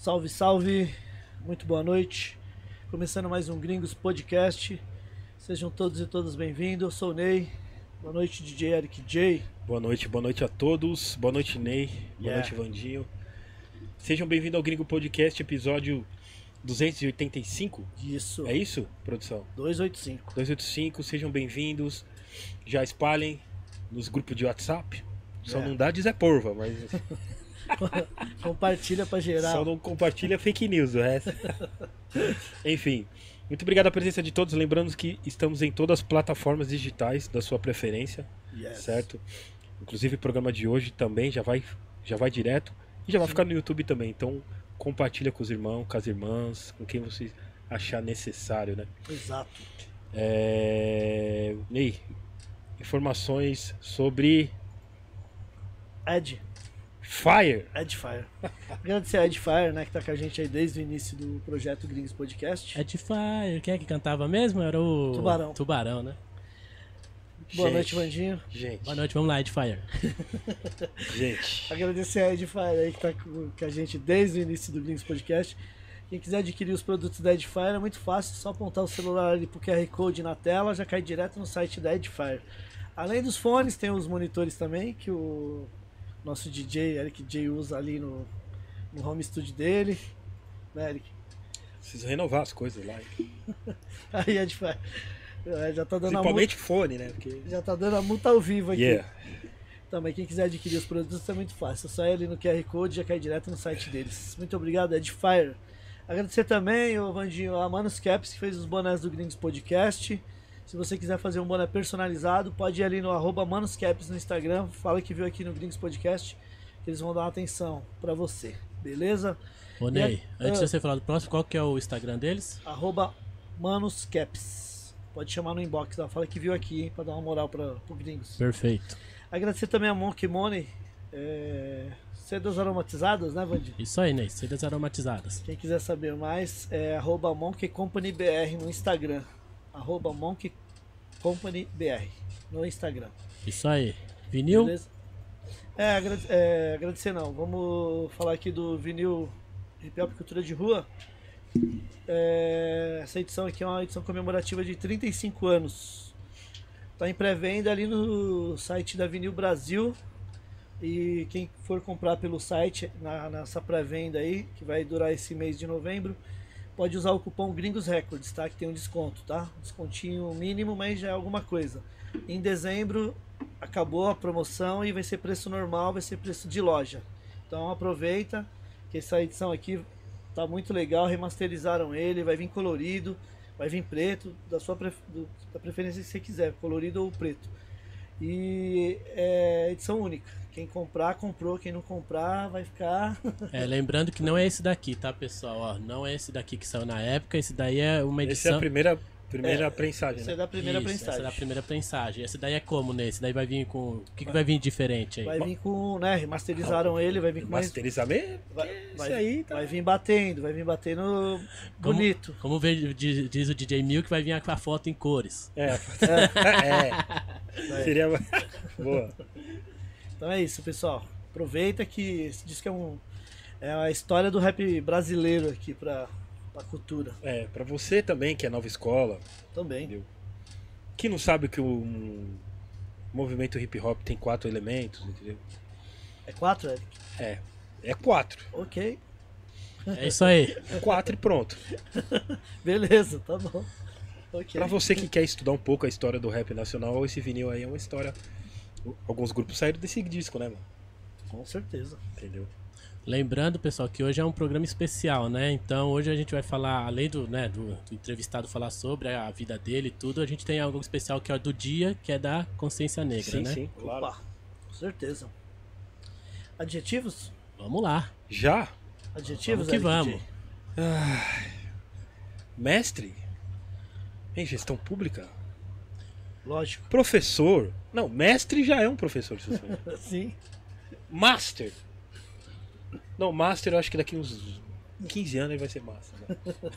Salve, salve, muito boa noite. Começando mais um Gringos Podcast. Sejam todos e todas bem-vindos. Eu sou o Ney. Boa noite, DJ Eric J. Boa noite, boa noite a todos. Boa noite, Ney. Boa Yeah. noite, Vandinho. Sejam bem-vindos ao Gringo Podcast, episódio 285. Isso, É isso, produção? 285. 285, sejam bem-vindos. Já espalhem nos grupos de WhatsApp. Só É. não dá Zé Porva, mas Compartilha pra geral. só não compartilha fake news, o resto. Enfim, muito obrigado a presença de todos. Lembrando que estamos em todas as plataformas digitais da sua preferência. Yes. certo? Inclusive o programa de hoje também já vai, já vai direto e já vai ficar no YouTube também. Então compartilha com os irmãos, com as irmãs, com quem você achar necessário, né? Exato. É... Ney, informações sobre Ed, Fire. Edfire. Agradecer a Edfire, né, que tá com a gente aí desde o início do projeto Gringos Podcast. Edifier, quem é que cantava mesmo? Era o. Tubarão. Tubarão, né? Boa Gente, noite, Vandinho. Gente, Boa noite, vamos lá, Edifier. gente. Agradecer a Edfire aí que tá com com a gente desde o início do Gringos Podcast. Quem quiser adquirir os produtos da Edfire é muito fácil, só apontar o celular ali pro QR Code na tela, já cai direto no site da Edfire. Além dos fones, tem os monitores também, que o nosso DJ, Eric J, usa ali no, no home studio dele. Né, Eric? Preciso renovar as coisas lá. Aí, Edfire. É, já tá dando a multa, Principalmente fone, né? Porque... já tá dando a multa ao vivo aqui. Yeah. Também quem quiser adquirir os produtos é muito fácil. É só ir ali no QR Code e já cai direto no site deles. Muito obrigado, Edfire. Agradecer também o Vandinho, a Manus Caps, que fez os bonés do Gringos Podcast. Se você quiser fazer um boné personalizado, pode ir ali no arroba Manuscaps no Instagram. Fala que viu aqui no Gringos Podcast, que eles vão dar uma atenção pra você. Beleza? Ô, Ney, a- antes ah. de você falar do próximo, qual que é o Instagram deles? Arroba Manuscaps. Pode chamar no inbox lá. Fala que viu aqui, hein, pra dar uma moral pra, pro Gringos. Perfeito. Agradecer também a Monkey Money. É... Sedas aromatizadas, né, Vandinho? Isso aí, Ney, sedas aromatizadas. Quem quiser saber mais é arroba Monkey Company BR no Instagram. Arroba Monkey Company BR no Instagram. Isso aí. Vinil? Beleza? É, agrade- é, agradecer não. Vamos falar aqui do vinil Hip Hop Cultura de Rua. É, essa edição aqui é uma edição comemorativa de 35 anos. Tá em pré-venda ali no site da Vinil Brasil. E quem for comprar pelo site na, nessa pré-venda aí, que vai durar esse mês de novembro, pode usar o cupom Gringos Records, tá? Que tem um desconto, tá? Descontinho mínimo, mas já é alguma coisa. Em dezembro acabou a promoção e vai ser preço normal, vai ser preço de loja. Então aproveita que essa edição aqui tá muito legal, remasterizaram ele, vai vir colorido, vai vir preto, da sua pref- da preferência que você quiser, colorido ou preto. E é edição única. Quem comprar, comprou. Quem não comprar, vai ficar. É, lembrando que não é esse daqui, tá, pessoal? Ó, não é esse daqui que saiu na época, esse daí é uma Essa é edição. a primeira, primeira É, prensagem, Essa é né? da primeira Isso, prensagem. Essa é da primeira prensagem. Esse daí é como, né? Esse daí vai vir com. O que, que vai vir diferente aí? Vai vir com, né? Remasterizaram ele, vai vir com mais. Masterizamento? Vai, Isso vai, aí tá. vai vir batendo, vai vir batendo Como- bonito. Como vê- diz, diz o DJ Milk, vai vir com a foto em cores. É. é. Seria. Boa. Então é isso, pessoal. Aproveita que diz que é um é a história do rap brasileiro aqui pra, pra cultura É, pra você também, que é nova escola, também. Entendeu? que não sabe que o um, movimento hip hop tem quatro elementos, entendeu? É quatro, Eric? É. É quatro. Ok. É isso aí. Quatro e pronto. Beleza, tá bom. Ok. Pra você que quer estudar um pouco a história do rap nacional, esse vinil aí é uma história. Alguns grupos saíram desse disco, né, mano? Com certeza. Entendeu? Lembrando, pessoal, que hoje é um programa especial, né? Então hoje a gente vai falar, além do, né, do, do entrevistado falar sobre a vida dele e tudo, a gente tem algo especial que é do dia, que é da consciência negra, sim, né? sim, claro. Opa, com certeza. Adjetivos? Vamos lá. Já? Adjetivos, Vamos que vamos. Mestre? Em gestão pública? Lógico. Professor? Não, mestre já é um professor de sociologia. Sim. Master? Não, Master eu acho que daqui uns 15 anos ele vai ser Master. Né?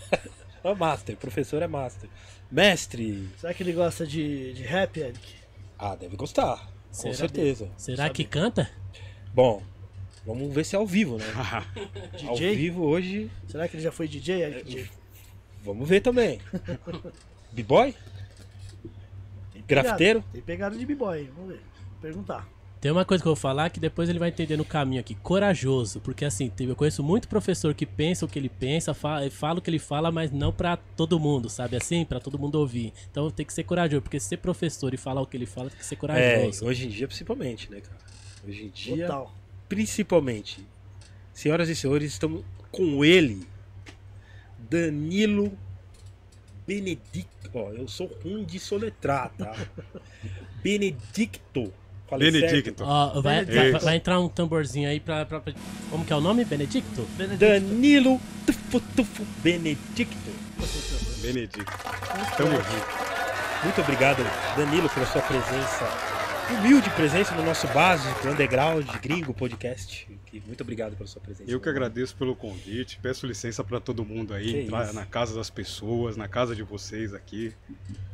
é Master, professor é Master. Mestre? Será que ele gosta de, de rap, Eric? Ah, deve gostar. Com Será? certeza. Será que canta? Bom, Vamos ver se é ao vivo, né? Ao vivo hoje, Será que ele já foi DJ? Aí, DJ? vamos ver também. B-boy? Tem pegada. Grafiteiro? Tem pegada de b-boy, vamos ver. Perguntar. Tem uma coisa que eu vou falar que depois ele vai entender no caminho aqui. Corajoso. Porque assim, tem- eu conheço muito professor que pensa o que ele pensa, fala, fala o que ele fala, mas não pra todo mundo, sabe assim? Pra todo mundo ouvir. Então tem que ser corajoso. Porque ser professor e falar o que ele fala, tem que ser É, corajoso. hoje em dia principalmente, né, cara? Hoje em dia, Total. principalmente. Senhoras e senhores, estamos com ele, Danilo Benedicto. Ó, eu sou ruim de soletrar, tá? Benedicto. Falei Benedicto. Ó, vai, Benedicto. vai- vai entrar um tamborzinho aí pra, pra- pra- Como que é o nome? Benedicto? certo? Benedito. Danilo tufu, tufu, Benedicto. Benedicto. Tamo junto. Muito obrigado, Danilo, pela sua presença, humilde presença no nosso básico, underground, gringo podcast. Que- Muito obrigado pela sua presença. Eu que agradeço pelo convite. Peço licença para todo mundo aí Que entrar isso. na casa das pessoas, na casa de vocês aqui.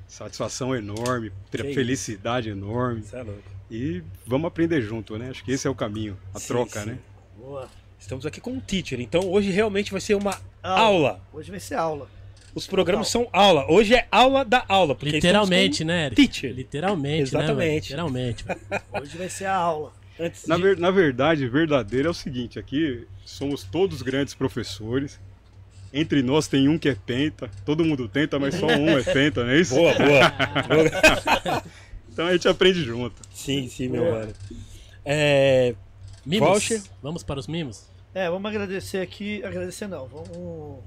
Satisfação enorme, Que felicidade enorme. Você é louco. E vamos aprender junto, né? Acho que esse é o caminho, a Sim, troca, sim. né? Boa. Estamos aqui com um teacher, então hoje realmente vai ser uma Aula. aula. Hoje vai ser aula. Os programas são aula. Hoje é aula da aula. Porque Literalmente, né, Eric? teacher. Literalmente, né? Exatamente. velho? Literalmente. Hoje vai ser a aula. Antes Na, de- ver- na verdade, verdadeiro é o seguinte: aqui somos todos grandes professores. Entre nós tem um que é penta, todo mundo tenta, mas só um é penta, não é isso? Boa, boa. Então a gente aprende junto. sim, sim, meu mano. É, Mimos? Voucher? Vamos para os mimos? É, vamos agradecer aqui. Agradecer não, vamos um,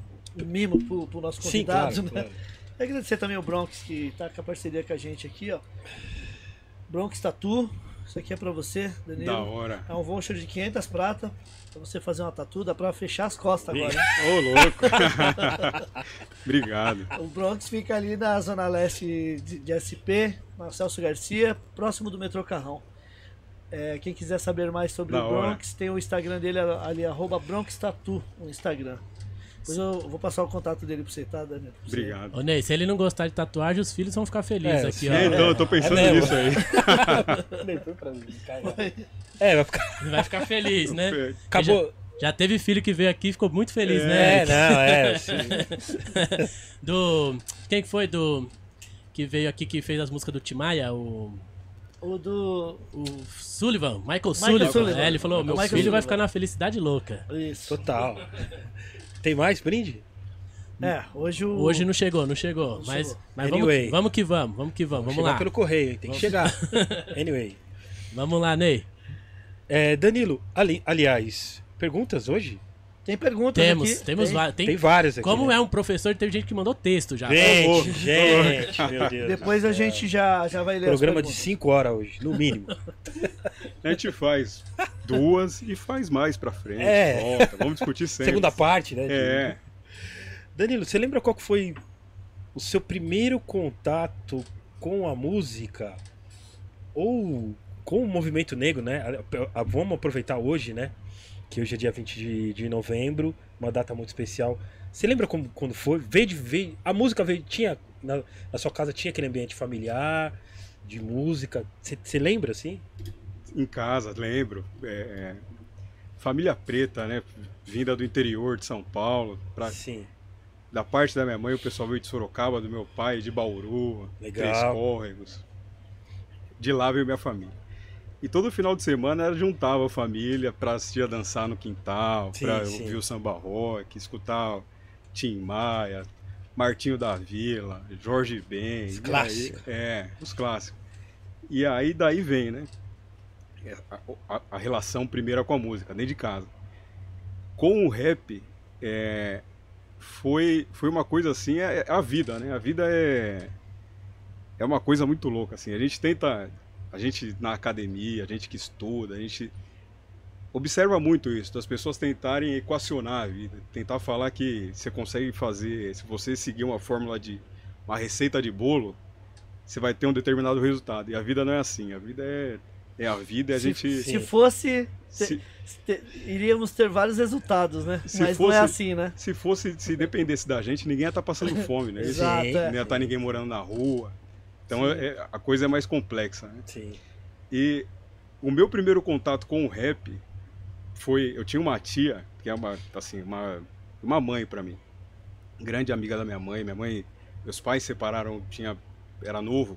mimo pro, pro nosso sim, convidado, claro, né? claro. E agradecer também o Bronx, que tá com a parceria com a gente aqui, ó. Bronx Tatu. Isso aqui é pra você, Danilo. Da hora. É um voucher de 500 prata pra você fazer uma tatu. Dá pra fechar as costas agora? Ô, louco. Obrigado. O Bronx fica ali na zona leste de, de SP, na Celso Garcia, próximo do metrô Carrão. É, quem quiser saber mais sobre Da o hora. Bronx, tem o Instagram dele ali, arroba Bronx Tatu no Instagram. Depois eu vou passar o contato dele pra você, tá? Pra você- Obrigado. Ô, Ney, se ele não gostar de tatuagem, os filhos vão ficar felizes É, aqui, sim. ó. É, então eu tô pensando É nisso aí. É, vai ficar. Vai ficar feliz, né? Acabou. Já, já teve filho que veio aqui e ficou muito feliz, É, né? É, não, é. sim. Do. Quem que foi do. Que veio aqui que fez as músicas do Timaya? O. O do. O Sullivan, Michael, Sullivan. Sullivan. É, ele falou: meu Michael filho Sullivan. vai ficar na felicidade louca. Isso. Total. Tem mais brinde? É, hoje o. Hoje não chegou, não chegou. Não mas chegou. mas Anyway. vamos, vamos que vamos, vamos que vamos. Vamos chegar lá. pelo correio, tem que chegar. Anyway. Vamos lá, Ney. É, Danilo, ali, aliás, perguntas hoje? Tem perguntas Temos, aqui. temos tem. várias. Tem, Tem várias aqui. como né? é um professor, teve gente que mandou texto já. Gente, gente, meu Deus. Depois a gente já, já vai ler Programa de perguntas. 5 horas hoje, no mínimo. A gente faz duas e faz mais pra frente. É. Volta. Vamos discutir sempre. Segunda parte, né? É. Danilo, você lembra qual que foi o seu primeiro contato com a música? Ou com o movimento negro, né? Vamos aproveitar hoje, né? Que hoje é dia 20 de, de novembro, uma data muito especial. Você lembra como, quando foi? Veio de veio, a música veio, tinha na, na sua casa tinha aquele ambiente familiar de música. Você, você lembra assim? Em casa, lembro. é, é, família preta, né? Vinda do interior de São Paulo. Pra, Sim. da parte da minha mãe, o pessoal veio de Sorocaba, do meu pai, de Bauru, Legal. Três Córregos. De lá veio minha família. E todo final de semana ela juntava a família pra assistir a dançar no quintal, sim. ouvir o samba rock, escutar Tim Maia, Martinho da Vila, Jorge Ben. Os e aí- clássicos. É, os clássicos. E aí daí vem, né? A, a- a relação primeira com a música, dentro de casa. Com o rap, é, foi, foi uma coisa assim, é, é a vida, né? A vida é, é uma coisa muito louca, assim. A gente tenta, a gente na academia, a gente que estuda, a gente observa muito isso, das pessoas tentarem equacionar a vida, tentar falar que você consegue fazer, se você seguir uma fórmula de uma receita de bolo, você vai ter um determinado resultado. E a vida não é assim, a vida é, é a vida e a Se, gente... se fosse, se- te- iríamos ter vários resultados, né? Se Mas não fosse- é assim, né? Se fosse, se dependesse da gente, ninguém ia estar passando fome, né? Exato, Sim. é. Não ia estar ninguém morando na rua. Então é- é- a coisa é mais complexa, né? Sim. E o meu primeiro contato com o rap foi. Eu tinha uma tia, que é uma, assim, uma, uma mãe pra mim. Grande amiga da minha mãe. Minha mãe. Meus pais se separaram, tinha, era novo.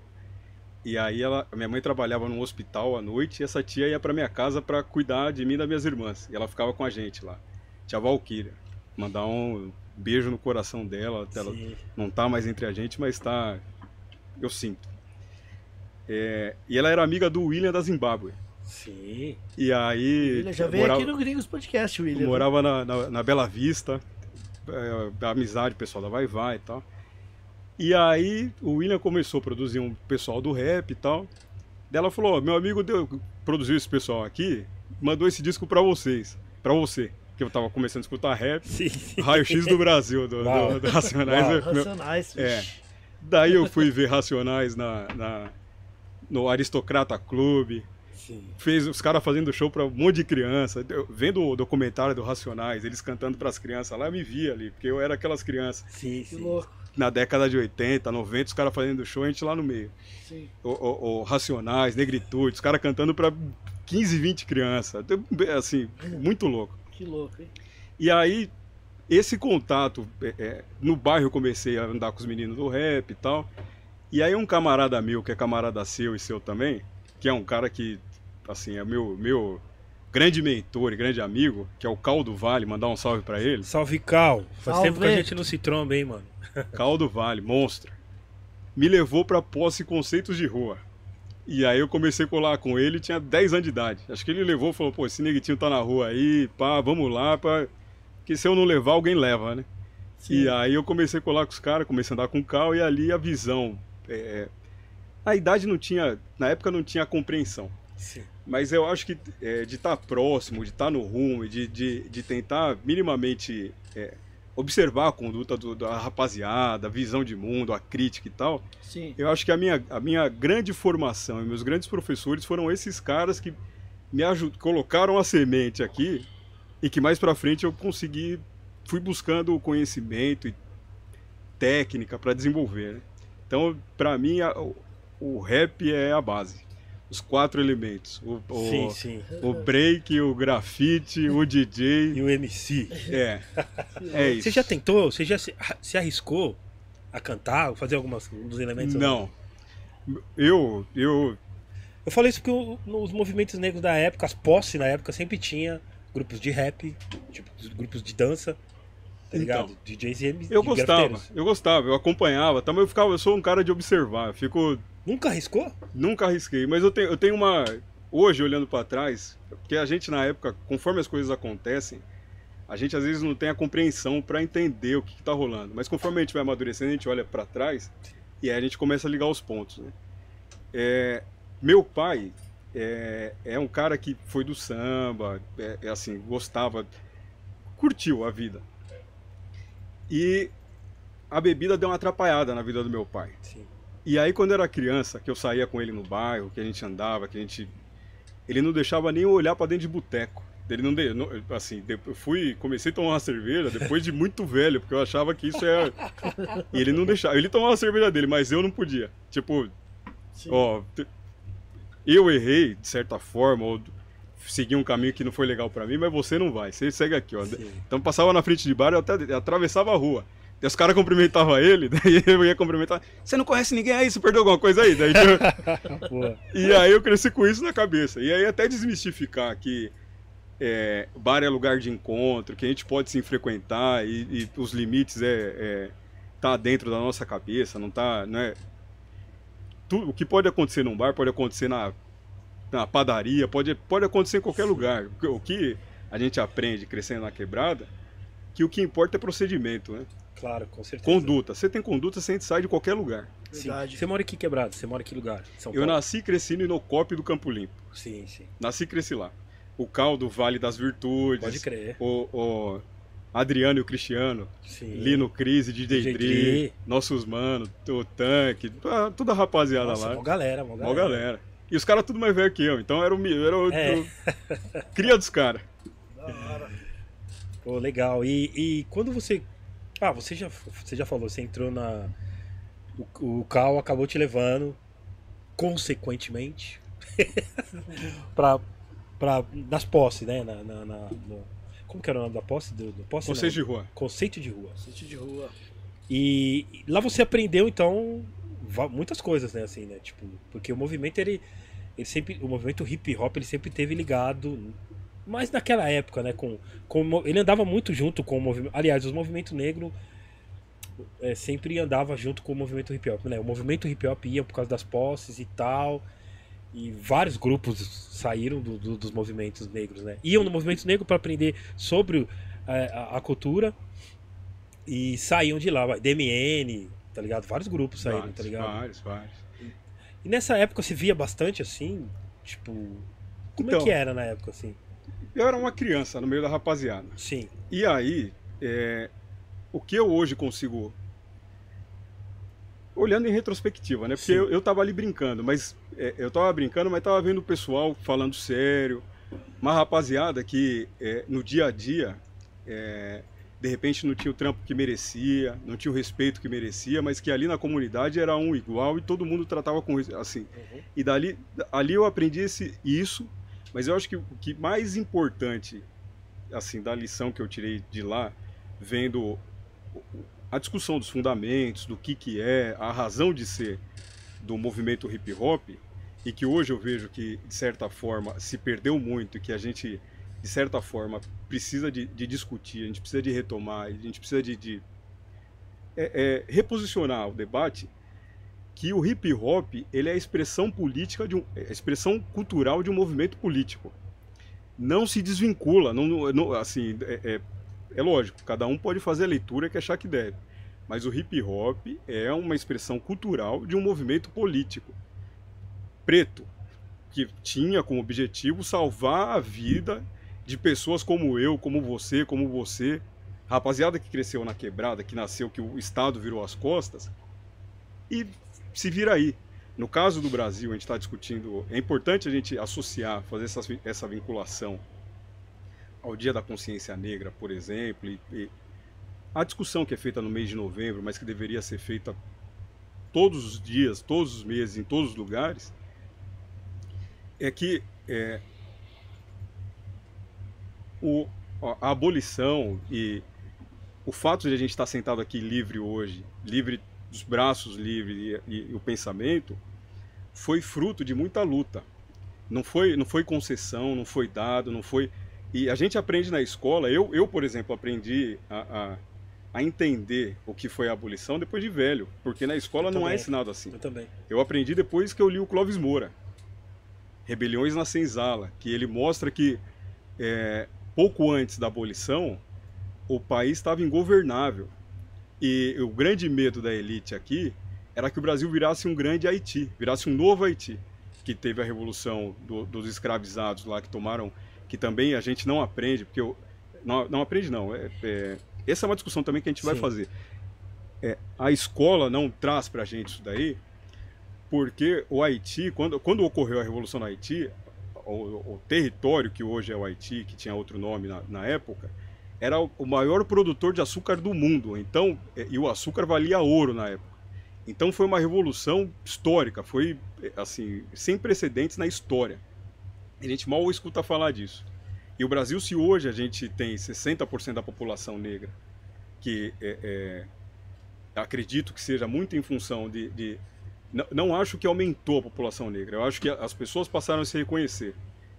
E aí ela, a minha mãe trabalhava num hospital à noite e essa tia ia pra minha casa pra cuidar de mim e das minhas irmãs. E ela ficava com a gente lá. Tia Valquíria. Mandar um beijo no coração dela. Ela Sim. não tá mais entre a gente, mas tá. Eu sinto. É, e ela era amiga do William da Zimbábue. Sim. E aí. William já veio morava, aqui no Gringos Podcast, William. morava na, na, na Bela Vista. É, amizade, pessoal da Vai Vai e tal. E aí o William começou a produzir um pessoal do rap e tal. Daí ela falou: "Ó, meu amigo deu, produziu esse pessoal aqui, mandou esse disco pra vocês. Pra você. Que eu tava começando a escutar rap. Sim, sim. Raio-X do Brasil, do, do, do Racionais. Uau. meu- Racionais, É. Daí eu fui ver Racionais na, na- no Aristocrata Clube. Sim. Fez os caras fazendo show pra um monte de criança. Eu- vendo o documentário do Racionais, eles cantando pras crianças lá, eu me via ali, porque eu era aquelas crianças. Sim, Que sim. louco. Na década de 80, 90, os caras fazendo show, a gente lá no meio. Sim. O, o- o Racionais, Negritude, os caras cantando pra 15, 20 crianças. Assim, muito louco. Que louco, hein? E aí, esse contato, é, é, no bairro eu comecei a andar com os meninos do rap e tal. E aí um camarada meu, que é camarada seu e seu também, que é um cara que, assim, é meu, meu grande mentor e grande amigo, que é o Caldo Vale, mandar um salve pra ele. Salve, Cal. Faz Salve. tempo que a gente não se tromba, hein, mano. Caldo Vale, monstro. Me levou pra posse conceitos de rua. E aí eu comecei a colar com ele, tinha 10 anos de idade. Acho que ele levou e falou, pô, esse neguitinho tá na rua aí, pá, vamos lá, pá. Porque se eu não levar, alguém leva, né? E aí eu comecei a colar com os caras, comecei a andar com o Cal e ali a visão. é, A idade não tinha, na época não tinha compreensão. Sim. Mas eu acho que é, de estar próximo, de estar no rumo, de, de, de tentar minimamente é, observar a conduta do- da rapaziada, a visão de mundo, a crítica e tal, Sim. eu acho que a minha, a minha grande formação e meus grandes professores foram esses caras que me ajud colocaram a semente aqui e que mais pra frente eu consegui, fui buscando o conhecimento e técnica para desenvolver. né? Então, pra mim, a- o, rap é a base. Os quatro elementos. O, o, Sim, sim. o break, o grafite, o E DJ. o MC. É. É isso. Você já tentou? Você já se, se arriscou a cantar, fazer algumas um dos elementos? Não. Eu, eu Eu falei isso porque o- nos movimentos negros da época, as posse na época, sempre tinha grupos de rap, tipo, grupos de dança, tá ligado? Então, DJs e. Eu gostava, grafiteiros. eu gostava, eu acompanhava, também eu ficava, eu sou um cara de observar, fico, Nunca arriscou? nunca arrisquei, mas eu tenho, eu tenho uma, hoje olhando pra trás, porque a gente na época, conforme as coisas acontecem, a gente às vezes não tem a compreensão pra entender o que, que tá rolando, mas conforme a gente vai amadurecendo, a gente olha pra trás e aí a gente começa a ligar os pontos, né? É, meu pai é, é um cara que foi do samba, é, é assim, gostava, curtiu a vida. E a bebida deu uma atrapalhada na vida do meu pai. Sim. E aí, quando eu era criança, que eu saía com ele no bairro, que a gente andava, que a gente. Ele não deixava nem olhar pra dentro de boteco. Ele não, de... não- assim, eu fui, comecei a tomar uma cerveja depois de muito velho, porque eu achava que isso é. E ele não deixava. Ele tomava a cerveja dele, mas eu não podia. Tipo, Sim. ó, eu errei de certa forma, ou segui um caminho que não foi legal pra mim, mas você não vai. Você segue aqui, ó. Sim. Então passava na frente de bar, eu até atravessava a rua. Daí os caras cumprimentavam ele, daí eu ia cumprimentar. Você não conhece ninguém aí? Você perdeu alguma coisa aí? Daí, eu- e aí eu cresci com isso na cabeça. E aí até desmistificar que é, bar é lugar de encontro, que a gente pode sim frequentar e, e os limites é, é tá dentro da nossa cabeça, não tá, não é tudo, o que pode acontecer num bar pode acontecer na, na padaria, pode, pode acontecer em qualquer lugar. O que- a gente aprende crescendo na quebrada, que o que importa é procedimento, né? Claro, com certeza. Conduta. Você tem conduta, você sai de qualquer lugar. Sim. Verdade. Você mora aqui quebrado? Você mora em que lugar? São Eu Paulo? nasci e cresci no Inocópio do Campo Limpo. Sim, sim. Nasci e cresci lá. O Caldo, Vale das Virtudes. Pode crer. O, o Adriano e o Cristiano. Sim. Lino Crise, DJ DJ Dri. Nossos manos. O Tanque. Toda, toda a rapaziada Nossa, lá. mó galera, mó galera. Mó galera. E os caras tudo mais velho que eu. Então era o, era o, É. o- cria dos caras. Da hora. Pô, legal. E, e quando você. Ah, você já, você já falou, você entrou na. O, o Cal acabou te levando, consequentemente, pra pra, nas posses, né? Na, na- na- no- como que era o nome da posse? Do, do posse Conceito de não. rua. Conceito de rua. Sítio de rua. E lá você aprendeu, então, muitas coisas, né? Assim, né? Tipo, porque o movimento, ele, ele sempre. O movimento hip hop, ele sempre teve ligado. Mas naquela época, né? Com, com, ele andava muito junto com o movimento. Aliás, os movimentos negros é, sempre andava junto com o movimento hip hop, né? O movimento hip hop ia por causa das posses e tal. E vários grupos saíram do- do- dos movimentos negros, né? Iam no movimento negro para aprender sobre é, a, a cultura e saíam de lá. DMN, tá ligado? Vários grupos saíram, vários, tá ligado? vários, vários. E nessa época você via bastante assim, tipo. Como é Então. que era na época, assim? Eu era uma criança no meio da rapaziada. Sim. E aí, é, o que eu hoje consigo. Olhando em retrospectiva, né? Porque Sim. eu, eu tava ali brincando, mas. É, eu tava brincando, mas tava vendo o pessoal falando sério. Uma rapaziada que é, no dia a dia, é, de repente não tinha o trampo que merecia, não tinha o respeito que merecia, mas que ali na comunidade era um igual e todo mundo tratava com assim. E dali, ali eu aprendi esse, isso, mas eu acho que o que mais importante, assim, da lição que eu tirei de lá, vendo a discussão dos fundamentos, do que que é, a razão de ser do movimento hip hop, e que hoje eu vejo que, de certa forma, se perdeu muito e que a gente, de certa forma, precisa de, de discutir, a gente precisa de retomar, a gente precisa de, de é, é, reposicionar o debate, que o hip hop ele é a expressão política de um, é expressão cultural de um movimento político. Não se desvincula, não, não- assim, é, é, é lógico, cada um pode fazer a leitura que achar que deve, mas o hip hop é uma expressão cultural de um movimento político preto que tinha como objetivo salvar a vida de pessoas como eu, como você, como você, rapaziada que cresceu na quebrada, que nasceu que o Estado virou as costas e se vira aí. No caso do Brasil, a gente está discutindo, é importante a gente associar, fazer essa, essa vinculação ao Dia da Consciência Negra, por exemplo, e, e a discussão que é feita no mês de novembro, mas que deveria ser feita todos os dias, todos os meses, em todos os lugares, é que é, o, a abolição e o fato de a gente estar sentado aqui livre hoje, livre dos braços livres e, e- e o pensamento, foi fruto de muita luta. Não foi, não foi concessão, não foi dado, não foi. E a gente aprende na escola. Eu, eu por exemplo, aprendi a, a, a entender o que foi a abolição depois de velho, porque na escola não é Também. ensinado assim. Eu também. Eu aprendi depois que eu li o Clóvis Moura, Rebeliões na Senzala, que ele mostra que é, pouco antes da abolição o país estava ingovernável. E o grande medo da elite aqui era que o Brasil virasse um grande Haiti, virasse um novo Haiti, que teve a revolução do- dos escravizados lá que tomaram, que também a gente não aprende, porque eu, não, não aprende não. É, é- essa é uma discussão também que a gente vai Sim. fazer. É, a escola não traz para a gente isso daí, porque o Haiti, quando, quando ocorreu a revolução no Haiti, o, o território que hoje é o Haiti, que tinha outro nome na, na época, era o, maior produtor de açúcar do mundo. Então, é, e o açúcar valia ouro na época. Então foi uma revolução histórica, foi assim sem precedentes na história. A gente mal escuta falar disso. E o Brasil, se hoje a gente tem 60% da população negra, que é, é, acredito que seja muito em função de, de não, não acho que aumentou a população negra. Eu acho que as pessoas passaram a se reconhecer.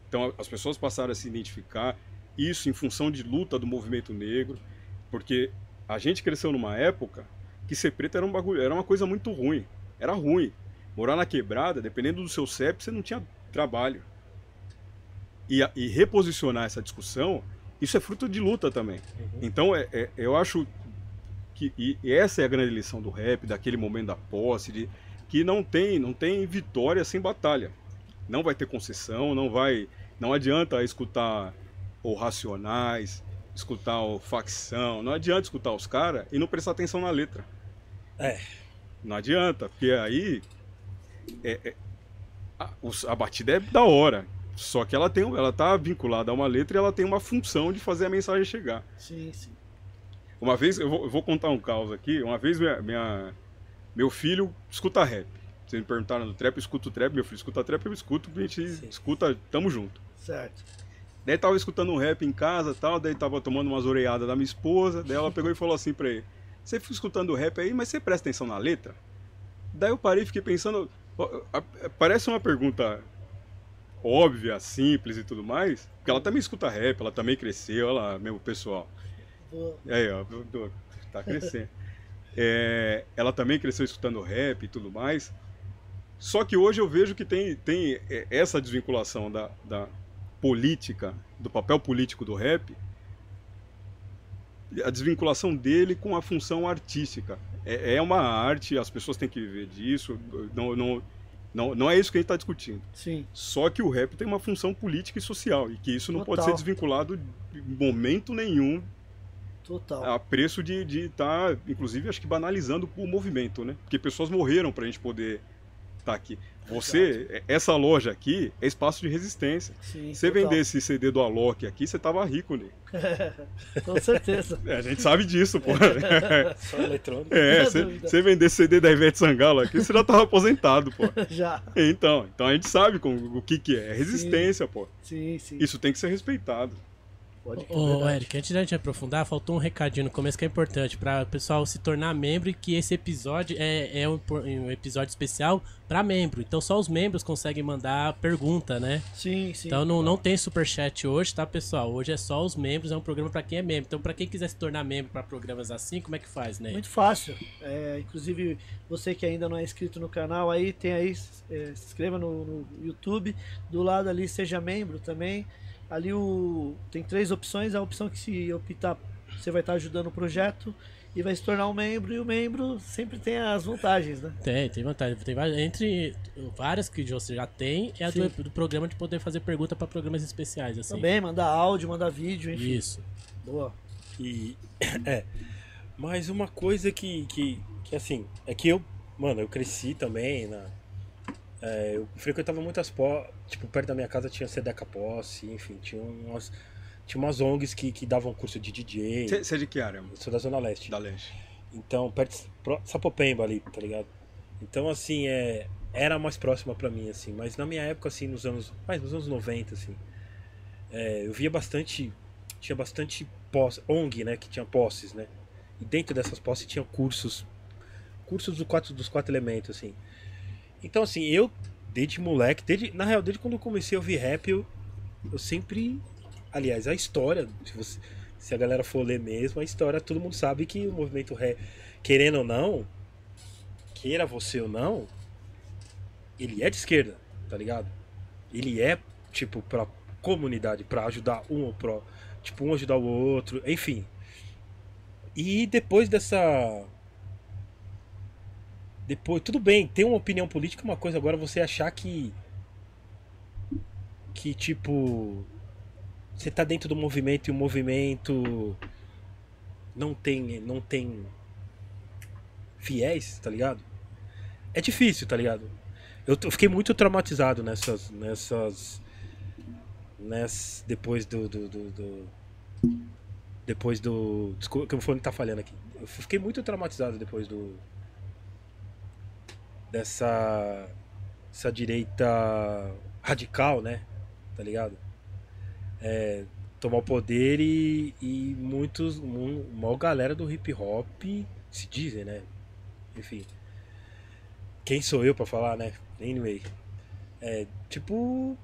Então, as pessoas passaram a se identificar. Isso em função de luta do movimento negro. Porque a gente cresceu numa época que ser preto era, um bagulho, era uma coisa muito ruim. Era ruim. Morar na quebrada, dependendo do seu CEP, você não tinha trabalho. E, e reposicionar essa discussão, isso é fruto de luta também. Então, é, é- eu acho que e e essa é a grande lição do rap, daquele momento da posse, de, que não tem, não tem vitória sem batalha. Não vai ter concessão, não vai, não adianta escutar o Racionais, escutar o Facção, não adianta escutar os caras e não prestar atenção na letra. É. Não adianta, porque aí é- é- a, os- a batida é da hora. Só que ela tem, ela tá vinculada a uma letra e ela tem uma função de fazer a mensagem chegar. Sim, sim. Uma vez, eu vou, eu vou contar um caos aqui. Uma vez, minha, minha- meu filho escuta rap. Vocês me perguntaram do trap, eu escuto trap, meu filho, escuta trap, eu escuto, a gente Sim. escuta, tamo junto. Certo. Daí tava escutando um rap em casa e tal, daí tava tomando umas orelhadas da minha esposa, daí ela pegou e falou assim pra ele, você fica escutando rap aí, mas você presta atenção na letra? Daí eu parei e fiquei pensando, a- parece uma pergunta óbvia, simples e tudo mais, porque ela também escuta rap, ela também cresceu, olha lá, meu pessoal. Boa. Aí, ó, tá crescendo. É, ela também cresceu escutando rap e tudo mais. Só que hoje eu vejo que tem, tem é, essa desvinculação da, da política, do papel político do rap, a desvinculação dele com a função artística. É, é uma arte, as pessoas têm que viver disso, não, não, não, não é isso que a gente está discutindo. Sim. Só que o rap tem uma função política e social, e que isso não pode ser Total. desvinculado em momento nenhum Total. a preço de estar, inclusive, acho que banalizando o movimento, né? Porque pessoas morreram para a gente poder estar aqui. Você, essa loja aqui é espaço de resistência. Sim. Se você total. vender esse CD do Alok aqui, você tava rico, né? Com certeza. É, a gente sabe disso, pô. Só eletrônico. É, você você vender CD da Ivete Sangalo aqui, você já tava aposentado, pô. Já. Então, então a gente sabe com, o que que é. É resistência, pô. Sim, sim. Isso tem que ser respeitado. Pode Ô, ô, verdade. Eric, antes da gente aprofundar, faltou um recadinho no começo que é importante para o pessoal se tornar membro e que esse episódio é, é um, um episódio especial para membro. Então só os membros conseguem mandar pergunta, né? Sim, sim. Então não, não tem superchat hoje, tá, pessoal? Hoje é só os membros, é um programa para quem é membro. Então para quem quiser se tornar membro para programas assim, como é que faz, né? Muito fácil. É, inclusive, você que ainda não é inscrito no canal, aí tem aí, é, se inscreva no, no YouTube. Do lado ali, seja membro também. Ali o, tem três opções. A opção que se optar, você vai estar ajudando o projeto e vai se tornar um membro. E o membro sempre tem as vantagens, né? Tem, tem vantagem. Tem várias, entre várias que você já tem, é a do, do programa de poder fazer pergunta para programas especiais, assim. Também, mandar áudio, mandar vídeo, enfim. Isso. Boa. E. É. Mas uma coisa que, que, que assim, é que eu, mano, eu cresci também na. É, eu frequentava muitas pó. Tipo, perto da minha casa tinha Sedeca Posse, enfim, tinha umas. Tinha umas ONGs que, que davam curso de DJ. Você é de que área? Eu sou da Zona Leste. Da Leste. Então, perto de Sapopemba ali, tá ligado? Então, assim, é, era mais próxima pra mim, assim. Mas na minha época, assim, nos anos. Mais nos anos 90, assim. é, eu via bastante. Tinha bastante posse, ONG, né? Que tinha posses, né? E dentro dessas posses tinha cursos. Cursos do quatro, dos quatro elementos, assim. Então, assim, eu, desde moleque, desde, na real, desde quando eu comecei a ouvir rap, eu, eu sempre. Aliás, a história, se, você, se a galera for ler mesmo, a história, todo mundo sabe que o movimento rap, querendo ou não, queira você ou não, ele é de esquerda, tá ligado? Ele é, tipo, pra comunidade, pra ajudar um ou pro. Tipo, um ajudar o outro, enfim. E depois dessa. Depois, tudo bem, ter uma opinião política é uma coisa, agora você achar que. Que tipo. Você tá dentro do movimento e o movimento não tem. não tem fiéis, tá ligado? É difícil, tá ligado? Eu, eu fiquei muito traumatizado nessas. nessas. ness, depois do. do, do- do- depois do. Desculpa que o fone tá falhando aqui. Eu fiquei muito traumatizado depois do. Dessa. essa direita radical, né? Tá ligado? É, tomar o poder e, e muitos. mu- maior galera do hip hop se dizem, né? Enfim. Quem sou eu pra falar, né? Anyway. É, tipo.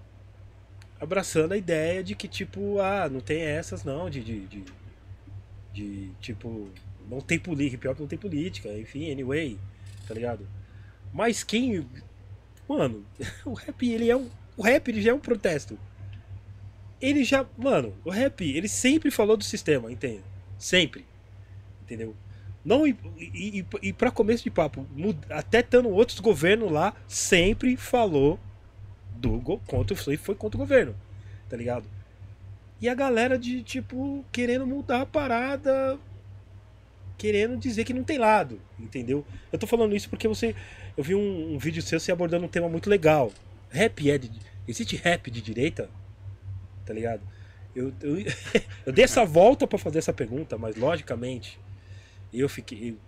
Abraçando a ideia de que, tipo, ah, não tem essas não, de. de, de, de, tipo. Não tem política, hip hop não tem política, enfim, anyway, tá ligado? Mas quem. Mano, o rap, ele é um. O rap ele já é um protesto. Ele já. Mano, o rap, ele sempre falou do sistema, entende? Sempre. Entendeu? Não, e, e, e, pra começo de papo, até estando outros governos lá, sempre falou do contra, foi, foi contra o governo, tá ligado? E a galera de, tipo, querendo mudar a parada, querendo dizer que não tem lado, entendeu? Eu tô falando isso porque você. Eu vi um, um vídeo seu você abordando um tema muito legal. Rap é de. Existe rap de direita? Tá ligado? Eu, eu, eu dei essa volta pra fazer essa pergunta, mas logicamente eu fiquei.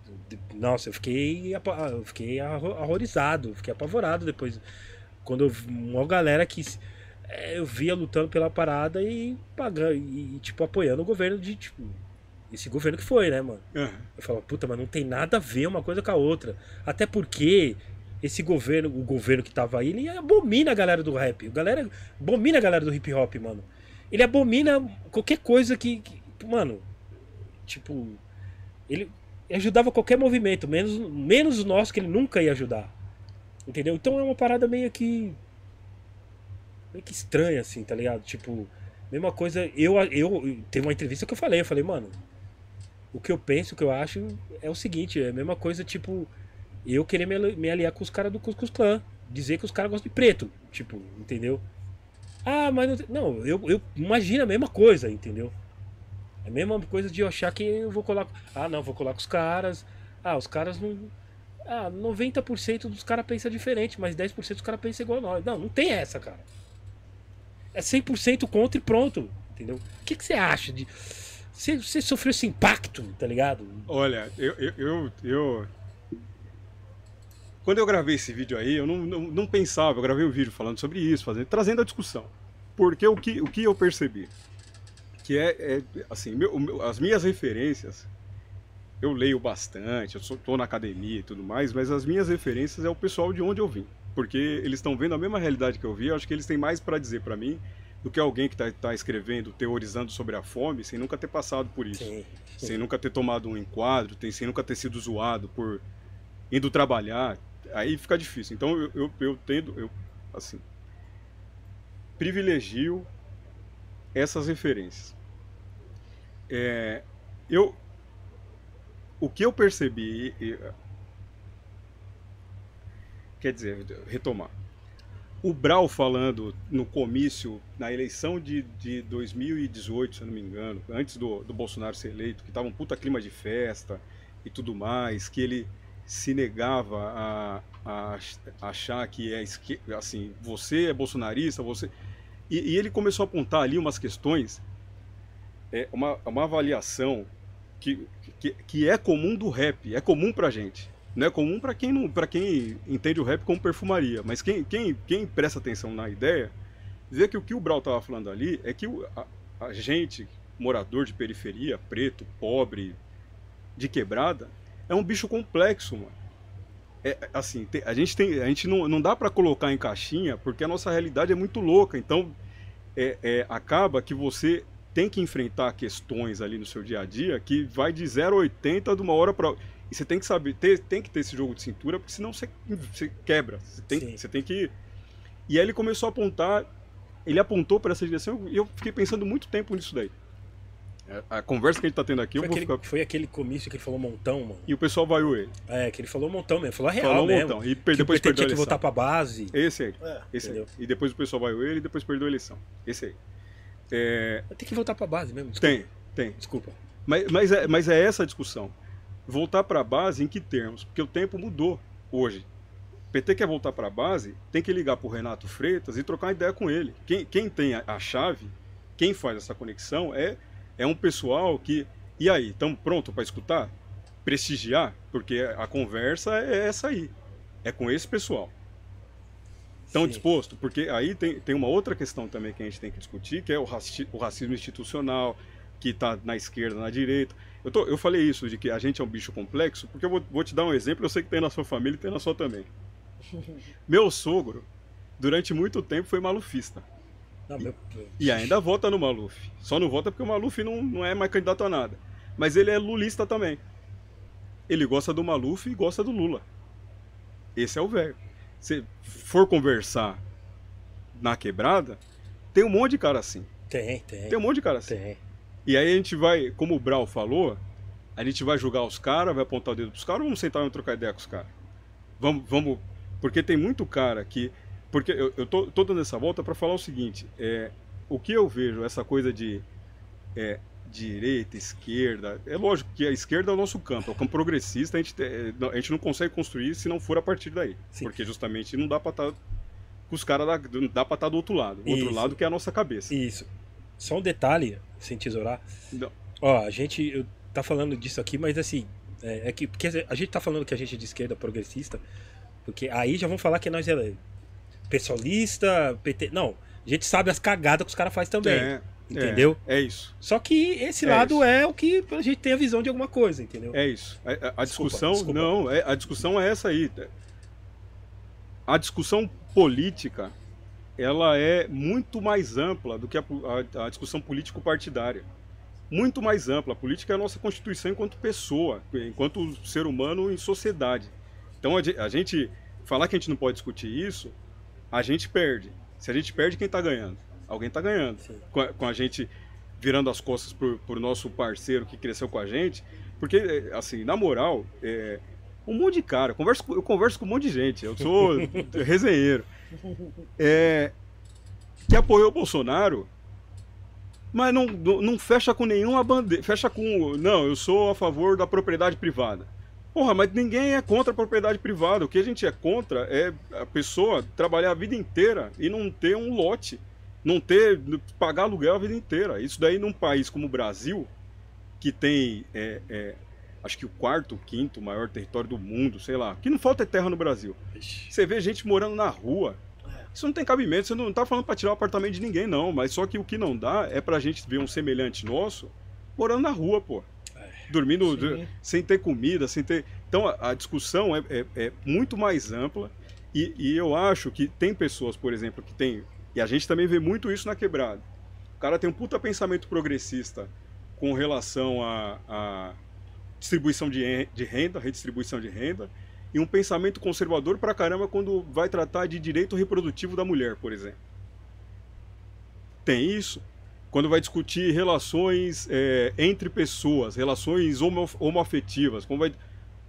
Nossa, eu fiquei, eu fiquei horrorizado, fiquei apavorado depois. Quando eu vi uma galera que é, eu via lutando pela parada e pagando, e, tipo, apoiando o governo de, tipo, esse governo que foi, né, mano? Aham. Eu falo, puta, mas não tem nada a ver uma coisa com a outra. Até porque esse governo, o governo que tava aí, ele abomina a galera do rap. A galera abomina a galera do hip hop, mano. Ele abomina qualquer coisa que, que- mano, tipo, ele ajudava qualquer movimento, menos menos o nosso que ele nunca ia ajudar. Entendeu? Então é uma parada meio que meio que estranha assim, tá ligado? Tipo, mesma coisa, eu eu teve uma entrevista que eu falei, eu falei, mano, o que eu penso, o que eu acho é o seguinte, é a mesma coisa, tipo, eu querer me, ali- me aliar com os caras do Cuscuz Clã. Dizer que os caras gostam de preto, tipo, entendeu? Ah, mas não, não eu, eu imagino a mesma coisa, entendeu? É a mesma coisa de eu achar que eu vou colar. Ah, não, vou colar com os caras. Ah, os caras não. Ah, 90% dos caras pensam diferente, mas 10% dos caras pensam igual a nós. Não, não tem essa, cara. É 100% contra e pronto, entendeu? O que, que você acha de. Você, você sofreu esse impacto, tá ligado? Olha, eu, eu, eu, eu- Quando eu gravei esse vídeo aí, eu não, não, não pensava, eu gravei um vídeo falando sobre isso, fazendo, trazendo a discussão. Porque o que, o que eu percebi? Que é, é, assim, meu- meu- as minhas referências, eu leio bastante, eu tô na academia e tudo mais, mas as minhas referências é o pessoal de onde eu vim. Porque eles estão vendo a mesma realidade que eu vi, eu acho que eles têm mais para dizer para mim do que alguém que está tá escrevendo, teorizando sobre a fome, sem nunca ter passado por isso Sim. sem nunca ter tomado um enquadro, tem, sem nunca ter sido zoado por indo trabalhar, aí fica difícil. Então eu, eu, eu tendo, eu, assim, privilegio essas referências. É, eu, o que eu percebi, e- e- quer dizer, retomar. O Brau falando no comício, na eleição de, de 2018, se eu não me engano, antes do, do Bolsonaro ser eleito, que tava um puta clima de festa e tudo mais, que ele se negava a, a ach- achar que é assim, você é bolsonarista, você. E, e ele começou a apontar ali umas questões, é, uma, uma avaliação que, que, que é comum do rap, é comum pra gente. Não é comum pra quem não, para quem entende o rap como perfumaria, mas quem, quem, quem presta atenção na ideia, vê que o que o Brau tava falando ali é que o- a, a gente, morador de periferia, preto, pobre, de quebrada, é um bicho complexo, mano. É, é, assim, a gente, tem, a gente não, não dá pra colocar em caixinha porque a nossa realidade é muito louca. Então, é, é, acaba que você tem que enfrentar questões ali no seu dia a dia que vai de 0 a 80 de uma hora para e você tem que saber, ter, tem que ter esse jogo de cintura, porque senão você, você quebra. Você tem, você tem que. E aí ele começou a apontar, ele apontou para essa direção e eu fiquei pensando muito tempo nisso daí. A, a conversa que a gente tá tendo aqui, Foi eu vou aquele, ficar. foi aquele comício que ele falou montão, mano. E o pessoal vaiou ele. É, que ele falou montão mesmo. Falou a real Falou um mesmo. montão. E Que depois perdeu a tinha que eleição. voltar pra base. Esse aí. É. Esse aí. E depois o pessoal vaiou ele e depois perdeu a eleição. Esse aí. É, Tem que voltar pra base mesmo. Desculpa. tem, tem. Desculpa. Mas, mas, é, mas é essa a discussão. Voltar para a base em que termos? Porque o tempo mudou hoje. O PT quer voltar para a base, tem que ligar para o Renato Freitas e trocar uma ideia com ele. Quem, quem tem a, a chave, quem faz essa conexão é, é um pessoal que. E aí, estamos prontos para escutar? Prestigiar? Porque a conversa é essa aí. É com esse pessoal. Estão Sim. dispostos? Porque aí tem, tem uma outra questão também que a gente tem que discutir, que é o, raci- o racismo institucional, que está na esquerda, na direita. Eu, tô- eu falei isso, de que a gente é um bicho complexo, porque eu vou, vou te dar um exemplo, eu sei que tem na sua família e tem na sua também. Meu sogro, durante muito tempo, foi malufista. Não, meu- E ainda vota no Maluf. Só não vota porque o Maluf não, não é mais candidato a nada. Mas ele é lulista também. Ele gosta do Maluf e gosta do Lula. Esse é o velho. Se for conversar na quebrada, tem um monte de cara assim. Tem, tem. Tem um monte de cara assim. Tem. E aí a gente vai, como o Brau falou, a gente vai julgar os caras, vai apontar o dedo pros caras ou vamos sentar e trocar ideia com os caras? Vamos, vamos. Porque tem muito cara que. Porque eu, eu tô, tô dando essa volta para falar o seguinte: é, o que eu vejo, essa coisa de é, direita, esquerda, é lógico que a esquerda é o nosso campo, é o campo progressista, a gente, te- é, não- a gente não consegue construir se não for a partir daí. Sim. Porque justamente não dá pra estar com os caras, não dá pra estar do outro lado. O outro Isso. lado que é a nossa cabeça. Isso. Só um detalhe, sem tesourar. Não. Ó, a gente eu, tá falando disso aqui, mas assim, É, é que porque a gente tá falando que a gente é de esquerda progressista, porque aí já vão falar que nós é pessoalista, PT. Não, a gente sabe as cagadas que os caras fazem também. É, entendeu? É, é isso. Só que esse É lado isso. é o que a gente tem a visão de alguma coisa, entendeu? É isso. A, a- a Desculpa, discussão, desculpa. não, é, a discussão é essa aí. A discussão política, ela é muito mais ampla do que a, a- a discussão político-partidária. Muito mais ampla. A política é a nossa constituição enquanto pessoa, enquanto ser humano em sociedade. Então a ge- a gente falar que a gente não pode discutir isso, a gente perde. Se a gente perde, quem está ganhando? Alguém está ganhando. Com a, com a gente virando as costas pro, pro nosso parceiro que cresceu com a gente. Porque, é, assim, na moral, é, um monte de cara, eu converso, eu converso com um monte de gente, eu sou resenheiro, é, que apoiou o Bolsonaro, mas não, não, fecha com nenhuma bandeira, fecha com, não, eu sou a favor da propriedade privada. Porra, mas ninguém é contra a propriedade privada, o que a gente é contra é a pessoa trabalhar a vida inteira e não ter um lote, não ter, pagar aluguel a vida inteira. Isso daí num país como o Brasil, que tem, é, é, acho que o quarto, quinto maior território do mundo, sei lá, que não falta é terra no Brasil. Ixi. Você vê gente morando na rua. Isso não tem cabimento, você não tá falando para tirar o apartamento de ninguém, não. Mas só que o que não dá é pra gente ver um semelhante nosso morando na rua, pô. Dormindo Sim. sem ter comida, sem ter. Então a, a discussão é, é- é muito mais ampla. E, e eu acho que tem pessoas, por exemplo, que tem. E a gente também vê muito isso na quebrada. O cara tem um puta pensamento progressista com relação à à distribuição de, de renda, redistribuição de renda, e um pensamento conservador pra caramba quando vai tratar de direito reprodutivo da mulher, por exemplo. Tem isso. Quando vai discutir relações é, entre pessoas, relações homo, homoafetivas, como vai.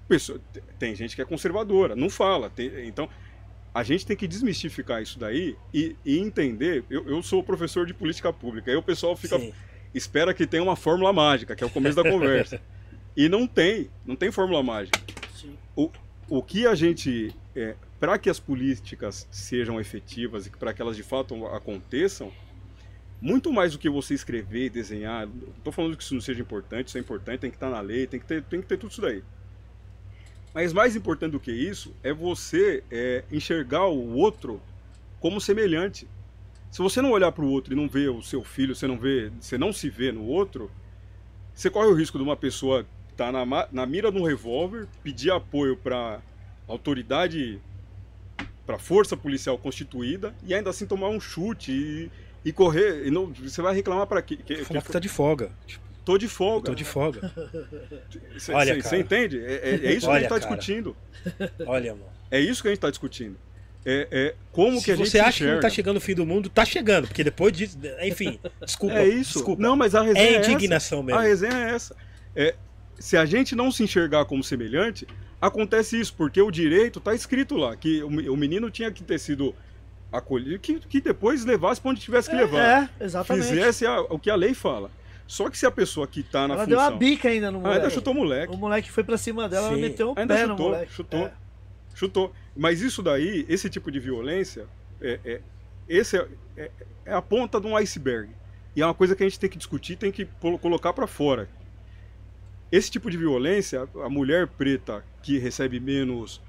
Pessoa, tem gente que é conservadora, não fala. tem- então, a gente tem que desmistificar isso daí e, e entender. Eu, eu sou professor de política pública, aí o pessoal fica Sim. espera que tenha uma fórmula mágica, que é o começo da conversa. E não tem, não tem fórmula mágica. Sim. O que a gente, é, para que as políticas sejam efetivas e para que elas de fato aconteçam, muito mais do que você escrever, desenhar, não estou falando que isso não seja importante, isso é importante, tem que estar na lei, tem que ter, tem que ter tudo isso daí. Mas mais importante do que isso é você é, enxergar o outro como semelhante. Se você não olhar para o outro e não ver o seu filho, você não vê, você não se vê no outro, você corre o risco de uma pessoa estar na, na mira de um revólver, pedir apoio para autoridade, para força policial constituída e ainda assim tomar um chute e, e correr. E não, você vai reclamar para quê? Que, Falar que, que tá de folga. Tipo, tô de folga. tô de folga. Você Olha, você- entende? É, é- é isso que a Olha, gente está cara. discutindo. Olha, mano. É isso que a gente está discutindo. É, é como Se que a gente você acha que não enxerga. tá chegando o fim do mundo, tá chegando, porque depois disso. Enfim, desculpa. É isso. Desculpa. Não, mas a resenha é é, essa. indignação mesmo. A resenha é essa. É, se a gente não se enxergar como semelhante, acontece isso, porque o direito está escrito lá, que o, me- o menino tinha que ter sido acolhido, que, que depois levasse para onde tivesse que levar. É, exatamente. Fizesse a- o que a lei fala. Só que se a pessoa que está na Ela deu função... uma bica ainda no Ah, moleque. ainda chutou o moleque. O moleque foi pra cima dela, ela meteu o Ainda pé no chutou, moleque. chutou. É. Chutou. Mas isso daí, esse tipo de violência, é, é- esse é, é- é a ponta de um iceberg. E é uma coisa que a gente tem que discutir, tem que colocar para fora. Esse tipo de violência, a mulher preta que recebe menos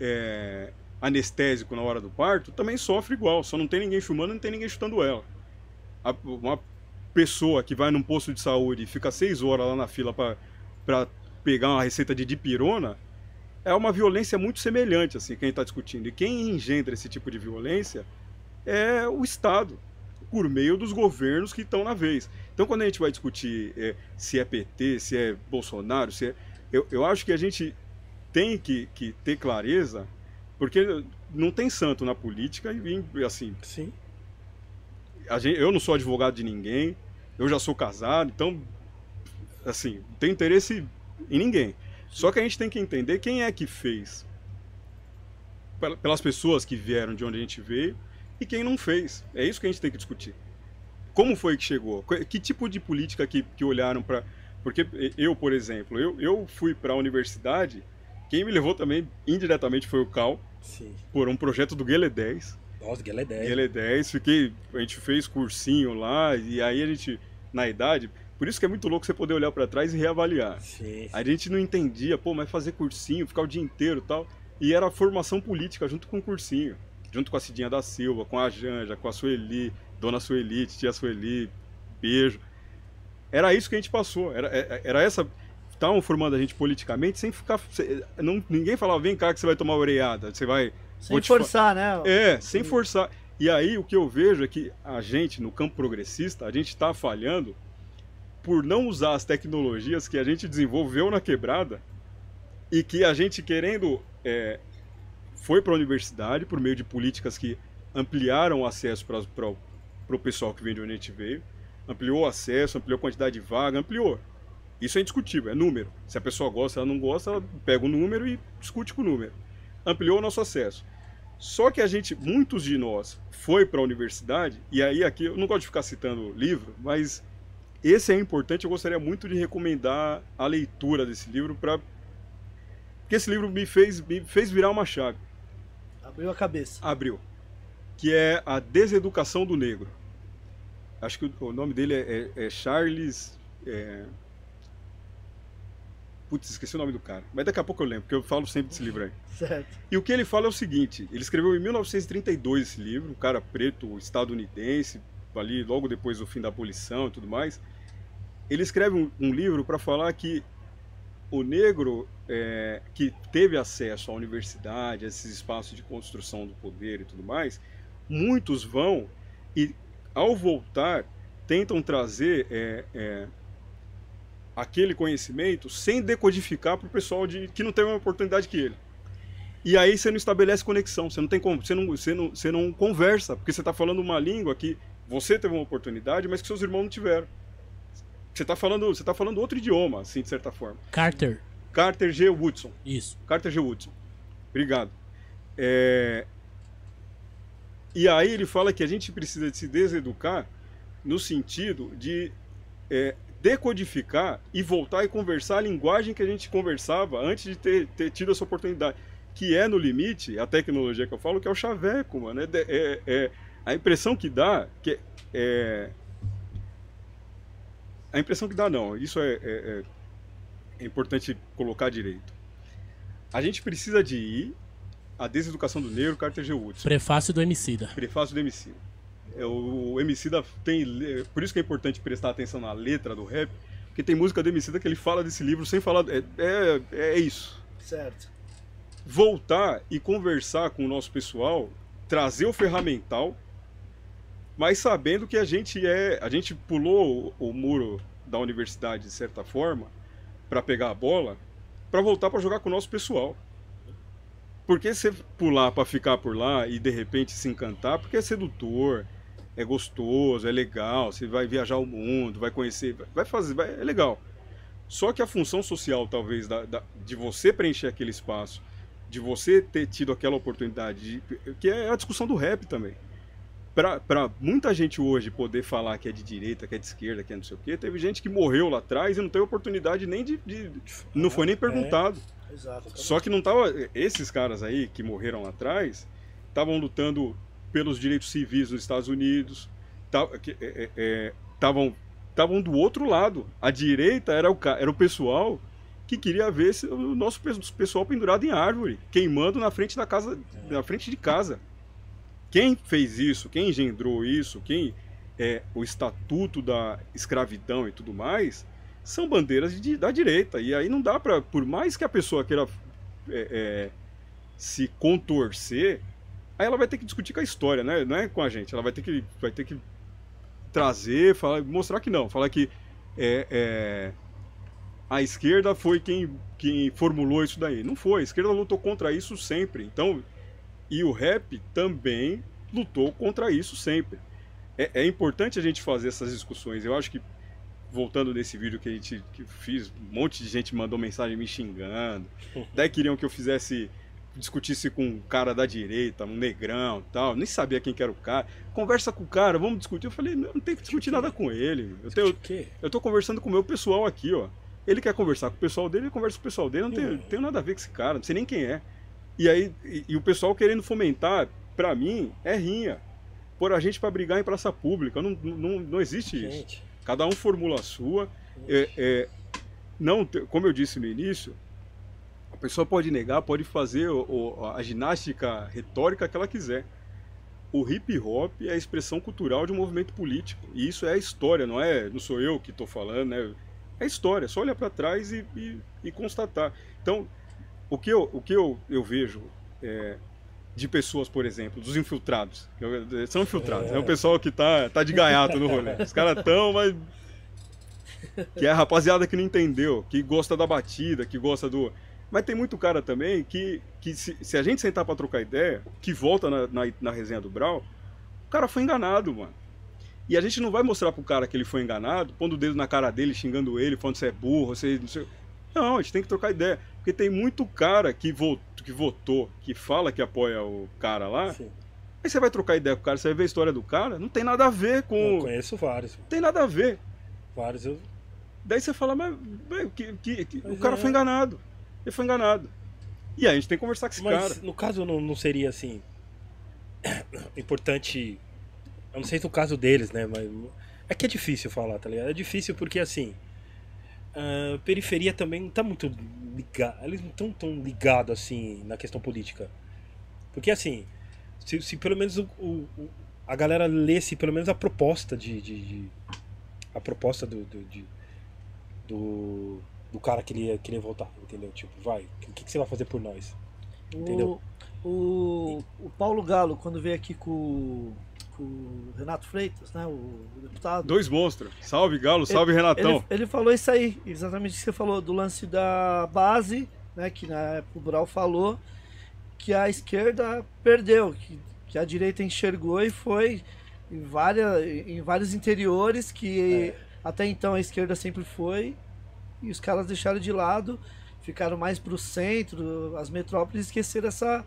é, anestésico na hora do parto, também sofre igual. Só não tem ninguém filmando, não tem ninguém chutando ela. A- uma pessoa que vai num posto de saúde e fica seis horas lá na fila para pegar uma receita de dipirona, é uma violência muito semelhante, assim, que a gente está discutindo. E quem engendra esse tipo de violência é o Estado, por meio dos governos que estão na vez. Então, quando a gente vai discutir é, se é PT, se é Bolsonaro, se é... Eu, eu acho que a gente tem que, que ter clareza, porque não tem santo na política e, assim, Sim. a gente, eu não sou advogado de ninguém, eu já sou casado, então, assim, não tenho interesse em ninguém. Só que a gente tem que entender quem é que fez. Pel- Pelas pessoas que vieram de onde a gente veio e quem não fez. É isso que a gente tem que discutir. Como foi que chegou? Que tipo de política que, que olharam para. Porque eu, por exemplo, eu, eu fui para a universidade, quem me levou também indiretamente foi o Cal, Sim. por um projeto do Guelé 10. Nossa, Guelé 10. Ele é 10, fiquei. A gente fez cursinho lá, e aí a gente, na idade, Por isso que é muito louco você poder olhar para trás e reavaliar. Sim. A gente não entendia, pô, mas fazer cursinho, ficar o dia inteiro e tal. E era a formação política junto com o cursinho. Junto com a Cidinha da Silva, com a Janja, com a Sueli, Dona Sueli, Tia Sueli, beijo. Era isso que a gente passou. Era, é, era essa. Estavam formando a gente politicamente sem ficar. sem- não, ninguém falava, vem cá que você vai tomar oreada, você vai. Sem forçar, né? É, sem forçar. E aí o que eu vejo é que a gente, no campo progressista, a gente está falhando por não usar as tecnologias que a gente desenvolveu na quebrada e que a gente querendo é, foi para a universidade por meio de políticas que ampliaram o acesso para o pessoal que vem de onde a gente veio, ampliou o acesso, ampliou a quantidade de vaga, ampliou. Isso é indiscutível, é número. Se a pessoa gosta, ela não gosta, ela pega o número e discute com o número. Ampliou o nosso acesso. Só que a gente, muitos de nós, foi para a universidade, e aí aqui, eu não gosto de ficar citando livro, mas esse é importante, eu gostaria muito de recomendar a leitura desse livro para porque esse livro me fez me fez virar uma chave, Abriu a cabeça. abriu, que é a deseducação do negro. Acho que o, o nome dele é, é- é Charles é... Putz, esqueci o nome do cara. Mas daqui a pouco eu lembro, porque eu falo sempre desse livro aí. Certo. E o que ele fala é o seguinte: ele escreveu em 1932 esse livro, um cara preto estadunidense, ali logo depois do fim da abolição e tudo mais. Ele escreve um, um livro para falar que o negro é, que teve acesso à universidade, a esses espaços de construção do poder e tudo mais, muitos vão e, ao voltar, tentam trazer é, é, aquele conhecimento sem decodificar para o pessoal de, que não teve uma oportunidade que ele. E aí você não estabelece conexão, você não tem você não, você não, você não conversa, porque você está falando uma língua que você teve uma oportunidade, mas que seus irmãos não tiveram. Você está falando, você tá falando outro idioma, assim, de certa forma. Carter. Carter G. Woodson. Isso. Carter G. Woodson. Obrigado. É, E aí ele fala que a gente precisa de se deseducar no sentido de é, decodificar e voltar e conversar a linguagem que a gente conversava antes de ter, ter tido essa oportunidade. Que é, no limite, a tecnologia que eu falo, que é o chaveco, mano. É, é- é- a impressão que dá que é. A impressão que dá, não. Isso é- é- é é importante colocar direito. A gente precisa de ir à deseducação do negro, Carter G. Woodson. Prefácio do Emicida. Prefácio do Emicida. É, o Emicida tem... le- Por isso que é importante prestar atenção na letra do rap, porque tem música do Emicida que ele fala desse livro sem falar... É, é, é isso. Certo. Voltar e conversar com o nosso pessoal, trazer o ferramental, mas sabendo que a gente é... A gente pulou o, o muro da universidade, de certa forma, para pegar a bola, para voltar para jogar com o nosso pessoal. Porque você pular para ficar por lá e de repente se encantar, porque é sedutor, é gostoso, é legal, você vai viajar o mundo, vai conhecer, vai fazer, vai- é legal. Só que a função social, talvez, da- da- de você preencher aquele espaço, de você ter tido aquela oportunidade, de- que é a discussão do rap também. Para muita gente hoje poder falar que é de direita, que é de esquerda, que é não sei o quê, teve gente que morreu lá atrás e não teve oportunidade nem de. de- não foi nem perguntado. Exato. Só que não tava. Esses caras aí que morreram lá atrás estavam lutando pelos direitos civis nos Estados Unidos, estavam estavam do outro lado. A direita era o, era o pessoal que queria ver esse- o nosso pe- pessoal pendurado em árvore, queimando na frente da casa, na frente de casa. Quem fez isso, quem engendrou isso, quem é o estatuto da escravidão e tudo mais, são bandeiras de- da direita. E aí não dá para, por mais que a pessoa queira é, é, se contorcer, aí ela vai ter que discutir com a história, né? Não é com a gente. Ela vai ter que, vai ter que trazer, falar, mostrar que não, falar que é, é, a esquerda foi quem, quem formulou isso daí. Não foi. A esquerda lutou contra isso sempre. Então, e o rap também lutou contra isso sempre. É, é importante a gente fazer essas discussões. Eu acho que voltando nesse vídeo que a gente que fiz, um monte de gente mandou mensagem me xingando. Daí queriam que eu fizesse discutisse com um cara da direita, um negrão e tal. Nem sabia quem que era o cara. Conversa com o cara, vamos discutir. Eu falei, não, não tem que discutir nada com ele. Eu, tenho, eu tô conversando com o meu pessoal aqui, ó. Ele quer conversar com o pessoal dele, ele conversa com o pessoal dele. Eu Não tenho, Uhum. tenho nada a ver com esse cara, não sei nem quem é. E aí, e, e o pessoal querendo fomentar, pra mim, é rinha. Pôr a gente pra brigar em praça pública. Não, não, não existe isso. Gente. Cada um formula a sua. É, é, não, como eu disse no início, a pessoa pode negar, pode fazer o- o- a ginástica retórica que ela quiser. O hip hop é a expressão cultural de um movimento político. E isso é a história, não é? Não sou eu que estou falando, né? É história. É só olhar para trás e, e- e constatar. Então, o que eu, o que eu, eu vejo é, de pessoas, por exemplo, dos infiltrados. São infiltrados. É, o pessoal que tá, tá de gaiato no rolê. Os caras tão, mas. Que é a rapaziada que não entendeu, que gosta da batida, que gosta do. Mas tem muito cara também que, que se, se a gente sentar pra trocar ideia, que volta na, na, na resenha do Brau, o cara foi enganado, mano. E a gente não vai mostrar pro cara que ele foi enganado, pondo o dedo na cara dele, xingando ele, falando que você é burro, você não sei. Não, a gente tem que trocar ideia. Porque tem muito cara que votou, que votou, que fala que apoia o cara lá. Sim. Aí você vai trocar ideia com o cara, você vai ver a história do cara, não tem nada a ver Eu com. conheço vários. Não tem nada a ver. Vários eu. Daí você fala, mas, mas que, que- que- o cara é. foi enganado. Ele foi enganado. E aí a gente tem que conversar com esse Mas cara. no caso não, não seria assim. importante. Eu não sei se no caso deles, né? Mas. É que é difícil falar, tá ligado? É difícil porque assim. A periferia também não tá muito ligada. Eles não estão tão ligados assim na questão política. Porque assim. Se, se pelo menos o, o- a galera lesse pelo menos a proposta de. de- de- a proposta do. do, de- do, do cara que ele ia querer voltar, entendeu? Tipo, vai, o que, que você vai fazer por nós? Entendeu? O, o, o Paulo Galo, quando veio aqui com o Renato Freitas, né, o, o deputado, Dois monstros. Salve, Galo, salve, Renatão. ele, ele falou isso aí, exatamente o que você falou, do lance da base, né, que na época o Brau falou, que a esquerda perdeu, que, que a direita enxergou e foi em, várias, em vários interiores que até então a esquerda sempre foi, e os caras deixaram de lado, ficaram mais pro centro, as metrópoles, esqueceram essa,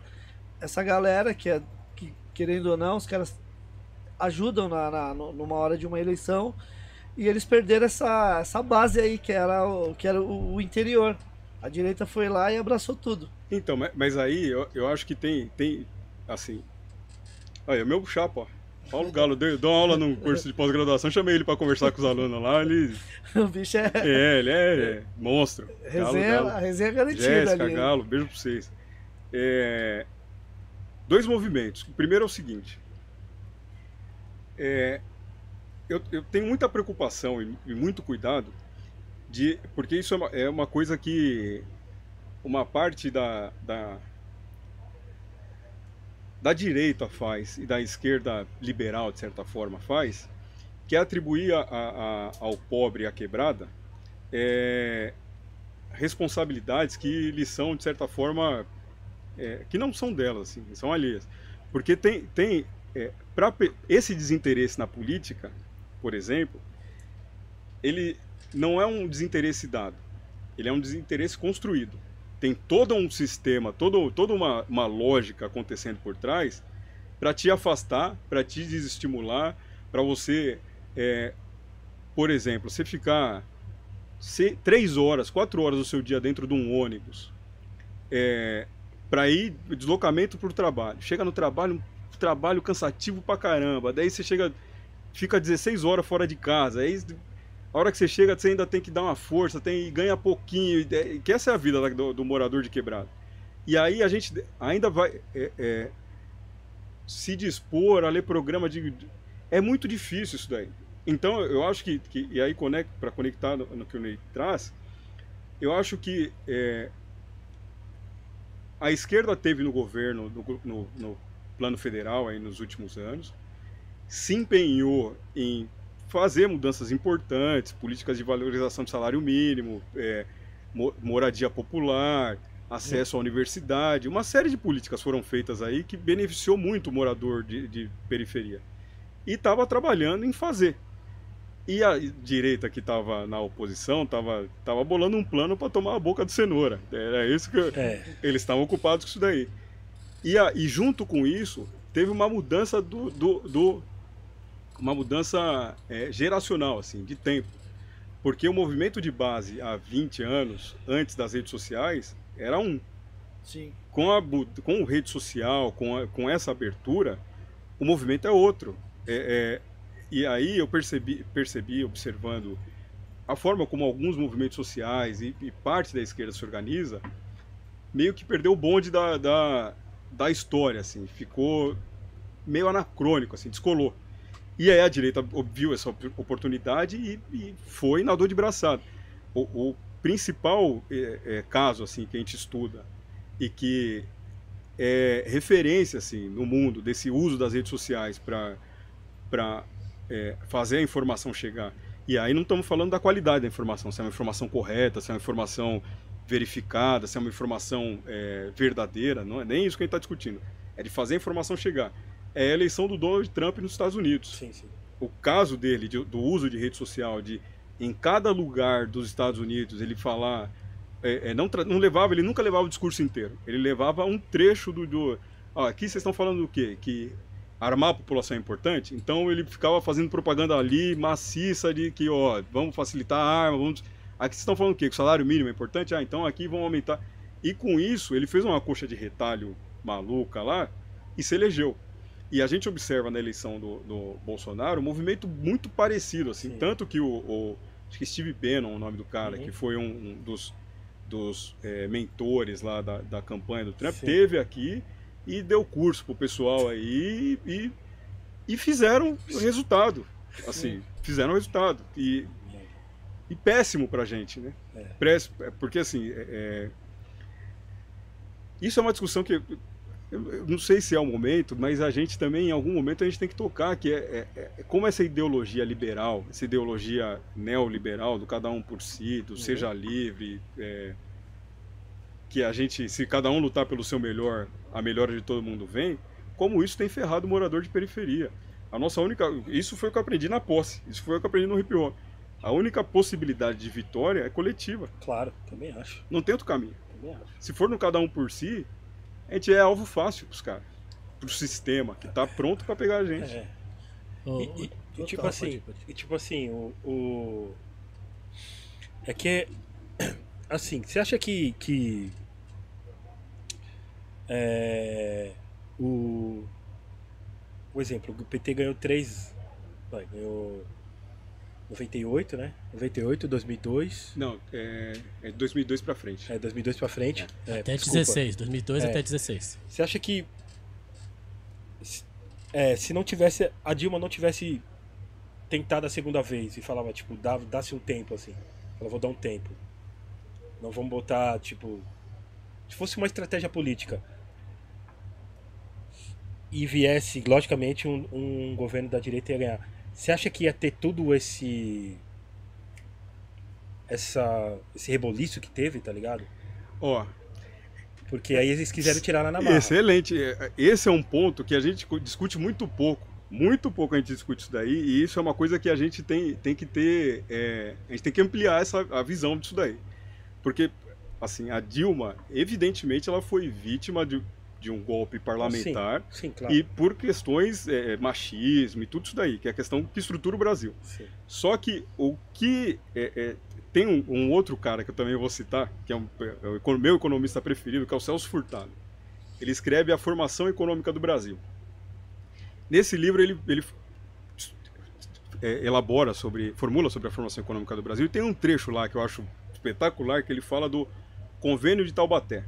essa galera que é, que, querendo ou não, os caras ajudam na, na- numa hora de uma eleição, e eles perderam essa, essa base aí, que era, o, que era o, o interior. A direita foi lá e abraçou tudo. Então, mas- aí eu, eu acho que tem, tem assim. Olha, meu chapa, ó. Paulo Galo deu, deu uma aula num curso de pós-graduação, chamei ele pra conversar com os alunos lá. Ele, O bicho é, é, ele é, monstro. Galo, resenha, Galo. a resenha é garantida Jéssica, ali. Galo, beijo pra vocês. É, dois movimentos. O primeiro é o seguinte. É, eu, eu tenho muita preocupação e, e muito cuidado de porque isso é uma, é uma coisa que uma parte da, da da direita faz e da esquerda liberal de certa forma faz que é atribuir a, a- ao pobre e à quebrada é, responsabilidades que lhes são, de certa forma, é, que não são delas, assim, são alheias. Porque tem, tem é, esse desinteresse na política, por exemplo, ele não é um desinteresse dado, ele é um desinteresse construído. Tem todo um sistema, todo, toda uma, uma lógica acontecendo por trás para te afastar, para te desestimular, para você, é, por exemplo, você ficar se, três horas, quatro horas do seu dia dentro de um ônibus é, para ir deslocamento para o trabalho. Chega no trabalho, trabalho cansativo pra caramba. Daí você chega, fica 16 horas fora de casa. Aí a hora que você chega, você ainda tem que dar uma força, tem ganha pouquinho. é- Que essa é a vida da- do, do morador de quebrado. E aí a gente ainda vai é, é, se dispor a ler programa de. É muito difícil isso daí. Então eu acho que, que e aí para conectar no, no que o Ney traz, eu acho que é, a esquerda teve no governo, no, no- no plano federal aí nos últimos anos, se empenhou em fazer mudanças importantes, políticas de valorização do salário mínimo, é, mo- moradia popular, acesso à universidade, uma série de políticas foram feitas aí que beneficiou muito o morador de, de periferia. E estava trabalhando em fazer. E a direita que estava na oposição estava tava bolando um plano para tomar a boca de cenoura. Era isso que eu- É. eles estavam ocupados com isso daí. E, a- e junto com isso, teve uma mudança do. do, do- uma mudança é, geracional, assim, de tempo. Porque o movimento de base há 20 anos, antes das redes sociais, era um. Sim. Com a com rede social, com, a- com essa abertura, o movimento é outro. É, é, e aí eu percebi, percebi, observando a forma como alguns movimentos sociais e, e parte da esquerda se organiza, meio que perdeu o bonde da, da, da história, assim, ficou meio anacrônico, assim, descolou. E aí a direita viu essa oportunidade e, e foi na dor de braçada. O, o principal é, é, caso assim que a gente estuda e que é referência assim no mundo desse uso das redes sociais para para é, fazer a informação chegar. E aí não estamos falando da qualidade da informação, se é uma informação correta, se é uma informação verificada, se é uma informação é, verdadeira, não é nem isso que a gente está discutindo. É de fazer a informação chegar. É a eleição do Donald Trump nos Estados Unidos. Sim, sim. O caso dele, de, do uso de rede social, de em cada lugar dos Estados Unidos ele falar. É, é, não, não levava, ele nunca levava o discurso inteiro. Ele levava um trecho do. do aqui vocês estão falando do quê? Que armar a população é importante? Então ele ficava fazendo propaganda ali, maciça, de que, ó, vamos facilitar a arma, vamos. Aqui vocês estão falando o quê? Que o salário mínimo é importante? Ah, então aqui vão aumentar. E com isso, ele fez uma coxa de retalho maluca lá e se elegeu. E a gente observa na eleição do, do Bolsonaro um movimento muito parecido, assim, Sim. tanto que o, o, acho que Steve Bannon, o nome do cara, uhum. que foi um, um dos, dos é, mentores lá da, da campanha do Trump, Sim. teve aqui e deu curso pro pessoal aí e, e fizeram resultado, assim, fizeram resultado e, e péssimo pra gente, né? É. Porque assim, é, é, isso é uma discussão que eu não sei se é o momento, mas a gente também, em algum momento, a gente tem que tocar que é, é, é como essa ideologia liberal, essa ideologia neoliberal, do cada um por si, do uhum. seja livre, é, que a gente, se cada um lutar pelo seu melhor, a melhora de todo mundo vem, como isso tem ferrado o morador de periferia. A nossa única. Isso foi o que eu aprendi na posse, isso foi o que eu aprendi no hip hop. A única possibilidade de vitória é coletiva. Claro, também acho. Não tem outro caminho. Também acho. Se for no cada um por si, a gente é alvo fácil pros caras. Pro sistema, que tá pronto para pegar a gente. É. Oh, e, e, e, tipo assim, e tipo assim, o, o. É que. Assim, você acha que. que é, o. O exemplo, o PT ganhou três. Vai, ganhou 98, né? 98, 2002. Não, é, é 2002 pra frente. É 2002 pra frente. É, até desculpa. 16, 2002 é. até 16. Você acha que é, se não tivesse a Dilma não tivesse tentado a segunda vez e falava tipo, dá, dá-se um tempo assim. Ela vou dar um tempo. Não vamos botar tipo se fosse uma estratégia política e viesse logicamente um, um governo da direita ia ganhar você acha que ia ter tudo esse. Essa, esse reboliço que teve, tá ligado? Ó. Porque aí eles quiseram tirar lá na barra. Excelente. Esse é um ponto que a gente discute muito pouco. Muito pouco a gente discute isso daí. E isso é uma coisa que a gente tem, tem que ter. É, a gente tem que ampliar essa, a visão disso daí. Porque, assim, a Dilma, evidentemente, ela foi vítima de, de um golpe parlamentar sim, sim, claro. e por questões é, machismo e tudo isso daí, que é a questão que estrutura o Brasil. Sim. Só que o que é, é, tem um, um, outro cara que eu também vou citar, que é, um, é o meu economista preferido, que é o Celso Furtado. Ele escreve a formação econômica do Brasil. Nesse livro ele, ele elabora sobre, formula sobre a formação econômica do Brasil e tem um trecho lá que eu acho espetacular que ele fala do Convênio de Taubaté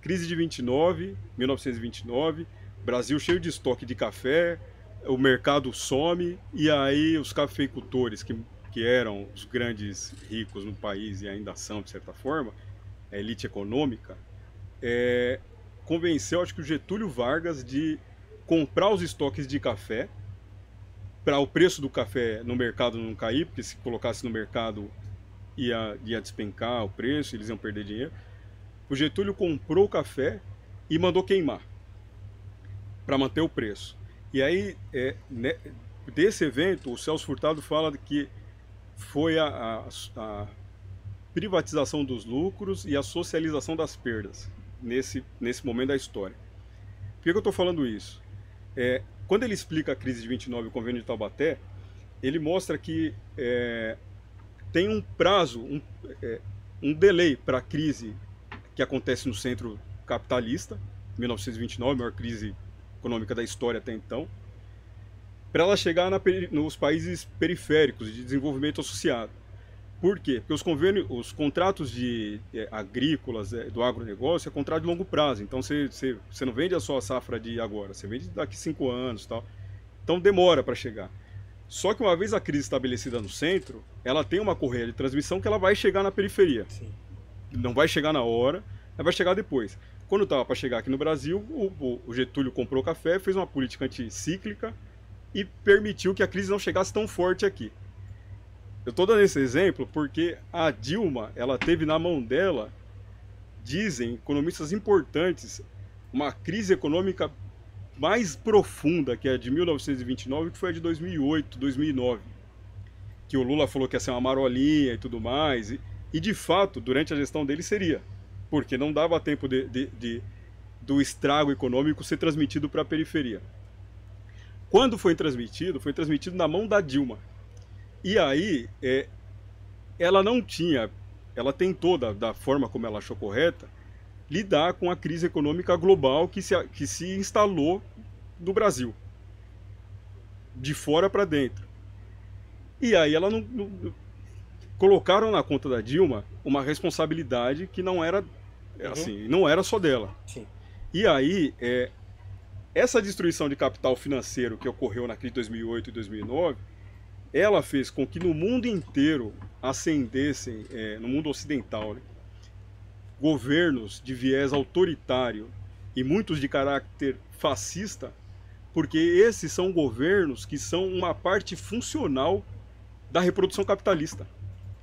Crise de 29, 1929, Brasil cheio de estoque de café, o mercado some e aí os cafeicultores que, que eram os grandes ricos no país e ainda são de certa forma, a elite econômica, é, convenceu acho que o Getúlio Vargas de comprar os estoques de café para o preço do café no mercado não cair, porque se colocasse no mercado ia, ia despencar o preço, eles iam perder dinheiro o Getúlio comprou o café e mandou queimar para manter o preço. E aí, é, né, desse evento, o Celso Furtado fala que foi a, a, a, privatização dos lucros e a socialização das perdas nesse, nesse momento da história. Por que, que eu estou falando isso? É, quando ele explica a crise de 29 e o convênio de Taubaté, ele mostra que é, tem um prazo, um, é, um delay para a crise que acontece no centro capitalista, 1929, a maior crise econômica da história até então. para ela chegar na nos países periféricos de desenvolvimento associado. Por quê? Porque os, convênios, os contratos de eh, agrícolas eh, do agronegócio é contrato de longo prazo. Então você, você, você não vende a sua safra de agora, você vende daqui cinco anos tal. Então demora para chegar. Só que uma vez a crise estabelecida no centro, ela tem uma correia de transmissão que ela vai chegar na periferia. Sim. Não vai chegar na hora, vai chegar depois. Quando estava para chegar aqui no Brasil, o, o- Getúlio comprou café, fez uma política anticíclica e permitiu que a crise não chegasse tão forte aqui. Eu estou dando esse exemplo porque a Dilma, ela teve na mão dela, dizem economistas importantes, uma crise econômica mais profunda que a de 1929, que foi a de 2008, 2009. Que o Lula falou que ia ser uma marolinha e tudo mais. E, e de fato, durante a gestão dele seria. Porque não dava tempo de, de- de- do estrago econômico ser transmitido para a periferia. Quando foi transmitido, foi transmitido na mão da Dilma. E aí, é, ela não tinha, ela tentou, da, da forma como ela achou correta, lidar com a crise econômica global que se, que se instalou no Brasil, de fora para dentro. E aí ela não, não- colocaram na conta da Dilma uma responsabilidade que não era assim, não era só dela. Sim. E aí é, essa destruição de capital financeiro que ocorreu na crise de 2008 e 2009, ela fez com que no mundo inteiro ascendessem, é, no mundo ocidental, né, governos de viés autoritário e muitos de caráter fascista, porque esses são governos que são uma parte funcional da reprodução capitalista.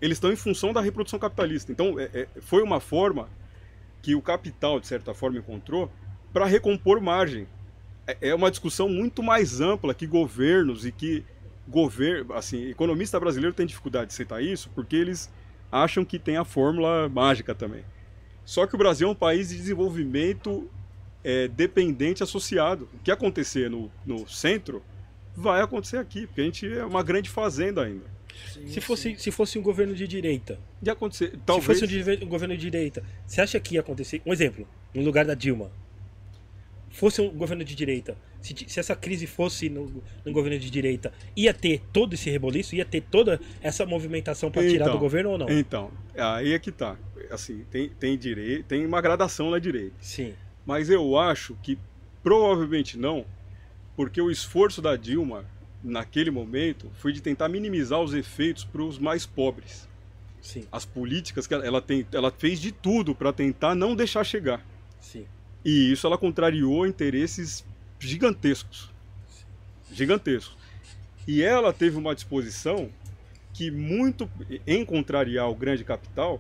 Eles estão em função da reprodução capitalista. Então, é- é- foi uma forma que o capital, de certa forma, encontrou para recompor margem. É- É uma discussão muito mais ampla que governos e que governo, assim, economista brasileiro tem dificuldade de aceitar isso porque eles acham que tem a fórmula mágica também. Só que o Brasil é um país de desenvolvimento é, dependente associado. O que acontecer no, no centro vai acontecer aqui, porque a gente é uma grande fazenda ainda. Sim, Se fosse, sim. se fosse um governo de direita, De acontecer, se talvez fosse um, um governo de direita, você acha que ia acontecer? Um exemplo, no lugar da Dilma, fosse um governo de direita, se, se essa crise fosse no, no governo de direita, ia ter todo esse reboliço, ia ter toda essa movimentação para tirar Então, do governo ou não? Então, aí é que tá. Assim, tem, tem direito, tem uma gradação na direita. Sim, Mas eu acho que provavelmente não, porque o esforço da Dilma naquele momento foi de tentar minimizar os efeitos para os mais pobres. sim, As políticas que ela, ela, tem, ela fez de tudo para tentar não deixar chegar. sim. E isso ela contrariou interesses gigantescos. Gigantescos. E ela teve uma disposição que muito em contrariar o grande capital,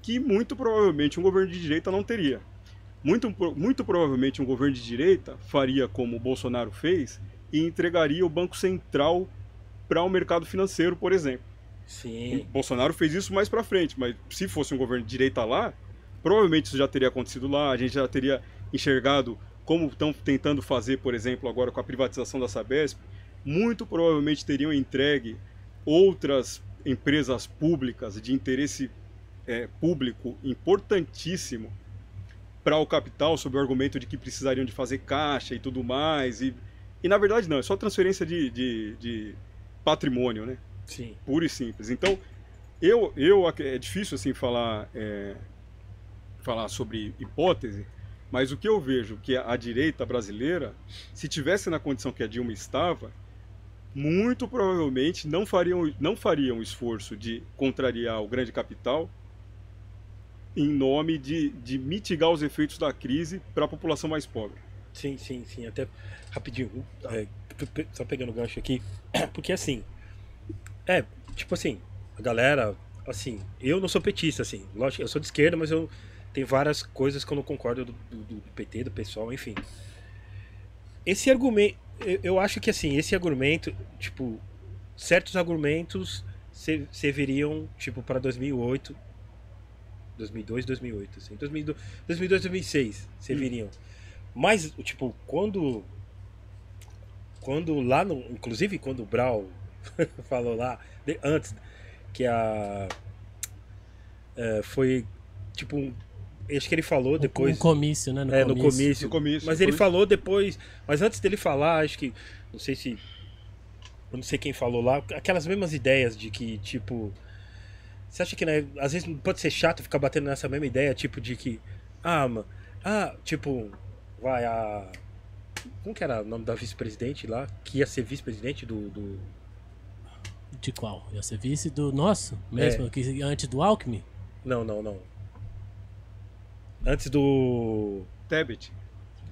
que muito provavelmente um governo de direita não teria. Muito, muito provavelmente um governo de direita faria como o Bolsonaro fez e entregaria o Banco Central para o mercado financeiro, por exemplo. O Sim, Bolsonaro fez isso mais para frente, mas se fosse um governo de direita lá, provavelmente isso já teria acontecido lá, a gente já teria enxergado como estão tentando fazer, por exemplo, agora com a privatização da Sabesp, muito provavelmente teriam entregue outras empresas públicas de interesse eh, público importantíssimo para o capital, sob o argumento de que precisariam de fazer caixa e tudo mais. E, e na verdade não, é só transferência de, de, de patrimônio, né? sim. puro e simples. Então, eu, eu ac- é difícil assim falar é, falar sobre hipótese, mas o que eu vejo que a, a direita brasileira, se tivesse na condição que a Dilma estava, muito provavelmente não fariam não fariam esforço de contrariar o grande capital em nome de, de mitigar os efeitos da crise para a população mais pobre. Sim, sim, sim. Até rapidinho, é, só pegando o gancho aqui, porque assim, é, tipo assim, a galera, assim, eu não sou petista, assim, lógico, eu sou de esquerda, mas eu tenho várias coisas que eu não concordo do, do- do PT, do pessoal, enfim. Esse argumento, eu, eu acho que assim, esse argumento, tipo, certos argumentos se- serviriam, tipo, para 2008, 2002, 2008, assim, 2002, 2002 2006 serviriam. Mas, tipo, quando. Quando lá no. Inclusive quando o Brau falou lá, de- antes, que a. é, foi. Tipo, um- acho que ele falou depois. Um comício, né? No é, no comício. comício. No comício, Mas ele comício. falou depois. Mas antes dele falar, acho que. Não sei se. eu não sei quem falou lá, aquelas mesmas ideias de que, tipo. Você acha que, né, às vezes pode ser chato ficar batendo nessa mesma ideia, tipo, de que. Ah, mano. Ah, tipo. Vai, a. Como que era o nome da vice-presidente lá? Que ia ser vice-presidente do, do. De qual? Ia ser vice do nosso? Mesmo? É. Que, antes do Alckmin? Não, não, não. Antes do. Tebet.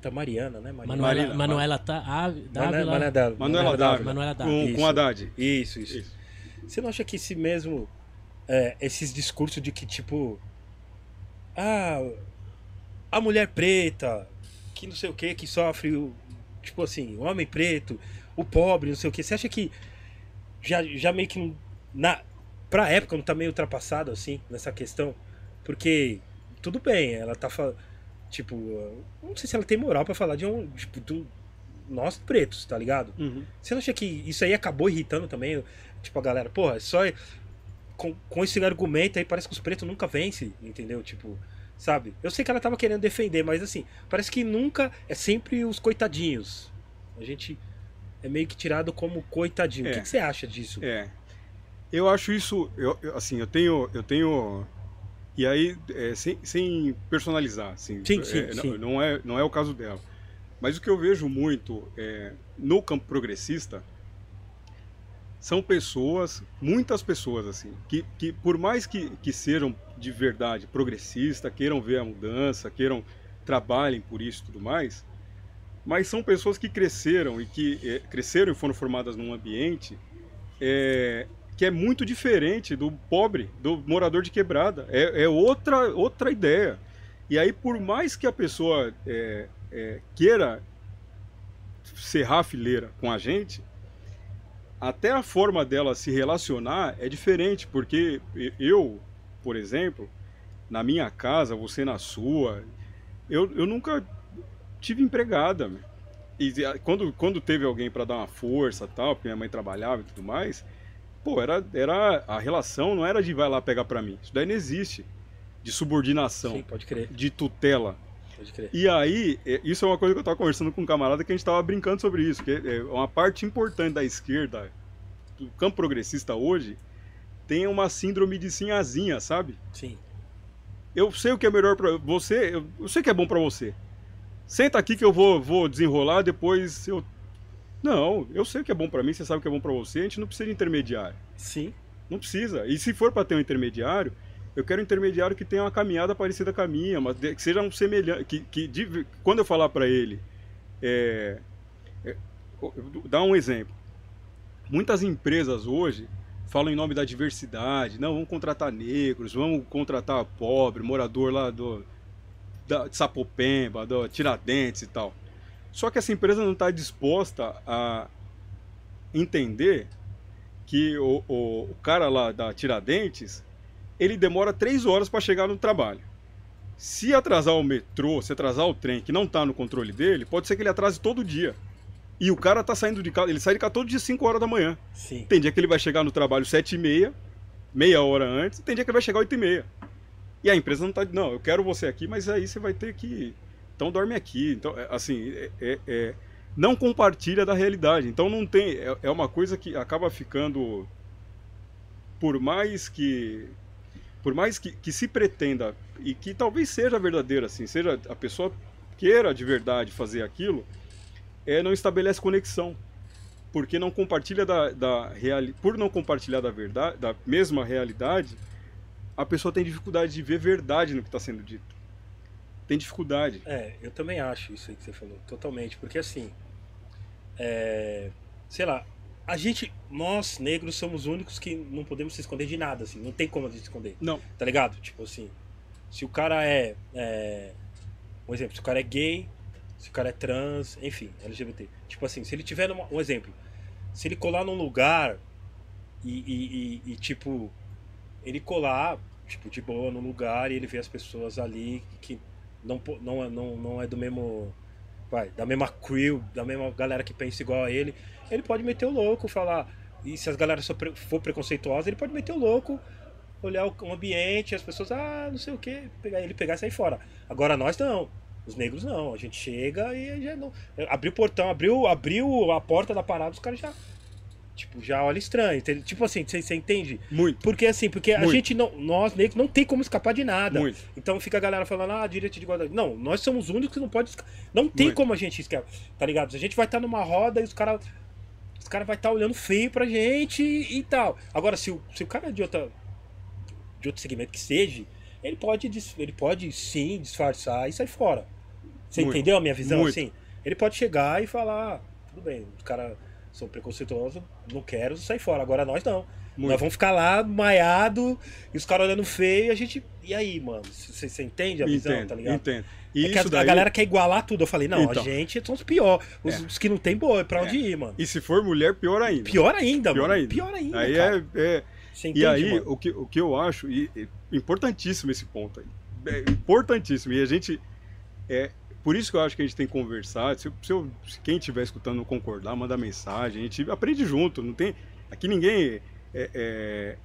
Da Mariana, né? Mariana. Manuela, Marina, Manuela tá, Ave- Dávila. Manuela Dávila. Manuela Dávila. Manuela Dávila. Com, Isso. com Haddad. Isso, isso, Isso. Você não acha que esse mesmo. é, esses discursos de que, tipo. Ah. A mulher preta, que não sei o que, que sofre. o- Tipo assim, o homem preto, o pobre, não sei o que. Você acha que já, já meio que. Na, pra época não tá meio ultrapassado, assim, nessa questão? Porque. Tudo bem, ela tá falando. Tipo, não sei se ela tem moral pra falar de um. Tipo, do, nós pretos, tá ligado? Uhum. Você não acha que isso aí acabou irritando também? Tipo, a galera, porra, só. Com, com esse argumento aí parece que os pretos nunca vencem, entendeu? Tipo, sabe? Eu sei que ela tava querendo defender, mas assim, parece que nunca é sempre os coitadinhos. A gente é meio que tirado como coitadinho. O É. que, que você acha disso? É. Eu acho isso, eu, assim, eu tenho, eu tenho, e aí é, sem, sem personalizar, assim, Sim, sim, é, não- sim. Não, é, não é o caso dela. Mas o que eu vejo muito é, no campo progressista são pessoas, muitas pessoas assim, que, que por mais que, que sejam de verdade progressista, queiram ver a mudança, queiram trabalhem por isso e tudo mais, mas são pessoas que cresceram e que eh, cresceram e foram formadas num ambiente é, que é muito diferente do pobre, do morador de quebrada. É, é outra, outra ideia. E aí, por mais que a pessoa é, é, queira serrar a fileira com a gente, até a forma dela se relacionar é diferente, porque eu, por exemplo, na minha casa, você na sua, eu, eu nunca tive empregada. E a- quando, quando teve alguém para dar uma força tal, porque minha mãe trabalhava e tudo mais, pô, era, era a relação não era de vai lá pegar para mim. Isso daí não existe. De subordinação, Sim, pode crer, de tutela. pode crer. E aí, é, isso é uma coisa que eu tava conversando com um camarada que a gente tava brincando sobre isso, que é uma parte importante da esquerda, do campo progressista hoje, tem uma síndrome de sinhazinha, sabe? Sim. Eu sei o que é melhor pra você, eu, eu sei que é bom pra você. Senta aqui que eu vou, vou desenrolar, depois eu. Não, eu sei o que é bom pra mim, você sabe o que é bom pra você, a gente não precisa de intermediário. Sim. Não precisa. E se for para ter um intermediário, eu quero um intermediário que tenha uma caminhada parecida com a minha, mas que seja um semelhante. Que, que de- quando eu falar para ele, é, é, dá um exemplo. Muitas empresas hoje falam em nome da diversidade, não, vamos contratar negros, vamos contratar pobre, morador lá do da, de Sapopemba, do Tiradentes e tal. Só que essa empresa não está disposta a entender que o, o, o cara lá da Tiradentes, ele demora três horas para chegar no trabalho. Se atrasar o metrô, se atrasar o trem que não está no controle dele, pode ser que ele atrase todo dia. E o cara tá saindo de casa, ele sai de casa todo dia 5 horas da manhã. Sim. Tem dia que ele vai chegar no trabalho 7 e meia, meia hora antes, tem dia que ele vai chegar 8 e meia. E a empresa não tá, não, eu quero você aqui, mas aí você vai ter que, então dorme aqui. Então, é, assim, é, é- é- não compartilha da realidade. Então não tem, é, é uma coisa que acaba ficando, por mais que, por mais que, que se pretenda e que talvez seja verdadeira, assim, seja a pessoa queira de verdade fazer aquilo, é não estabelece conexão porque não compartilha da, da reali... por não compartilhar da verdade, da mesma realidade, a pessoa tem dificuldade de ver verdade no que está sendo dito. Tem dificuldade. É, eu também acho isso aí que você falou, totalmente. Porque assim, é, sei lá, a gente, nós negros somos os únicos que não podemos se esconder de nada, assim, não tem como a gente se esconder, Não. tá ligado? Tipo assim, se o cara é, é, um exemplo, se o cara é gay, se o cara é trans, enfim, LGBT. Tipo assim, se ele tiver numa, um exemplo, se ele colar num lugar e, e- e- e, tipo, ele colar, tipo, de boa num lugar e ele vê as pessoas ali que não, não, é- não, não é do mesmo. Vai, da mesma crew, da mesma galera que pensa igual a ele, ele pode meter o louco, falar. E se as galera for preconceituosa, ele pode meter o louco, olhar o ambiente, as pessoas, ah, não sei o que, pegar ele pegar e sair fora. Agora nós não. Os negros não, a gente chega e já não. Abriu o portão, abriu, abriu a porta da parada, os caras já. tipo, já olha estranho. Tipo assim, você entende? Muito, Porque assim, porque a Muito. gente não, nós negros não tem como escapar de nada. muito. Então fica a galera falando, ah, direito de igualdade. Não, nós somos os únicos que não pode Não tem Muito. como a gente escapar, tá ligado? A gente vai estar numa roda e os caras os cara vai estar olhando feio pra gente e, e tal. Agora, se o, se o cara é de outra de outro segmento que seja, ele pode, ele pode sim disfarçar e sair fora. Você Muito. entendeu a minha visão? Muito. Assim, ele pode chegar e falar, ah, tudo bem, os caras são preconceituosos, não quero sair fora. Agora nós não. Muito. Nós vamos ficar lá, maiado, e os caras olhando feio, e a gente. E aí, mano? Você entende a visão, Entendo, tá ligado? entendo. E É a, isso a daí, galera quer igualar tudo. Eu falei, não, Então. a gente são os piores. Os, É. os que não tem boi, pra É. onde ir, mano? e se for mulher, pior ainda. Pior ainda, Pior mano. ainda. Pior ainda. Aí cara. é, é- Você E entende, aí, mano? o que, o que eu acho, e, e importantíssimo esse ponto aí. É importantíssimo. E a gente. É, por isso que eu acho que a gente tem que conversar. Se, se, eu- se quem estiver escutando não concordar, manda mensagem. A gente aprende junto. Não tem. Aqui ninguém. é- é-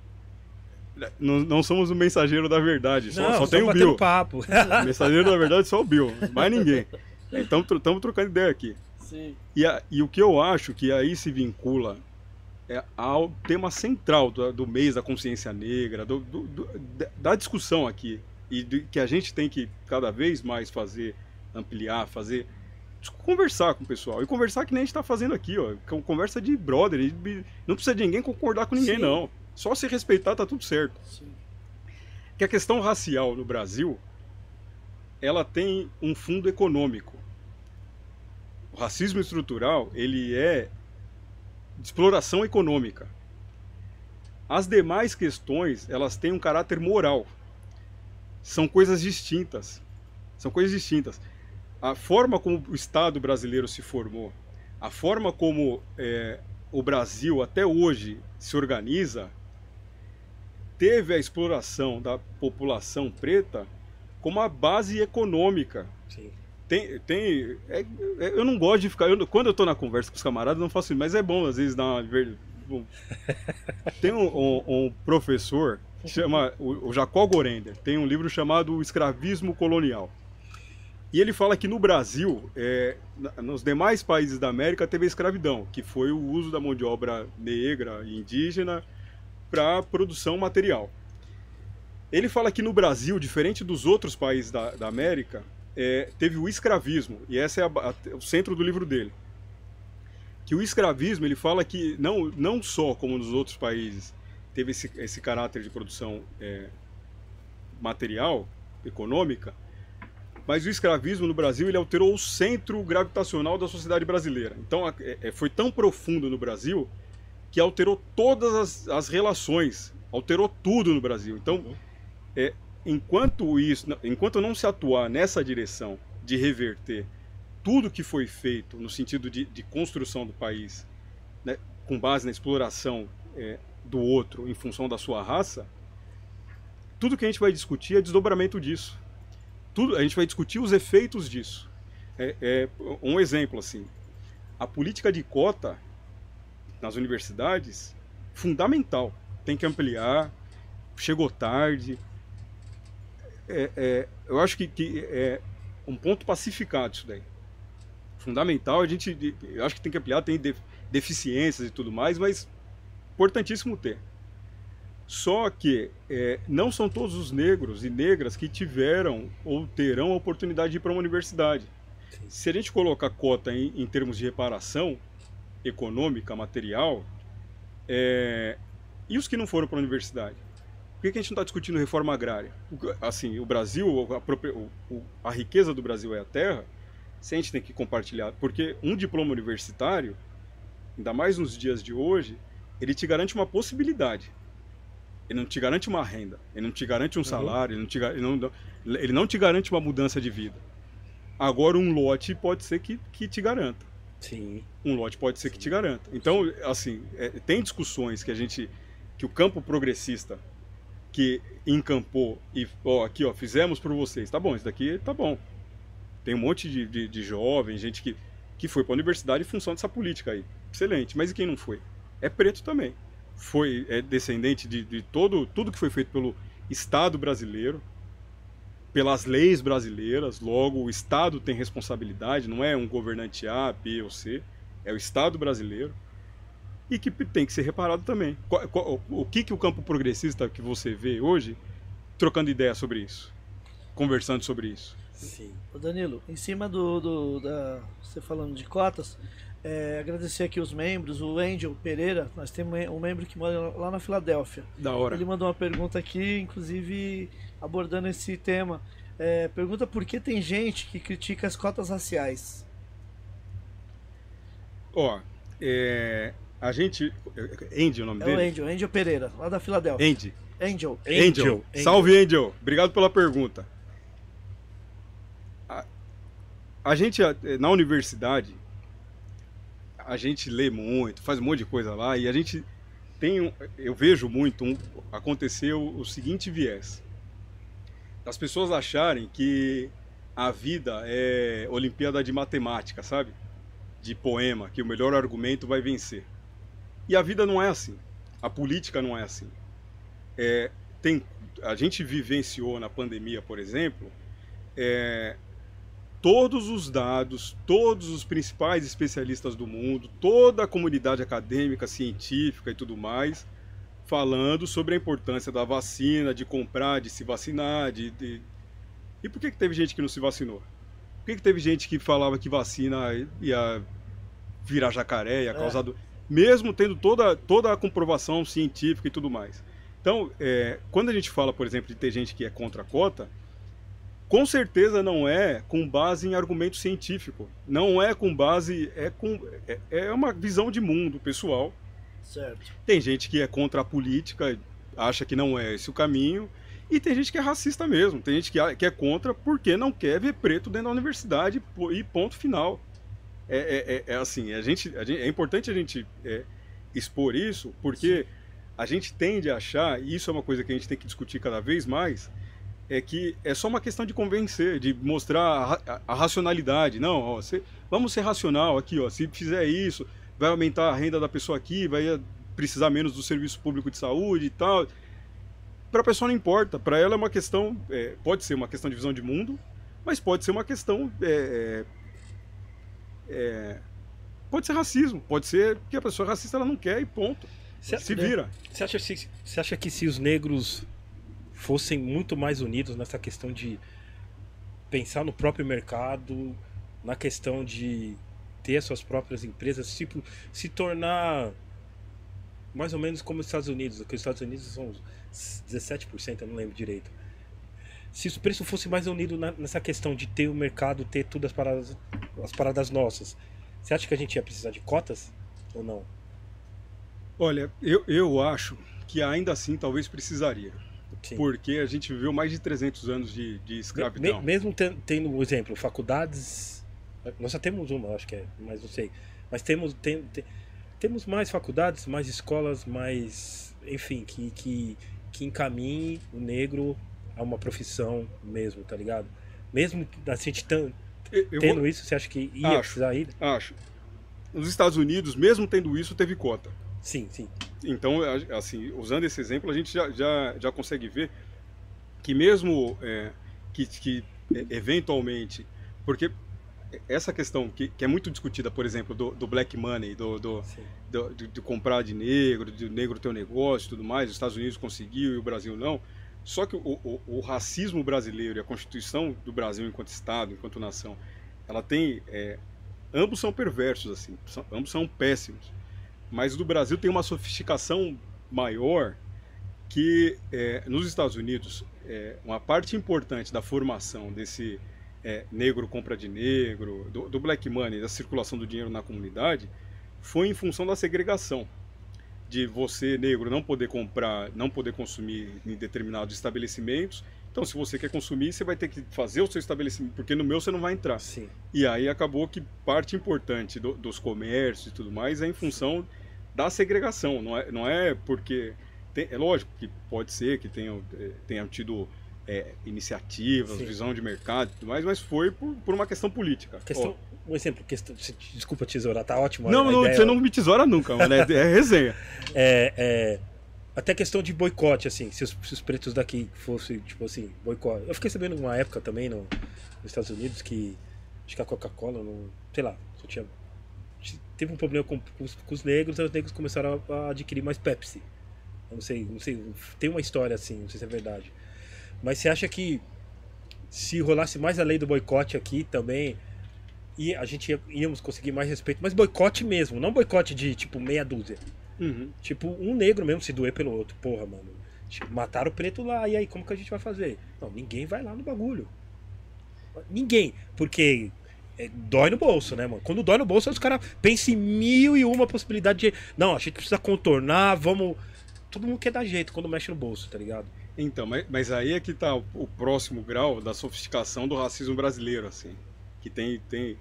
não, não somos o mensageiro da verdade. Só, não, só tem o Bill. papo. O mensageiro da verdade só o Bill. Mais ninguém. Então estamos trocando ideia aqui. Sim. E, a- e o que eu acho que aí se vincula é ao tema central do, do mês da consciência negra, do- do- da- discussão aqui, e que a gente tem que cada vez mais fazer, ampliar, fazer, conversar com o pessoal. E conversar que nem a gente está fazendo aqui, ó, conversa de brother, não precisa de ninguém concordar com ninguém, Sim. não. Só se respeitar tá tudo certo Sim. que a questão racial no Brasil ela tem um fundo econômico. O racismo estrutural ele é de exploração econômica. As demais questões elas têm um caráter moral. São coisas distintas. São coisas distintas. A forma como o Estado brasileiro se formou, a forma como é, o Brasil até hoje se organiza, teve a exploração da população preta como a base econômica. Sim. Tem, tem, é- é- eu não gosto de ficar. eu- quando eu tô na conversa com os camaradas, não faço isso, mas é bom às vezes dar uma. ver- bom. Tem um, um- um professor que chama o, o Jacó Gorender, tem um livro chamado O Escravismo Colonial. E ele fala que no Brasil, é, nos demais países da América, teve a escravidão, que foi o uso da mão de obra negra e indígena para produção material. Ele fala que no Brasil, diferente dos outros países da, da América, é, teve o escravismo, e esse é a a- o centro do livro dele. Que o escravismo, ele fala que não, não só como nos outros países teve esse, esse caráter de produção é, material, econômica, mas o escravismo no Brasil ele alterou o centro gravitacional da sociedade brasileira. Então é- é- foi tão profundo no Brasil que alterou todas as, as relações, alterou tudo no Brasil. Então, é, enquanto isso, enquanto não se atuar nessa direção de reverter tudo que foi feito no sentido de, de construção do país, né, com base na exploração é, do outro em função da sua raça, tudo que a gente vai discutir é desdobramento disso. Tudo, a gente vai discutir os efeitos disso. É, é, um exemplo assim, a política de cota nas universidades, fundamental. Tem que ampliar. Chegou tarde. É, é, eu acho que, que é um ponto pacificado isso daí. Fundamental, a gente, eu acho que tem que ampliar, tem de- deficiências e tudo mais, mas importantíssimo ter. Só que é, não são todos os negros e negras que tiveram ou terão a oportunidade de ir para uma universidade. Se a gente colocar cota em, em termos de reparação econômica, material, é, e os que não foram para a universidade? Por que, que a gente não está discutindo reforma agrária? Assim, o Brasil, a, o- a riqueza do Brasil é a terra, se a gente tem que compartilhar, porque um diploma universitário, ainda mais nos dias de hoje, ele te garante uma possibilidade. Ele não te garante uma renda, ele não te garante um salário, ele não te, ele não, ele não te garante uma mudança de vida. Agora, um lote pode ser que, que te garanta Sim. um lote pode ser que te garanta. Então, assim, é, tem discussões que a gente, que o campo progressista que encampou e, ó, aqui, ó, fizemos por vocês, tá bom, isso daqui tá bom. Tem um monte de, de, de jovens, gente que, que foi para a universidade em função dessa política aí. Excelente, mas e quem não foi? É preto também. Foi é descendente de, de todo, tudo que foi feito pelo Estado brasileiro, pelas leis brasileiras, logo o Estado tem responsabilidade, não é um governante A, B ou C, é o Estado brasileiro. E que tem que ser reparado também. O que, que o campo progressista que você vê hoje trocando ideia sobre isso? Conversando sobre isso? Sim. Ô Danilo, em cima do, do- da você falando de cotas, é, agradecer aqui os membros, o Angel Pereira, nós temos um membro que mora lá na Filadélfia. Da hora. Ele mandou uma pergunta aqui, inclusive abordando esse tema. É, pergunta por que tem gente que critica as cotas raciais. Ó, é, a gente. Andy é o nome É dele? o Angel, Angel Pereira, lá da Filadélfia. Andy. Angel. Angel. Angel. Salve, Angel. Obrigado pela pergunta. A, a gente, na universidade, a gente lê muito, faz um monte de coisa lá, e a gente tem, um- eu vejo muito, um, aconteceu o seguinte viés. As pessoas acharem que a vida é Olimpíada de Matemática, sabe? De poema, que o melhor argumento vai vencer. E a vida não é assim. A política não é assim. É, tem, a gente vivenciou na pandemia, por exemplo, é, todos os dados, todos os principais especialistas do mundo, toda a comunidade acadêmica, científica e tudo mais, falando sobre a importância da vacina, de comprar, de se vacinar, de, de... e por que, que teve gente que não se vacinou? Por que, que teve gente que falava que vacina ia virar jacaré, ia É. causar do... mesmo tendo toda, toda a comprovação científica e tudo mais. Então, é, quando a gente fala, por exemplo, de ter gente que é contra a cota, com certeza não é com base em argumento científico. Não é com base. É, com, é, é uma visão de mundo pessoal. Certo. Tem gente que é contra a política, acha que não é esse o caminho. E tem gente que é racista mesmo. Tem gente que, que é contra porque não quer ver preto dentro da universidade e ponto final. É, é- é- é assim, a gente, a gente- é importante a gente é, expor isso porque a gente tende a achar, e isso é uma coisa que a gente tem que discutir cada vez mais, é que é só uma questão de convencer, de mostrar a, ra- a racionalidade. Não, ó, cê- vamos ser racional aqui, ó. Se fizer isso, vai aumentar a renda da pessoa aqui, vai eh, precisar menos do serviço público de saúde e tal. Para a pessoa não importa, para ela é uma questão, é, pode ser uma questão de visão de mundo, mas pode ser uma questão, é, é, é, pode ser racismo, pode ser que a pessoa racista ela não quer e ponto. Você Se vira. Você acha, se- você acha que se os negros fossem muito mais unidos nessa questão de pensar no próprio mercado, na questão de ter as suas próprias empresas, tipo, se tornar mais ou menos como os Estados Unidos, que os Estados Unidos são 17%, eu não lembro direito. Se o preço fosse mais unido na- nessa questão de ter o mercado, ter tudo as paradas, as paradas nossas, você acha que a gente ia precisar de cotas ou não? Olha, eu, eu acho que ainda assim talvez precisaria, Sim. porque a gente viveu mais de 300 anos de, de escravidão. Me- mesmo ten- tendo, por exemplo, faculdades. Nós só temos uma, acho que é, mas não sei. Mas temos, tem- tem- temos mais faculdades, mais escolas, mais. Enfim, que, que, que encaminhe o negro a uma profissão mesmo, tá ligado? Mesmo a gente tan- Eu- eu tendo vou- isso, você acha que ia Acho. precisar ir? Acho. Nos Estados Unidos, mesmo tendo isso, teve cota. Sim, sim. Então, assim, usando esse exemplo, a gente já, já, já consegue ver que mesmo é, que, que é, eventualmente, porque essa questão que, que é muito discutida, por exemplo, do, do black money, do, do, do- de, de comprar de negro, de negro ter um negócio e tudo mais, os Estados Unidos conseguiu e o Brasil não. Só que o, o, o racismo brasileiro e a Constituição do Brasil enquanto Estado, enquanto nação, ela tem. é, ambos são perversos, assim, são- ambos são péssimos. Mas o do Brasil tem uma sofisticação maior que é, nos Estados Unidos, é, uma parte importante da formação desse é, negro compra de negro, do, do black money, da circulação do dinheiro na comunidade, foi em função da segregação de você negro não poder comprar, não poder consumir em determinados estabelecimentos. Então, se você quer consumir, você vai ter que fazer o seu estabelecimento, porque no meu você não vai entrar. Sim. E aí acabou que parte importante do- dos comércios e tudo mais é em função da segregação. Não é, não é porque. tem- é lógico que pode ser que tenham, eh, tenham tido eh, iniciativas, Sim. visão de mercado e tudo mais, mas foi por, por uma questão política. Questão, Ó, um exemplo, questão, desculpa tesourar, tá ótimo. não, não, você não me tesoura nunca, mano. É, é resenha. É, é, até questão de boicote, assim, se os, se os pretos daqui fossem, tipo assim, boicote. Eu fiquei sabendo numa época também no, nos Estados Unidos que acho que a Coca-Cola, não, sei lá, só tinha. teve um problema com, com os, com os negros, aí os negros começaram a, a adquirir mais Pepsi. Eu não sei, não sei, tem uma história assim, não sei se é verdade. Mas você acha que se rolasse mais a lei do boicote aqui também, e a gente ia, íamos conseguir mais respeito, mas boicote mesmo, não boicote de tipo meia dúzia. Uhum. Tipo, um negro mesmo se doer pelo outro. Porra, mano. Tipo, mataram o preto lá, e aí como que a gente vai fazer? Não, ninguém vai lá no bagulho. Ninguém. Porque é, dói no bolso, né, mano? Quando dói no bolso, os caras pensam em mil e uma possibilidade de. Não, a gente precisa contornar, vamos. Todo mundo quer dar jeito quando mexe no bolso, tá ligado? Então, mas, mas aí é que tá o, o próximo grau da sofisticação do racismo brasileiro, assim. Que tem, tem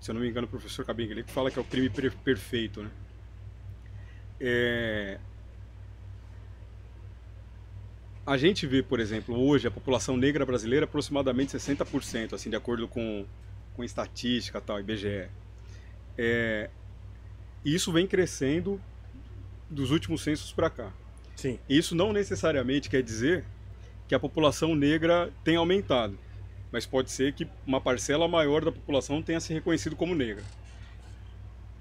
se eu não me engano, o professor Cabinho que fala que é o crime per- perfeito, né? É... A gente vê, por exemplo, hoje a população negra brasileira é aproximadamente 60%, assim, de acordo com, com estatística tal, IBGE. É... Isso vem crescendo dos últimos censos para cá. Sim. Isso não necessariamente quer dizer que a população negra tenha aumentado, mas pode ser que uma parcela maior da população tenha se reconhecido como negra.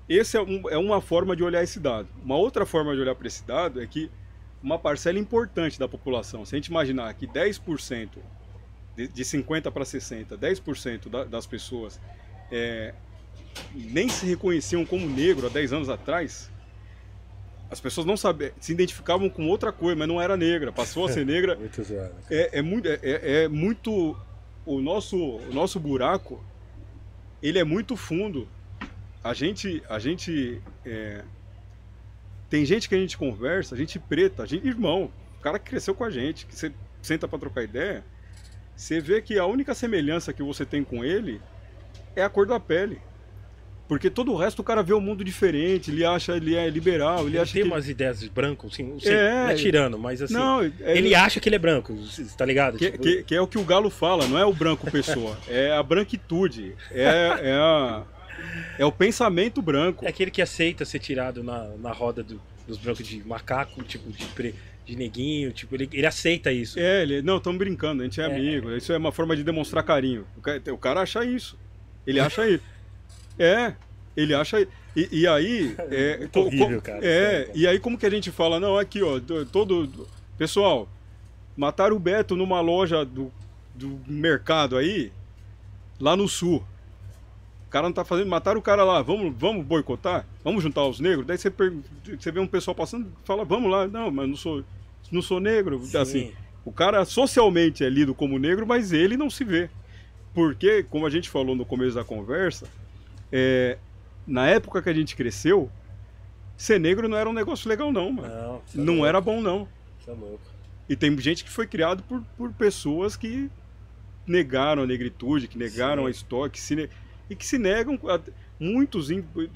Essa é, um, é uma forma de olhar esse dado. Uma outra forma de olhar para esse dado é que uma parcela importante da população, se a gente imaginar que 10%, de, de 50 para 60, 10% da, das pessoas é, nem se reconheciam como negro há 10 anos atrás, as pessoas não sabiam, se identificavam com outra coisa, mas não era negra, passou a ser negra. Muito zoado. É, é muito, é, é muito o nosso, o nosso buraco, ele é muito fundo. A gente, a gente é, tem gente que a gente conversa, a gente preta, a gente irmão, o cara que cresceu com a gente, que você senta para trocar ideia, você vê que a única semelhança que você tem com ele é a cor da pele. Porque todo o resto o cara vê o mundo diferente, ele acha ele é liberal, ele, Ele acha tem que umas ideias de branco, assim, não sei, É, não é tirando, mas assim. não, é- ele acha que ele é branco, tá ligado? Que, Tipo, que- que é o que o Galo fala, não é o branco pessoa, é a branquitude, é, é, a- é o pensamento branco. É aquele que aceita ser tirado na, na roda do- dos brancos de macaco, tipo, de, pre- de neguinho, tipo, ele, ele aceita isso. É, ele, não, estamos brincando, a gente é, É. amigo, isso é uma forma de demonstrar carinho. O cara, o cara acha isso, ele acha isso. É, ele acha. E, e aí. É, co- horrível, cara, É, cara. e aí como que a gente fala, não, aqui, ó, do- todo. Pessoal, mataram o Beto numa loja do, do mercado aí, lá no sul. O cara não tá fazendo. Mataram o cara lá, vamos, vamos boicotar? Vamos juntar os negros? Daí você, você vê um pessoal passando fala, vamos lá, não, mas não sou, não sou negro. Sim. Assim, o cara socialmente é lido como negro, mas ele não se vê. Porque, como a gente falou no começo da conversa, é, na época que a gente cresceu, ser negro não era um negócio legal, não, mano. Não, você é Não era bom, não. você é louco. E tem gente que foi criado por, por pessoas que negaram a negritude, que negaram Sim. a história, que se ne- e que se negam, a- muitos,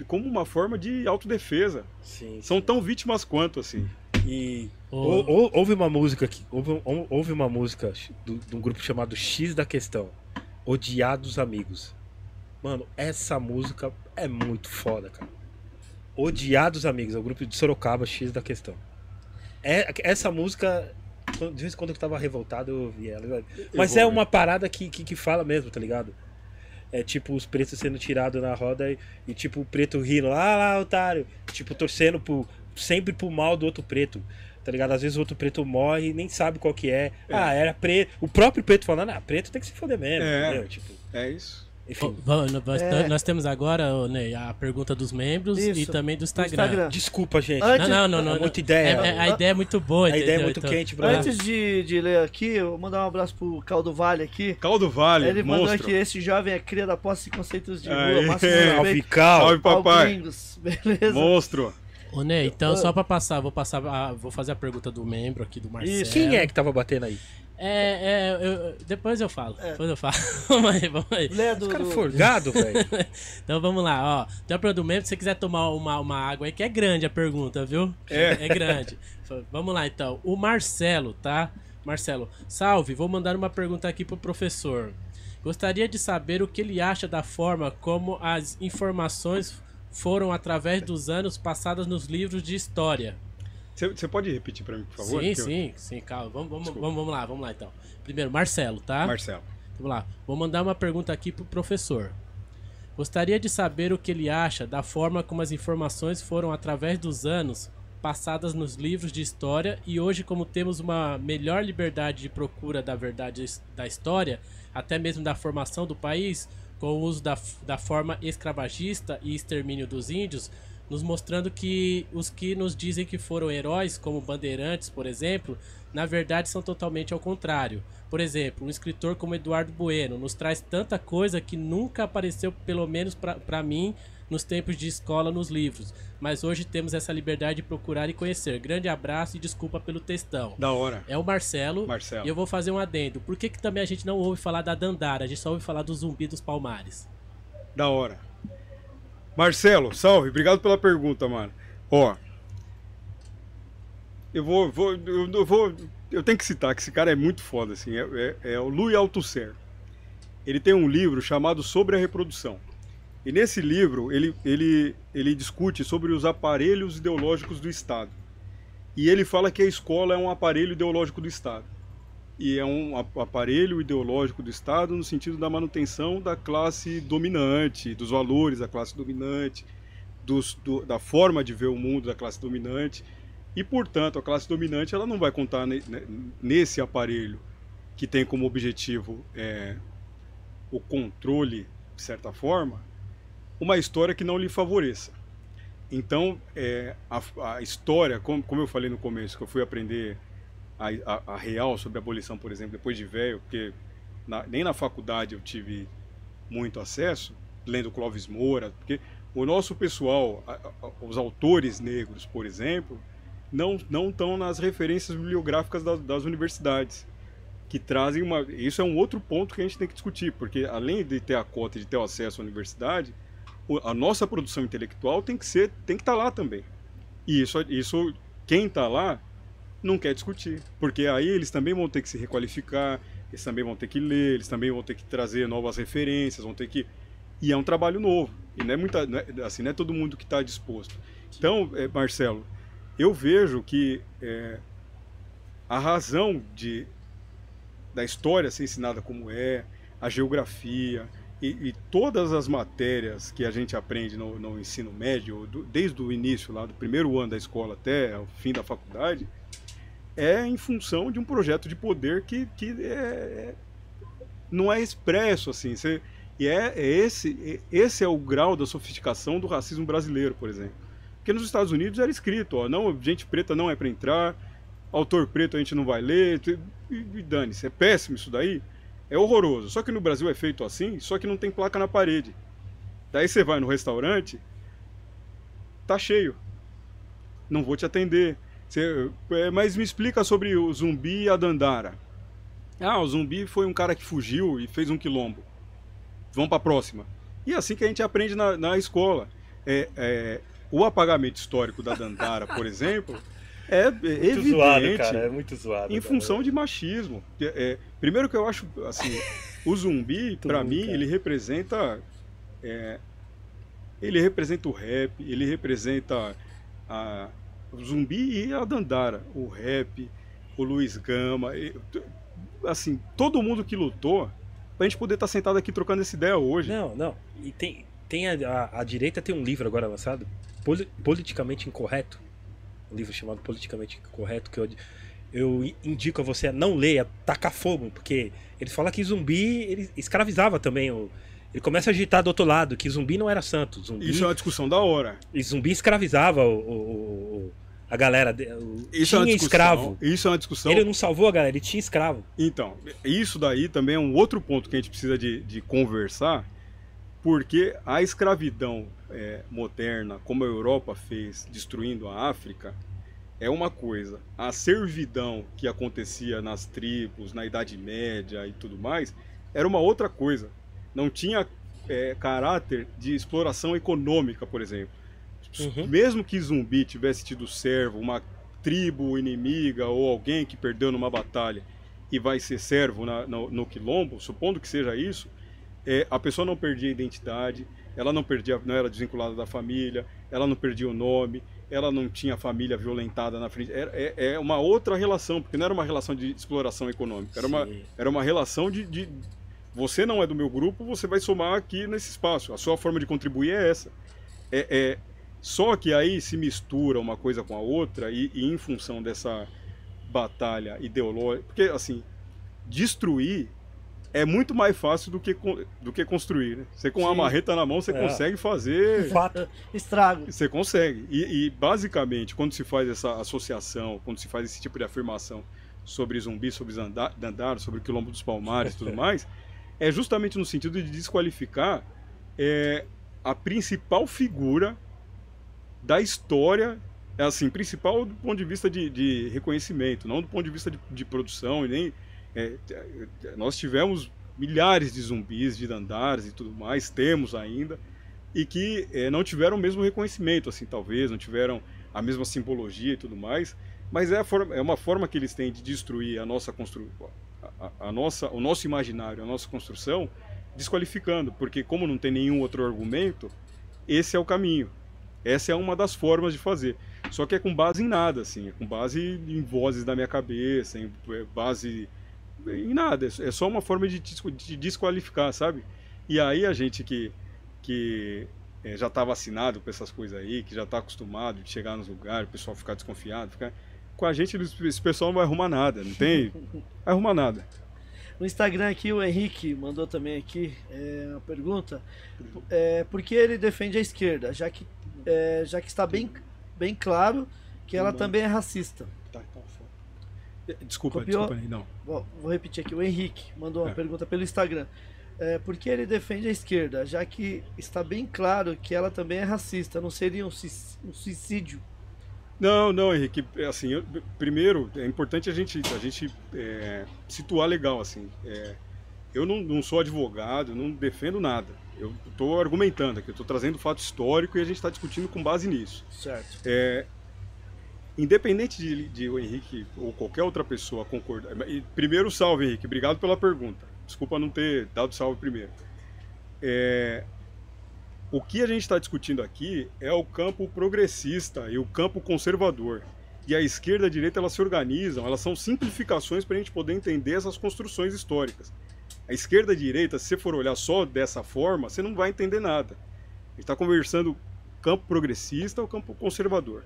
como uma forma de autodefesa. Sim. São tão vítimas quanto, assim. E Ô. ou- ou- houve uma música aqui, houve, um- houve uma música do- de um grupo chamado X da Questão, Odiados Amigos. Mano, essa música é muito foda, cara. Odiados Amigos, é o grupo de Sorocaba X da Questão. É, essa música, de vez em quando eu tava revoltado, eu ouvi ela. Mas é uma parada que, que, que fala mesmo, tá ligado? É tipo os pretos sendo tirados na roda e, e, tipo o preto rindo, ah lá, otário. Tipo, torcendo pro, sempre pro mal do outro preto. Tá ligado? Às vezes o outro preto morre e nem sabe qual que é. É. Ah, era preto. O próprio preto falando, ah, preto tem que se foder mesmo, É. entendeu? Tipo, É isso. Enfim. nós, É. nós temos agora, a pergunta dos membros e Isso, também do Instagram. Instagram. Desculpa, gente. Antes- Não, não, não, É não. muita ideia. É- é- a ideia é muito boa, A ideia é entendeu? muito Então- quente, bro. Antes de, de ler aqui, eu vou mandar um abraço pro Caldo Vale aqui. Caldo Vale, Ele mandou monstro. aqui, esse jovem é cria da posse de conceitos de rua, Salve, Cal. Salve, papai. gringos, beleza? Monstro. Ô, Ney, então só pra passar, vou passar, a- vou fazer a pergunta do membro aqui, do Marcelo. Isso. Quem é que tava batendo aí? É, é, eu- depois eu falo, É. depois eu falo. vamos aí, vamos aí. Lê do, Os caras do- forgado, velho. Então vamos lá, ó. Tem a pergunta do membro, se você quiser tomar uma, uma água aí, que é grande a pergunta, viu? É. É grande. F- vamos lá, então. O Marcelo, tá? Marcelo, salve, vou mandar uma pergunta aqui pro professor. Gostaria de saber o que ele acha da forma como as informações foram através dos anos passadas nos livros de história. Você pode repetir pra mim, por favor? sim, Que eu- sim, sim, calma. Vamos, vamos, vamos, vamos lá, vamos lá então. Primeiro, Marcelo, tá? Marcelo. Vamos lá. Vou mandar uma pergunta aqui pro professor. Gostaria de saber o que ele acha da forma como as informações foram, através dos anos, passadas nos livros de história e hoje, como temos uma melhor liberdade de procura da verdade da história, até mesmo da formação do país, com o uso da, da forma escravagista e extermínio dos índios, nos mostrando que os que nos dizem que foram heróis, como Bandeirantes, por exemplo, na verdade são totalmente ao contrário. Por exemplo, um escritor como Eduardo Bueno nos traz tanta coisa que nunca apareceu, pelo menos para mim, nos tempos de escola nos livros. Mas hoje temos essa liberdade de procurar e conhecer. Grande abraço e desculpa pelo textão. Da hora. É o Marcelo. Marcelo. E eu vou fazer um adendo. Por que, que também a gente não ouve falar da Dandara? A gente só ouve falar do Zumbi dos Palmares. Da hora. Marcelo, salve. Obrigado pela pergunta, mano. Ó. Eu vou, vou, eu vou eu tenho que citar que esse cara é muito foda, assim, é, é, é o Louis Althusser. Ele tem um livro chamado Sobre a Reprodução. E nesse livro ele, ele, ele discute sobre os aparelhos ideológicos do Estado. E ele fala que a escola é um aparelho ideológico do Estado. E é um aparelho ideológico do Estado no sentido da manutenção da classe dominante, dos valores da classe dominante, dos, do, da forma de ver o mundo da classe dominante. E, portanto, a classe dominante ela não vai contar nesse aparelho que tem como objetivo é, o controle, de certa forma, uma história que não lhe favoreça. Então, é, a, a, história, como, como, eu falei no começo, que eu fui aprender a, a, a real sobre a abolição, por exemplo, depois de velho, porque na, nem na faculdade eu tive muito acesso, lendo Clóvis Moura, porque o nosso pessoal, os autores negros, por exemplo, não não estão nas referências bibliográficas das, das, universidades que trazem uma isso é um outro ponto que a gente tem que discutir porque além de ter a cota de ter o acesso à universidade a nossa produção intelectual tem que ser tem que estar tá lá também. E isso isso quem está lá não quer discutir. Porque aí eles também vão ter que se requalificar eles também vão ter que ler eles também vão ter que trazer novas referências vão ter que. E é um trabalho novo. E não é muita não é, assim não é todo mundo que está disposto. Então é, Marcelo eu vejo que é, a razão de, da história ser ensinada como é, a geografia e, e todas as matérias que a gente aprende no, no ensino médio, do, desde o início, lá do primeiro ano da escola até o fim da faculdade, é em função de um projeto de poder que, que é, é não é expresso assim. Você, e é, é esse, esse é o grau da sofisticação do racismo brasileiro, por exemplo. Porque nos Estados Unidos era escrito, ó, não, gente preta não é para entrar, autor preto a gente não vai ler, e, e dane-se, é péssimo isso daí, é horroroso. Só que no Brasil é feito assim, só que não tem placa na parede. Daí você vai no restaurante, tá cheio, não vou te atender. Você, é, mas me explica sobre o zumbi e a dandara. Ah, o zumbi foi um cara que fugiu e fez um quilombo. Vamos para a próxima. E é assim que a gente aprende na, na escola. É, é, o apagamento histórico da Dandara, por exemplo, é, muito evidente. Zoado, cara, é muito zoado. Em cara. função de machismo. É, primeiro que eu acho, assim, o zumbi, para mim, cara. ele representa. É, ele representa o rap, ele representa a, zumbi e a Dandara. O rap, o Luiz Gama. E, assim, todo mundo que lutou pra gente poder estar tá sentado aqui trocando essa ideia hoje. Não, não. E tem, tem a, a, a direita tem um livro agora lançado politicamente incorreto, um livro chamado Politicamente Incorreto, que eu, eu indico a você a não ler, a tacar fogo, porque ele fala que zumbi ele escravizava também o. Ele começa a agitar do outro lado, que zumbi não era santo. Zumbi, Isso é uma discussão da hora. E zumbi escravizava o, o, o a galera. O, isso é tinha é escravo. Isso é uma discussão. Ele não salvou a galera, ele tinha escravo. Então, isso daí também é um outro ponto que a gente precisa de, de conversar, porque a escravidão é, moderna, como a Europa fez, destruindo a África, é uma coisa. A servidão que acontecia nas tribos, na Idade Média e tudo mais, era uma outra coisa. Não tinha é, caráter de exploração econômica, por exemplo. Uhum. Mesmo que zumbi tivesse tido servo, uma tribo inimiga ou alguém que perdeu numa batalha e vai ser servo na, no, no quilombo, supondo que seja isso, é, a pessoa não perdia a identidade, ela não perdia, não era desvinculada da família, ela não perdia o nome, ela não tinha família violentada na frente. Era, é, é uma outra relação, porque não era uma relação de exploração econômica, era, uma, era uma relação de, de, você não é do meu grupo, você vai somar aqui nesse espaço. A sua forma de contribuir é essa. É, é só que aí se mistura uma coisa com a outra e, e em função dessa batalha ideológica, porque assim, destruir é muito mais fácil do que, do que construir. Né? Você com Sim. uma marreta na mão, você é. consegue fazer. Fato. Estrago. Você consegue. E, e, basicamente, quando se faz essa associação, quando se faz esse tipo de afirmação sobre zumbi, sobre Dandara, sobre o quilombo dos Palmares e tudo mais, é justamente no sentido de desqualificar é, a principal figura da história, é assim, principal do ponto de vista de, de reconhecimento, não do ponto de vista de, de produção e nem é, nós tivemos milhares de zumbis, de Dandares e tudo mais, temos ainda, e que é, não tiveram o mesmo reconhecimento, assim, talvez, não tiveram a mesma simbologia e tudo mais, mas é, forma, é uma forma que eles têm de destruir a nossa construção, a, a, nossa, o nosso imaginário, a nossa construção, desqualificando, porque como não tem nenhum outro argumento, esse é o caminho. Essa é uma das formas de fazer. Só que é com base em nada, assim, é com base em vozes da minha cabeça, em é, base em nada, é só uma forma de, de desqualificar, sabe? E aí a gente que, que é, já está vacinado com essas coisas aí, que já está acostumado de chegar nos lugares, o pessoal ficar desconfiado, ficar... com a gente esse pessoal não vai arrumar nada, não tem? Vai arrumar nada. No Instagram aqui o Henrique mandou também aqui é, uma pergunta, é, por que ele defende a esquerda, já que, é, já que está bem, bem claro que ela também é racista. Desculpa, Copiou? desculpa, não. Vou, vou, repetir aqui. O Henrique mandou uma é. pergunta pelo Instagram. É, por que ele defende a esquerda? Já que está bem claro que ela também é racista. Não seria um, suicídio? Não, não, Henrique. É assim, eu, primeiro, é importante a gente, a gente é, situar legal. assim. É, eu não, não, sou advogado, não defendo nada. Eu estou argumentando aqui, estou trazendo fato histórico e a gente está discutindo com base nisso. Certo. É, independente de, de, o Henrique ou qualquer outra pessoa concordar. Primeiro, salve, Henrique. Obrigado pela pergunta. Desculpa não ter dado salve primeiro. É, o que a gente está discutindo aqui é o campo progressista e o campo conservador. E a esquerda e a direita elas se organizam, elas são simplificações para a gente poder entender essas construções históricas. A esquerda e a direita, se você for olhar só dessa forma, você não vai entender nada. A gente está conversando campo progressista ou campo conservador.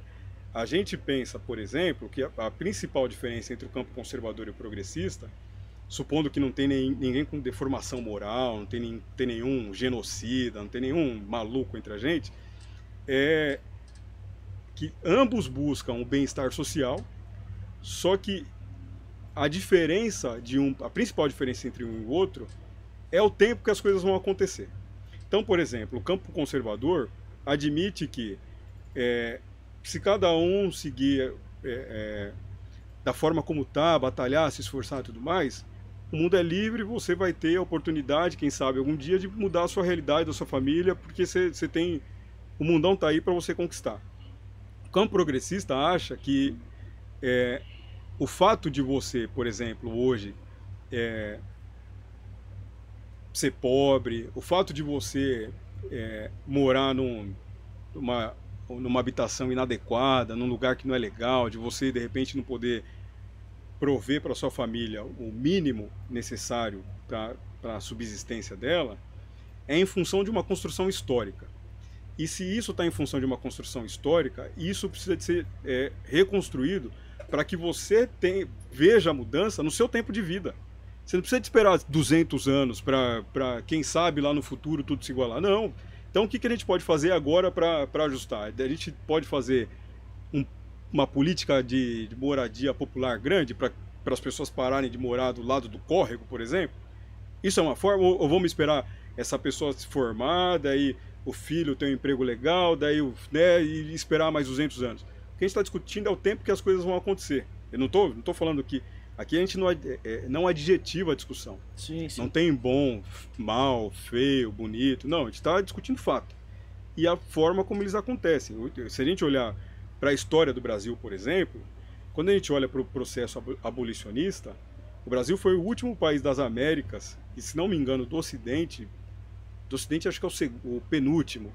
A gente pensa, por exemplo, que a, principal diferença entre o campo conservador e o progressista, supondo que não tem nem, ninguém com deformação moral, não tem, nem, tem nenhum genocida, não tem nenhum maluco entre a gente, é que ambos buscam o bem-estar social, só que a diferença de um, a principal diferença entre um e o outro é o tempo que as coisas vão acontecer. Então, por exemplo, o campo conservador admite que é, se cada um seguir é, é, da forma como está, batalhar, se esforçar e tudo mais, o mundo é livre, você vai ter a oportunidade, quem sabe, algum dia de mudar a sua realidade, da sua família, porque você, tem. O mundão está aí para você conquistar. O campo progressista acha que é, o fato de você, por exemplo, hoje, é, ser pobre, o fato de você é, morar num, numa numa habitação inadequada, num lugar que não é legal, de você de repente não poder prover para sua família o mínimo necessário para a subsistência dela, é em função de uma construção histórica. E se isso está em função de uma construção histórica, isso precisa de ser é, reconstruído para que você tem, veja a mudança no seu tempo de vida. Você não precisa esperar 200 anos para, quem sabe, lá no futuro tudo se igualar. Não. Então, o que, que a gente pode fazer agora para ajustar? A gente pode fazer uma política de, de, moradia popular grande para as pessoas pararem de morar do lado do córrego, por exemplo? Isso é uma forma? Ou, ou vamos esperar essa pessoa se formar, daí o filho ter um emprego legal, daí né, e esperar mais 200 anos? O que a gente está discutindo é o tempo que as coisas vão acontecer. Eu não estou não tô falando que Aqui a gente não, é, não adjetiva a discussão. Sim, sim. Não tem bom, mal, feio, bonito. Não, a gente está discutindo fato. E a forma como eles acontecem. Se a gente olhar para a história do Brasil, por exemplo, quando a gente olha para o processo abolicionista, o Brasil foi o último país das Américas, e se não me engano, do Ocidente, do Ocidente acho que é o, o penúltimo,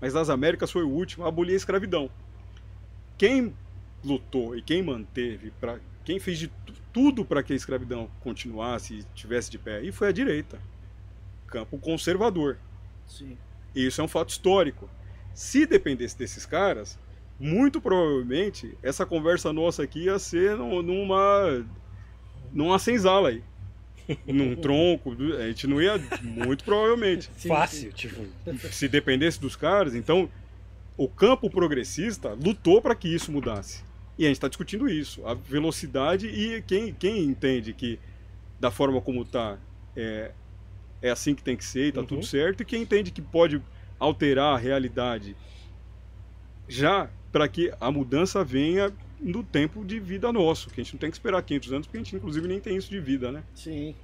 mas das Américas foi o último a abolir a escravidão. Quem lutou e quem manteve para quem fez de tudo para que a escravidão continuasse e tivesse de pé, e foi a direita. campo conservador. Sim. E isso é um fato histórico. Se dependesse desses caras, muito provavelmente essa conversa nossa aqui ia ser num- numa numa senzala aí. Num tronco, a gente não ia muito provavelmente. Sim, Fácil, tipo. Se dependesse dos caras, então o campo progressista lutou para que isso mudasse. E a gente está discutindo isso, a velocidade e quem, quem entende que da forma como está é, é assim que tem que ser e está Uhum. tudo certo, e quem entende que pode alterar a realidade já para que a mudança venha no tempo de vida nosso, que a gente não tem que esperar 500 anos, porque a gente inclusive nem tem isso de vida, né? Sim.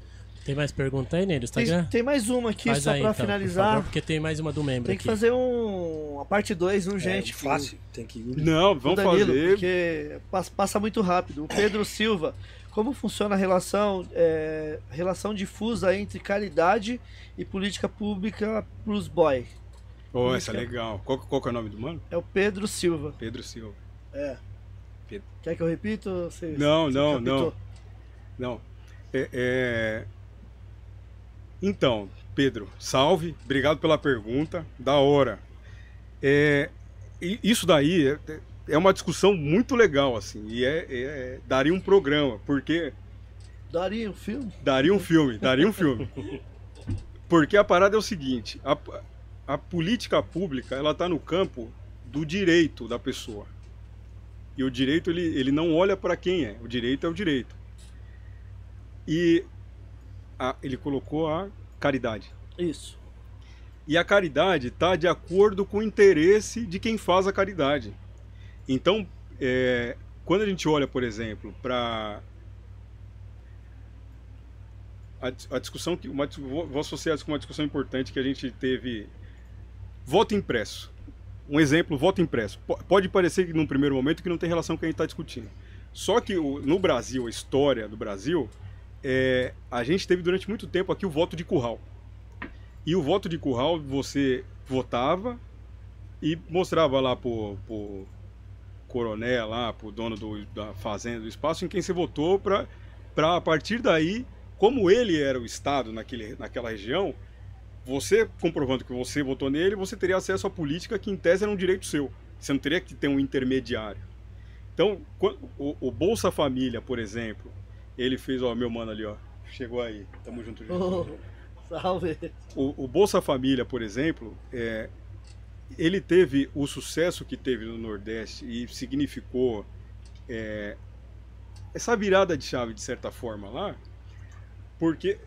Tem mais pergunta aí, Ney, do Instagram? Tem, tem mais uma aqui, Faz só aí, pra então, por finalizar. favor, porque tem mais uma do membro tem que aqui. fazer um, a parte 2 urgente. é, fácil. Tem que ir. Não, vamos Danilo, fazer. Porque passa, passa muito rápido. O Pedro Silva, como funciona a relação, é, relação difusa entre caridade e política pública pros boy? Oh, essa é Música. legal. Qual, qual que é o nome do mano? É o Pedro Silva. Pedro Silva. É. Pedro. Quer que eu repita? ou Você, Não, você não, captou? Não. É, é- Então, Pedro, salve. Obrigado pela pergunta. Da hora. É, Isso daí é, é uma discussão muito legal, assim. E é, é- daria um programa, porque. Daria um filme? Daria um filme, daria um filme. Porque a parada é o seguinte: a, a política pública ela está no campo do direito da pessoa. E o direito ele, ele não olha para quem é, o direito é o direito. E a- ele colocou a caridade. Isso. E a caridade está de acordo com o interesse de quem faz a caridade. Então, é, quando a gente olha, por exemplo, para a, dis- a discussão que uma, vou associar isso com uma discussão importante que a gente teve voto impresso. Um exemplo, voto impresso. Po- Pode parecer que num primeiro momento que não tem relação com o que a gente está discutindo. Só que o- no Brasil, a história do Brasil, é, a gente teve durante muito tempo aqui o voto de curral. E o voto de curral, você votava e mostrava lá pro, pro coronel lá, pro dono do, da fazenda, do espaço, em quem você votou, para a partir daí, como ele era o Estado naquele, naquela região, você comprovando que você votou nele, você teria acesso à política que em tese era um direito seu. Você não teria que ter um intermediário. Então, o, Bolsa Família, por exemplo, ele fez, ó, meu mano ali, ó, chegou aí, tamo junto, gente. Oh, salve. O, o Bolsa Família, por exemplo, é, ele teve o sucesso que teve no Nordeste e significou é, essa virada de chave, de certa forma, lá, porque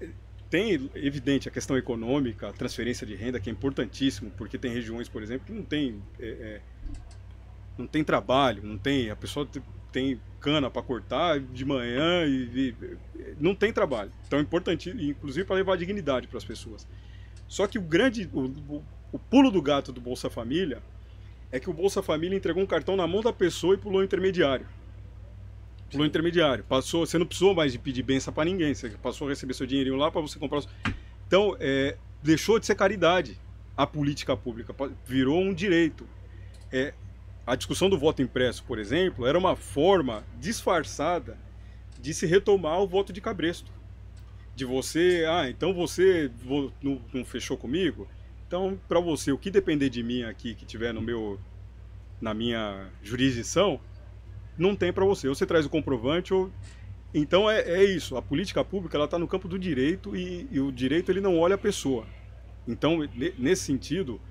tem, evidente, a questão econômica, a transferência de renda, que é importantíssimo, porque tem regiões, por exemplo, que não tem, é, é, não tem trabalho, não tem, a pessoa te- tem cana para cortar de manhã e, e- não tem trabalho. Então é importante, inclusive para levar dignidade para as pessoas. Só que o grande, o, o- o pulo do gato do Bolsa Família é que o Bolsa Família entregou um cartão na mão da pessoa e pulou o intermediário. Pulou o intermediário. Passou, você não precisou mais de pedir benção para ninguém. Você passou a receber seu dinheirinho lá para você comprar. Então, é, deixou de ser caridade a política pública, virou um direito. É, a discussão do voto impresso, por exemplo, era uma forma disfarçada de se retomar o voto de cabresto. De você, ah, então você vo- não, não fechou comigo? Então, para você, o que depender de mim aqui, que tiver no meu, na minha jurisdição, não tem para você. Ou você traz o comprovante ou então é, é isso. A política pública ela está no campo do direito e, e o direito ele não olha a pessoa. Então ne- nesse sentido,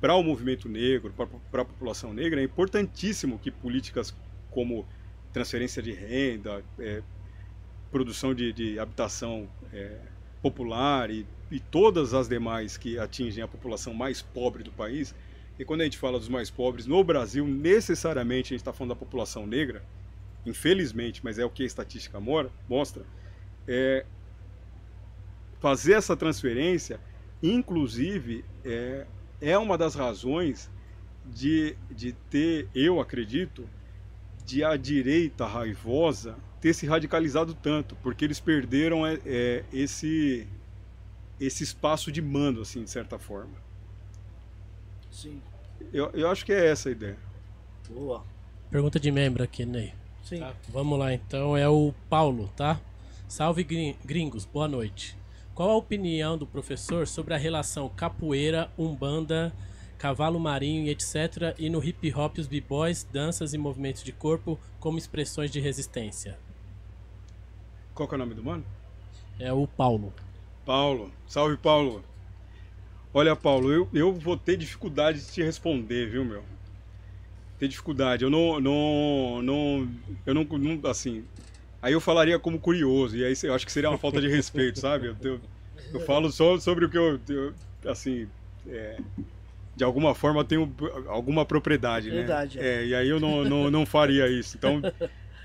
para o movimento negro, para a população negra, é importantíssimo que políticas como transferência de renda, é, produção de, de habitação é, popular e, e todas as demais que atingem a população mais pobre do país. E quando a gente fala dos mais pobres no Brasil, necessariamente a gente está falando da população negra, infelizmente, mas é o que a estatística mostra, é fazer essa transferência, inclusive, é, é uma das razões de, de ter, eu acredito, de a direita raivosa ter se radicalizado tanto, porque eles perderam é, é, esse, esse espaço de mando, assim, de certa forma. Sim. Eu, eu acho que é essa a ideia. Boa. Pergunta de membro aqui, Ney. Sim. Tá, vamos lá então, é o Paulo, tá? Salve grin- gringos, boa noite. Qual a opinião do professor sobre a relação capoeira, umbanda, cavalo marinho e etc. e no hip hop os b-boys, danças e movimentos de corpo como expressões de resistência? Qual que é o nome do mano? É o Paulo. Paulo. Salve, Paulo. Olha, Paulo, eu, eu vou ter dificuldade de te responder, viu, meu? Ter dificuldade. Eu não. não, não eu não, não. Assim. Aí eu falaria como curioso, e aí eu acho que seria uma falta de respeito, sabe? Eu, eu, eu falo só sobre o que eu. eu assim. É, de alguma forma tenho alguma propriedade, né? Verdade, é. É, e aí eu não, não, não faria isso. Então.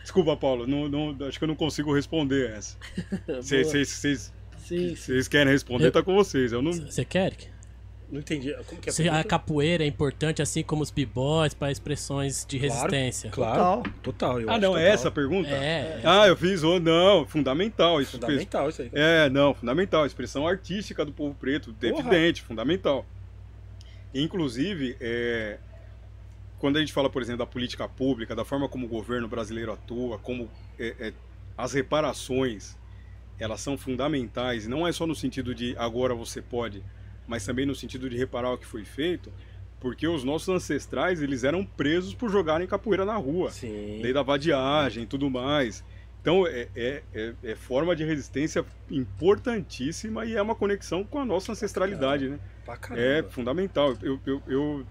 Desculpa, Paulo, não, não, acho que eu não consigo responder essa. Vocês Sim, sim. vocês querem responder, Eu- tá com vocês. Eu não. Você quer? Não entendi. Como que é a Se a pergunta? capoeira é importante assim como os b-boys para expressões de Claro, resistência. Claro, total. eu Ah, acho não, total. é essa a pergunta? É. Ah, eu fiz, oh, não, fundamental. Isso, Fundamental isso aí. É, não, fundamental. Expressão artística do povo preto, Porra. evidente, fundamental. Inclusive, é, quando a gente fala, por exemplo, da política pública, da forma como o governo brasileiro atua, como é, é, as reparações, elas são fundamentais, e não é só no sentido de agora você pode, mas também no sentido de reparar o que foi feito, porque os nossos ancestrais, eles eram presos por jogarem capoeira na rua Sim. lei da vadiagem e tudo mais. Então é, é, é, é forma de resistência importantíssima e é uma conexão com a nossa ancestralidade, né? Pra É caramba. fundamental. Eu, eu, eu,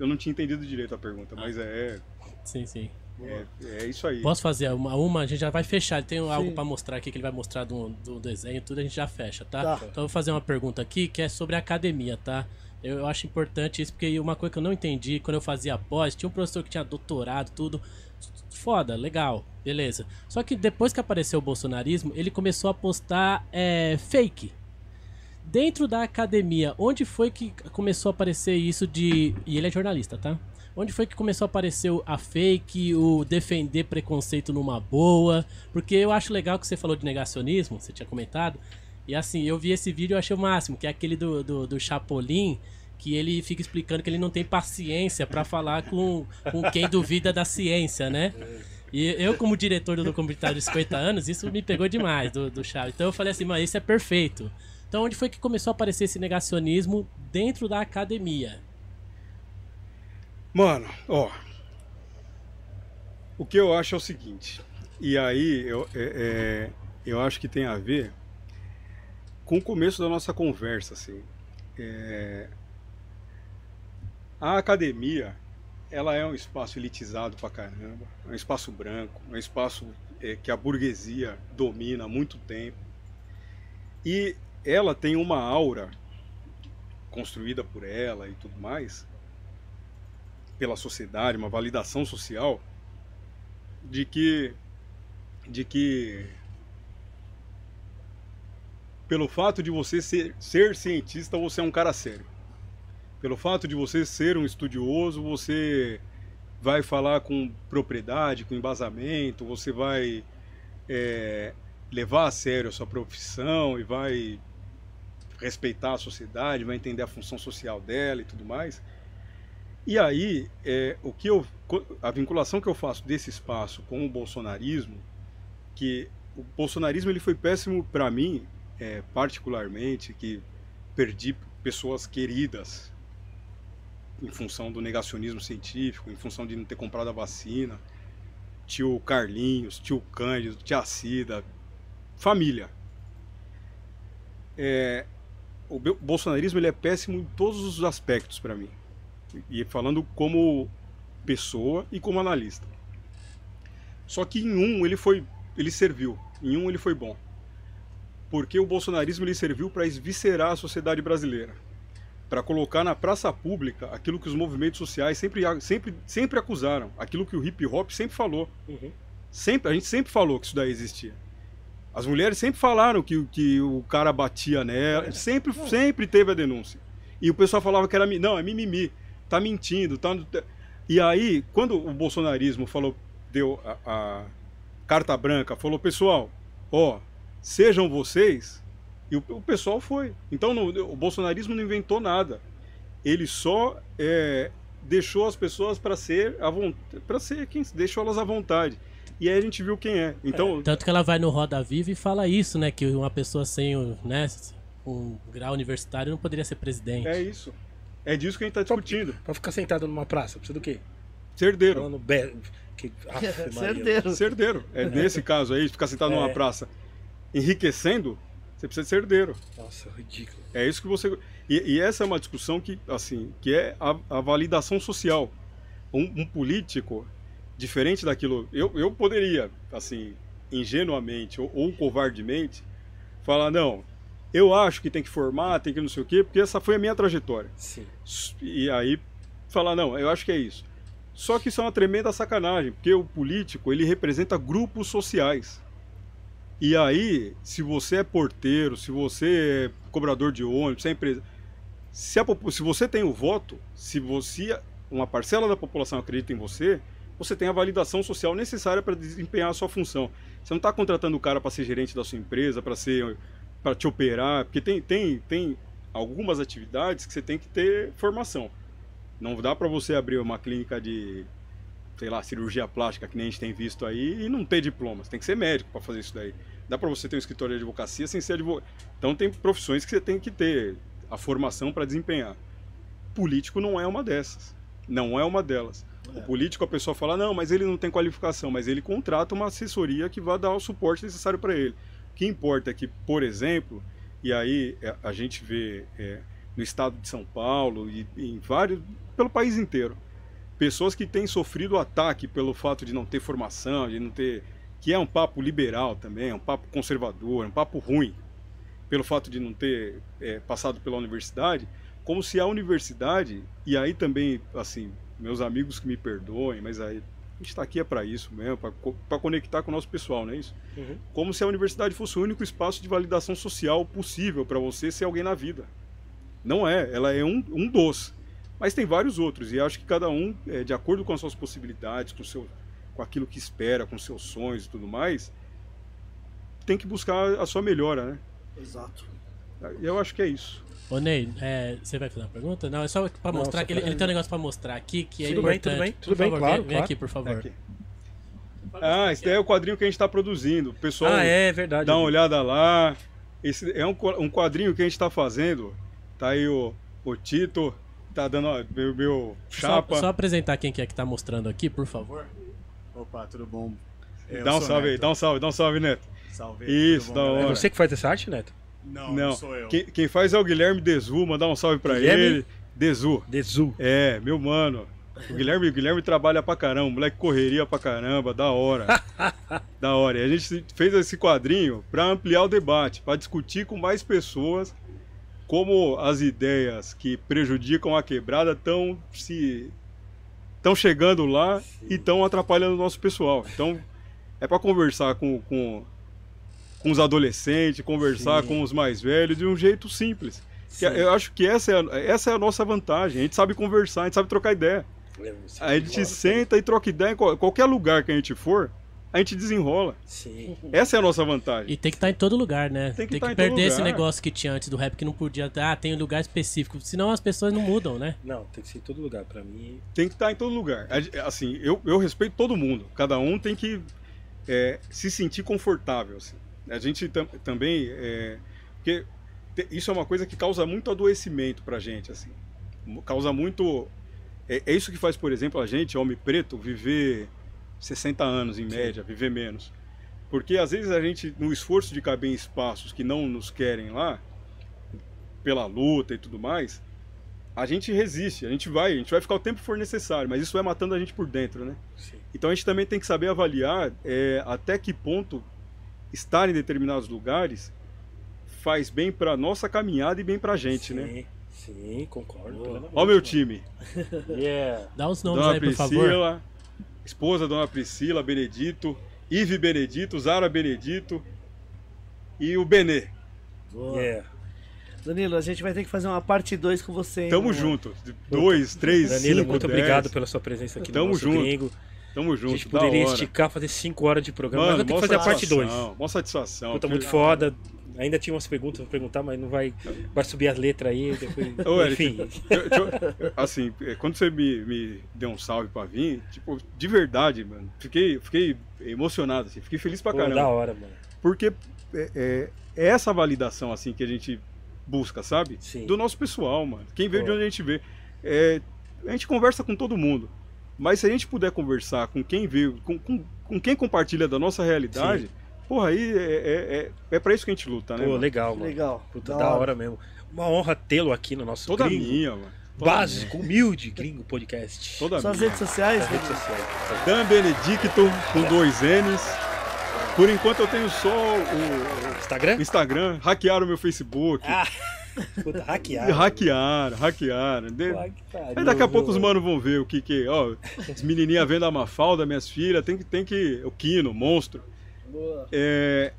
eu não tinha entendido direito a pergunta, mas é, Sim, sim. É, é isso aí. Posso fazer uma, uma? A gente já vai fechar. Tem algo Sim. pra mostrar aqui que ele vai mostrar do, do desenho, tudo a gente já fecha, tá? Tá. Então eu vou fazer uma pergunta aqui que é sobre a academia, tá? Eu, eu acho importante isso, porque uma coisa que eu não entendi quando eu fazia pós, tinha um professor que tinha doutorado, tudo. Foda, legal, beleza. Só que depois que apareceu o bolsonarismo, ele começou a postar é, fake. Dentro da academia, onde foi que começou a aparecer isso de. E ele é jornalista, tá? Onde foi que começou a aparecer a fake, o defender preconceito numa boa? Porque eu acho legal que você falou de negacionismo, você tinha comentado. E assim, eu vi esse vídeo e achei o máximo, que é aquele do, do, do Chapolin, que ele fica explicando que ele não tem paciência pra falar com, com quem duvida da ciência, né? E eu, como diretor do documentário de 50 anos, isso me pegou demais do, do Chaves. Então eu falei assim, mano, isso é perfeito. Então onde foi que começou a aparecer esse negacionismo dentro da academia? Mano, ó. O que eu acho é o seguinte. E aí eu, é- é, eu acho que tem a ver com o começo da nossa conversa, assim. É, a academia, ela é um espaço elitizado pra caramba, é um espaço branco, é um espaço é, que a burguesia domina há muito tempo. E ela tem uma aura construída por ela e tudo mais, pela sociedade, uma validação social de que de que pelo fato de você ser, ser cientista, você é um cara sério. Pelo fato de você ser um estudioso, você vai falar com propriedade, com embasamento, você vai é, levar a sério a sua profissão e vai respeitar a sociedade, vai entender a função social dela e tudo mais. E aí, é, o que eu, a vinculação que eu faço desse espaço com o bolsonarismo, que o bolsonarismo ele foi péssimo para mim, é, particularmente, que perdi pessoas queridas em função do negacionismo científico, em função de não ter comprado a vacina, tio Carlinhos, tio Cândido, tia Cida, família. É, o bolsonarismo ele é péssimo em todos os aspectos para mim e falando como pessoa e como analista. Só que em um ele foi, ele serviu, em um ele foi bom, porque o bolsonarismo ele serviu para esviscerar a sociedade brasileira, para colocar na praça pública aquilo que os movimentos sociais sempre, sempre, sempre acusaram, aquilo que o hip hop sempre falou, Uhum. sempre a gente sempre falou que isso daí existia. As mulheres sempre falaram que, o- que o cara batia nela, sempre, sempre teve a denúncia. E o pessoal falava que era não, é mimimi, tá mentindo, tá E aí, quando o bolsonarismo falou, deu a, a carta branca, falou, pessoal, ó, sejam vocês, e o, o pessoal foi. Então não- o bolsonarismo não inventou nada. Ele só é, deixou as pessoas para ser para ser quem deixou elas à vontade. E aí a gente viu quem é. Então, Tanto que ela vai no Roda Viva e fala isso, né? Que uma pessoa sem o, né, um grau universitário não poderia ser presidente. é isso. É disso que a gente tá discutindo. Pra ficar sentado numa praça, precisa do quê? Cerdeiro. Falando be... que... Aff. Cerdeiro. Cerdeiro. É nesse caso aí, ficar sentado numa É. praça enriquecendo, você precisa de ser herdeiro. Nossa, ridículo. É isso que você. E, e essa é uma discussão que, assim, que é a, a validação social. Um, um político, diferente daquilo. Eu, eu poderia, assim, ingenuamente ou, ou covardemente, falar, não, eu acho que tem que formar, tem que não sei o quê, porque essa foi a minha trajetória. Sim. E aí falar, não, eu acho que é isso. Só que isso é uma tremenda sacanagem, porque o político, ele representa grupos sociais. E aí, se você é porteiro, se você é cobrador de ônibus, se é empresa, se, a se você tem o voto, se você uma parcela da população acredita em você, você tem a validação social necessária para desempenhar a sua função. Você não está contratando o cara para ser gerente da sua empresa, para ser para te operar, porque tem, tem, tem algumas atividades que você tem que ter formação. Não dá para você abrir uma clínica de, sei lá, cirurgia plástica, que nem a gente tem visto aí, e não ter diploma. Você tem que ser médico para fazer isso daí. Dá para você ter um escritório de advocacia sem ser advogado. Então tem profissões que você tem que ter a formação para desempenhar. Político não é uma dessas. Não é uma delas. O político, a pessoa fala, não, mas ele não tem qualificação, mas ele contrata uma assessoria que vai dar o suporte necessário para ele. Que importa é que, por exemplo, e aí é, a gente vê é, no estado de São Paulo e em vários, pelo país inteiro, pessoas que têm sofrido ataque pelo fato de não ter formação, de não ter, que é um papo liberal também, é um papo conservador, é um papo ruim, pelo fato de não ter é, passado pela universidade, como se a universidade, e aí também, assim, meus amigos que me perdoem, mas aí a gente está aqui é para isso mesmo, para conectar com o nosso pessoal, não é isso? Uhum. Como se a universidade fosse o único espaço de validação social possível para você ser alguém na vida. Não é, ela é um, um dos. Mas tem vários outros, e acho que cada um, é, de acordo com as suas possibilidades, com, o seu, com aquilo que espera, com seus sonhos e tudo mais, tem que buscar a sua melhora, né? Exato. Eu acho que é isso. Ô Ney, é, você vai fazer uma pergunta? Não, é só pra Não, mostrar só que ele, pra- ele tem um negócio pra mostrar aqui que é Tudo bem, importante. tudo bem, Por tudo bem, favor, claro, Vem, vem claro. aqui, por favor. Aqui. Ah, esse daí é o quadrinho que a gente está produzindo. O pessoal Ah, é verdade. dá uma olhada lá. Esse é um, um quadrinho que a gente está fazendo. Tá aí o, o Tito, tá dando ó, meu, meu Só, chapa. só apresentar quem que é que tá mostrando aqui, por favor. Opa, tudo bom? É, eu dá um salve aí, dá um salve, dá um salve, Neto. Salve. Isso, da É hora. galera? você que faz essa arte, Neto? Não, não, Não, sou eu. quem, quem faz é o Guilherme Dezu, mandar um salve pra Guilherme? ele. Dezu. Dezu. É, meu mano. O Guilherme, o Guilherme trabalha pra caramba, moleque correria pra caramba, da hora. da hora. E a gente fez esse quadrinho pra ampliar o debate, pra discutir com mais pessoas como as ideias que prejudicam a quebrada estão se estão chegando lá e estão atrapalhando o nosso pessoal. Então, é pra conversar com, com, com os adolescentes, conversar Sim. com os mais velhos de um jeito simples. Que eu acho que essa é, a, essa é a nossa vantagem. A gente sabe conversar, a gente sabe trocar ideia. A gente senta e troca ideia em qual- qualquer lugar que a gente for, a gente desenrola. Sim. Essa é a nossa vantagem. E tem que estar em todo lugar, né? Tem que Tem tá que, em todo perder esse negócio que tinha antes do rap que não podia. Ah, tem um lugar específico. Senão as pessoas não mudam, né? Não, tem que ser em todo lugar. Pra mim, Tem que estar em todo lugar. Assim, eu, eu respeito todo mundo. Cada um tem que é, se sentir confortável. assim. A gente tam- também. É, porque te- isso é uma coisa que causa muito adoecimento pra gente. Assim. Causa muito. É, é isso que faz, por exemplo, a gente, homem preto, viver 60 anos em média, viver menos. Porque às vezes a gente, no esforço de caber em espaços que não nos querem lá, pela luta e tudo mais, a gente resiste, a gente vai, a gente vai ficar o tempo que for necessário, mas isso vai matando a gente por dentro, né? sim. Então a gente também tem que saber avaliar é, até que ponto estar em determinados lugares faz bem para nossa caminhada e bem pra gente, sim, né? Sim, concordo. plenamente, Ó o meu time, Yeah. Dá os nomes Dona aí, por favor. Priscila, esposa Dona Priscila, Benedito, Ive Benedito, Zara Benedito e o Benê. Boa. Yeah. Danilo, a gente vai ter que fazer uma parte 2 com você. hein, Tamo mano? junto. Dois, três, Danilo, cinco, muito dez. obrigado pela sua presença aqui Tamo no nosso junto. gringo. Tamo A junto. gente da poderia esticar, fazer 5 horas de programa, Mano, mas ter mó que fazer a parte 2. satisfação, Mó satisfação. Puta, muito foda. Ainda tinha umas perguntas pra perguntar, mas não vai, vai subir as letras aí. Depois... Ô, Enfim. eu- eu- assim, é, quando você me, me deu um salve pra vir, tipo, de verdade, mano, fiquei, fiquei emocionado, assim, fiquei feliz pra Pô, caramba. da hora, mano. Porque é, é- é essa validação, assim, que a gente busca, sabe? Sim. Do nosso pessoal, mano. Quem veio Pô. de onde a gente vê. É, a gente conversa com todo mundo. Mas se a gente puder conversar com quem veio, com, com, com quem compartilha da nossa realidade, porra, aí é, é, é, é pra isso que a gente luta, né? Pô, mano? legal, mano. Legal. Puta, da, hora. mesmo. Uma honra tê-lo aqui no nosso Toda gringo, minha, mano. Toda básico, humilde gringo podcast. Toda Suas minha. redes sociais, redes Danilo? sociais. Dan Benedicto com dois N's. Por enquanto eu tenho só o Instagram? o Instagram, hackearam o meu Facebook. Ah, Puta, hackeado. Hackearam, hackearam. De- Aí daqui a pouco os manos vão ver o que que. Ó, as menininhas vendo a Mafalda, minhas filhas, tem que. Tem que o Kino, monstro. Boa. É,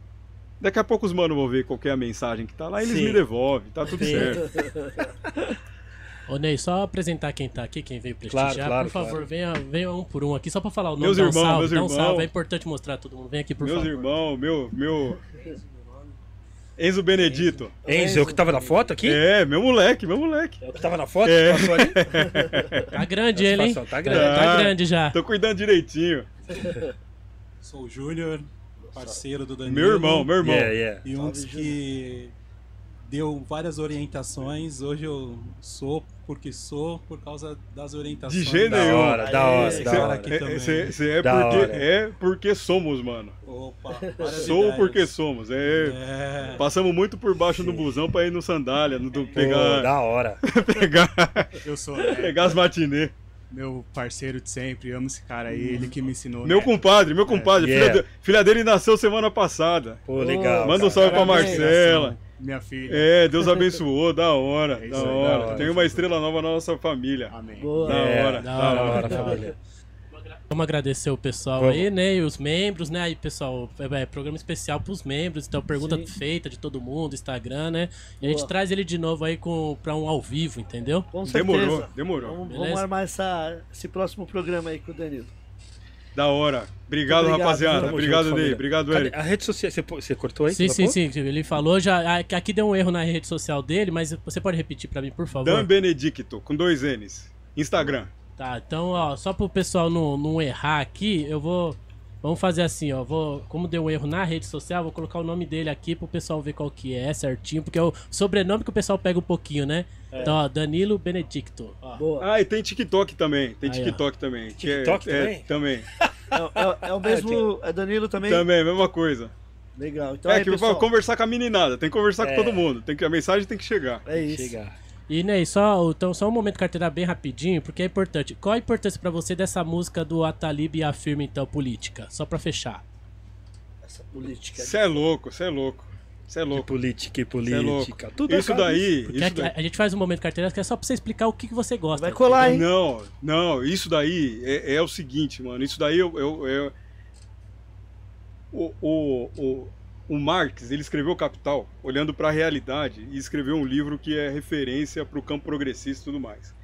daqui a pouco os manos vão ver qual que é a mensagem que tá lá e eles Sim. me devolvem, tá tudo Sim. certo. Ô Ney, só apresentar quem tá aqui, quem veio prestigiar. Claro, claro, por favor, claro. venha, venha um por um aqui, só pra falar o nome, Meus dá um irmãos, salve, meus dá um irmãos. salve. É importante mostrar todo mundo. Vem aqui, por Meus favor. irmãos, meu. meu... Enzo Benedito. Enzo, é o que tava na foto aqui? É, meu moleque, meu moleque. É o que tava na foto? É. que passou ali? Tá grande ele, hein? Tá Tá, grande. tá grande já. Tô cuidando direitinho. Sou o Júnior, parceiro do Danilo. Meu irmão, meu irmão. Yeah, yeah. E um dos que deu várias orientações. Hoje eu sou porque sou por causa das orientações. De jeito Da nenhum. hora, da hora, Esse da cara hora. aqui também. Você é, Da porque, hora. é porque somos, mano. Opa, Sou ideias. porque somos. É, É, Passamos muito por baixo do busão pra ir no sandália, no, do- Pô, pegar, da hora. pegar, eu sou né, pegar as matinê. meu parceiro de sempre, amo esse cara aí, ele que me ensinou. Meu né? compadre, meu compadre. Yeah. Filha, de- filha dele nasceu semana passada. Pô, legal. Manda um cara. salve pra Parabéns. Marcela. Minha filha. É, Deus abençoou, da hora, É da aí, da hora. hora. Tem uma estrela nova na nossa família. Amém. Boa. Da É, hora, da Da hora, hora, da hora. família. Vamos agradecer o pessoal Vamos. aí, né? E os membros, né? Aí, pessoal, é, é programa especial pros membros. Então, pergunta Sim. feita de todo mundo, Instagram, né? E a gente Boa. traz ele de novo aí com, pra um ao vivo, entendeu? Com certeza. Demorou, demorou. Vamos, vamos armar essa, esse próximo programa aí com o Danilo. Da hora. Obrigado, Obrigado, rapaziada. Tamo Obrigado, junto, Ney. Obrigado? Eric. A rede social, você, você cortou aí? Sim, sim, sim. Ele falou já. ah, que Aqui deu um erro na rede social dele, mas você pode repetir pra mim, por favor? Dan Benedicto, com dois N's. Instagram. Tá, então, ó, só pro pessoal não, não errar aqui, eu vou. Vamos fazer assim, ó. Vou, como deu um erro na rede social, vou colocar o nome dele aqui pro pessoal ver qual que é certinho, porque é o sobrenome que o pessoal pega um pouquinho, né? Então, ó, Danilo Benedicto. Ó. Boa. Ah, e tem TikTok também. Tem Aí, ó. TikTok também. que é- TikTok é, também? também. É, é- é o mesmo. É Danilo também? Também, mesma coisa. Legal. Então é aí, que pessoal, conversar com a meninada, tem que conversar É. com todo mundo. Tem que, a mensagem tem que chegar. é isso. Chega. E Ney, só, então, só um momento carteira bem rapidinho, porque é importante. Qual a importância pra você dessa música do Atalib e Afirma, então, política? Só pra fechar. Essa política. Você é louco, você é louco. Você é Que louco. política, que Cê é louco. política. Tudo Isso é daí, Porque isso daí. a, a gente faz um momento carteira que é só pra você explicar o que, que você gosta. Vai colar, hein? Não, não, isso daí é, é o seguinte, mano. Isso daí eu. eu, eu- o, o, o, o Marx, ele escreveu Capital olhando para a realidade e escreveu um livro que é referência para o campo progressista e tudo mais.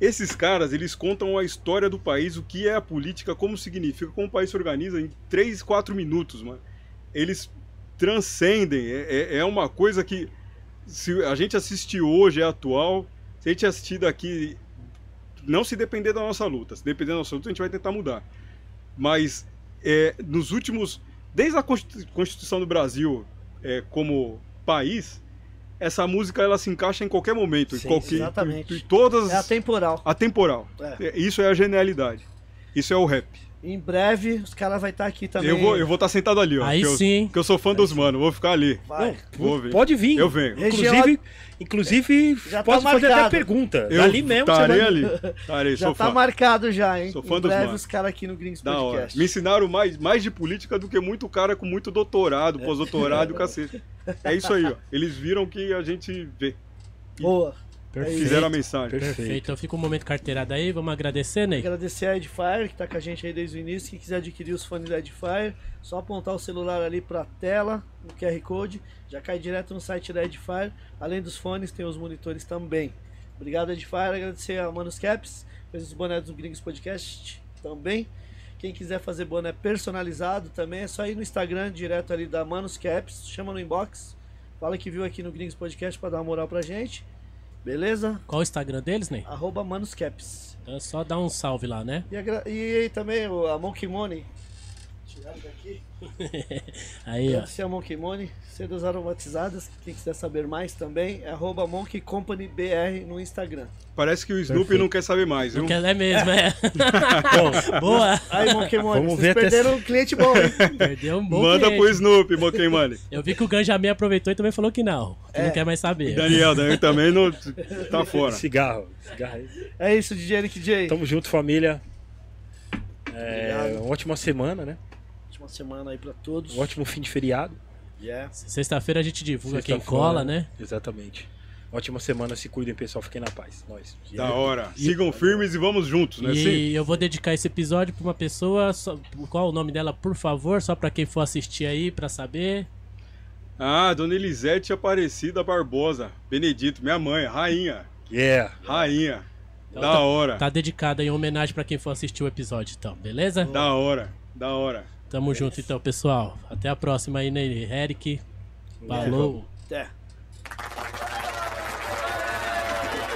Esses caras, eles contam a história do país, o que é a política, como significa, como o país se organiza em 3, 4 minutos, mano. Eles transcendem, é, é- é uma coisa que se a gente assistir hoje, é atual, se a gente assistir daqui, não se depender da nossa luta, se depender da nossa luta, a gente vai tentar mudar. Mas é, nos últimos, desde a Constitu- Constituição do Brasil é, como país, essa música ela se encaixa em qualquer momento, em Sim, qualquer, exatamente. em, em todas É atemporal. atemporal. É. É, Isso é a genialidade. Isso é o rap. Em breve, os caras vão estar aqui também. Eu vou eu vou estar sentado ali, ó. Aí que eu, sim. que eu sou fã dos mano, vou ficar ali. Vai. Vou vir. Pode vir. Eu venho. Região- Inclusive, Já tá posso fazer até marcado. pergunta. Eu Dali mesmo vai- ali. Estarei, Já sou tá fã. marcado já, hein? Sou fã em dos breve os caras aqui no Gringos Da hora. Podcast. Me ensinaram mais, mais de política do que muito cara com muito doutorado, pós-doutorado e o cacete. É isso aí, ó. Eles viram que a gente vê. Boa. Perfeito. Fizeram a mensagem. Perfeito. Perfeito. Então fica um momento carteirada aí. Vamos agradecer, Ney? Agradecer a Edifier, que tá com a gente aí desde o início. Quem quiser adquirir os fones da Edifier, só apontar o celular ali pra tela, no QR Code, já cai direto no site da Edifier. Além dos fones, tem os monitores também. Obrigado, Edifier. Agradecer a Manus Caps, fez os bonés do Gringos Podcast também. Quem quiser fazer boné personalizado também, é só ir no Instagram, direto ali da Manos Caps, chama no inbox. Fala que viu aqui no Gringos Podcast pra dar uma moral pra gente. Beleza? Qual o Instagram deles, Ney? Arroba Manos Caps. Então é só dar um salve lá, né? E, agra- e também o- a Monkey Money. Daqui. Aí, ó. Agradecer a Monkey Money, sedas aromatizadas. Quem quiser saber mais também, é arroba Monkey Company BR no Instagram. Parece que o Snoopy Perfeito. não quer saber mais, viu? Não quer, é mesmo, é. Bom, Boa. Aí, Monkey Money, Vamos vocês ver até perderam um cliente bom, hein? Perdeu um bom Manda cliente. pro Snoopy, Monkey Money. Eu vi que o Ganjamin aproveitou e também falou que não. Que É. não quer mais saber. Daniel, Daniel também não, tá fora. cigarro. cigarro. É isso, DJ Nick J. Tamo junto, família. É, ótima semana, né? Ótima semana aí pra todos. Um ótimo fim de feriado. Yeah. Sexta-feira a gente divulga quem cola, né? Exatamente. Ótima semana, se cuidem, pessoal. Fiquem na paz. Nós. Da hora. Sigam firmes e vamos juntos, né? E Sim. eu vou dedicar esse episódio pra uma pessoa. só- qual o nome dela, por favor? Só pra quem for assistir aí, pra saber. Ah, Dona Elisete Aparecida Barbosa. Benedito, minha mãe, rainha. Yeah. Rainha. Então Da tá- hora. Tá dedicada em homenagem pra quem for assistir o episódio, então, beleza? Da hora. Da hora. Tamo junto então, pessoal. Até a próxima aí, né, Eric. Falou. Até.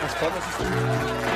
As palmas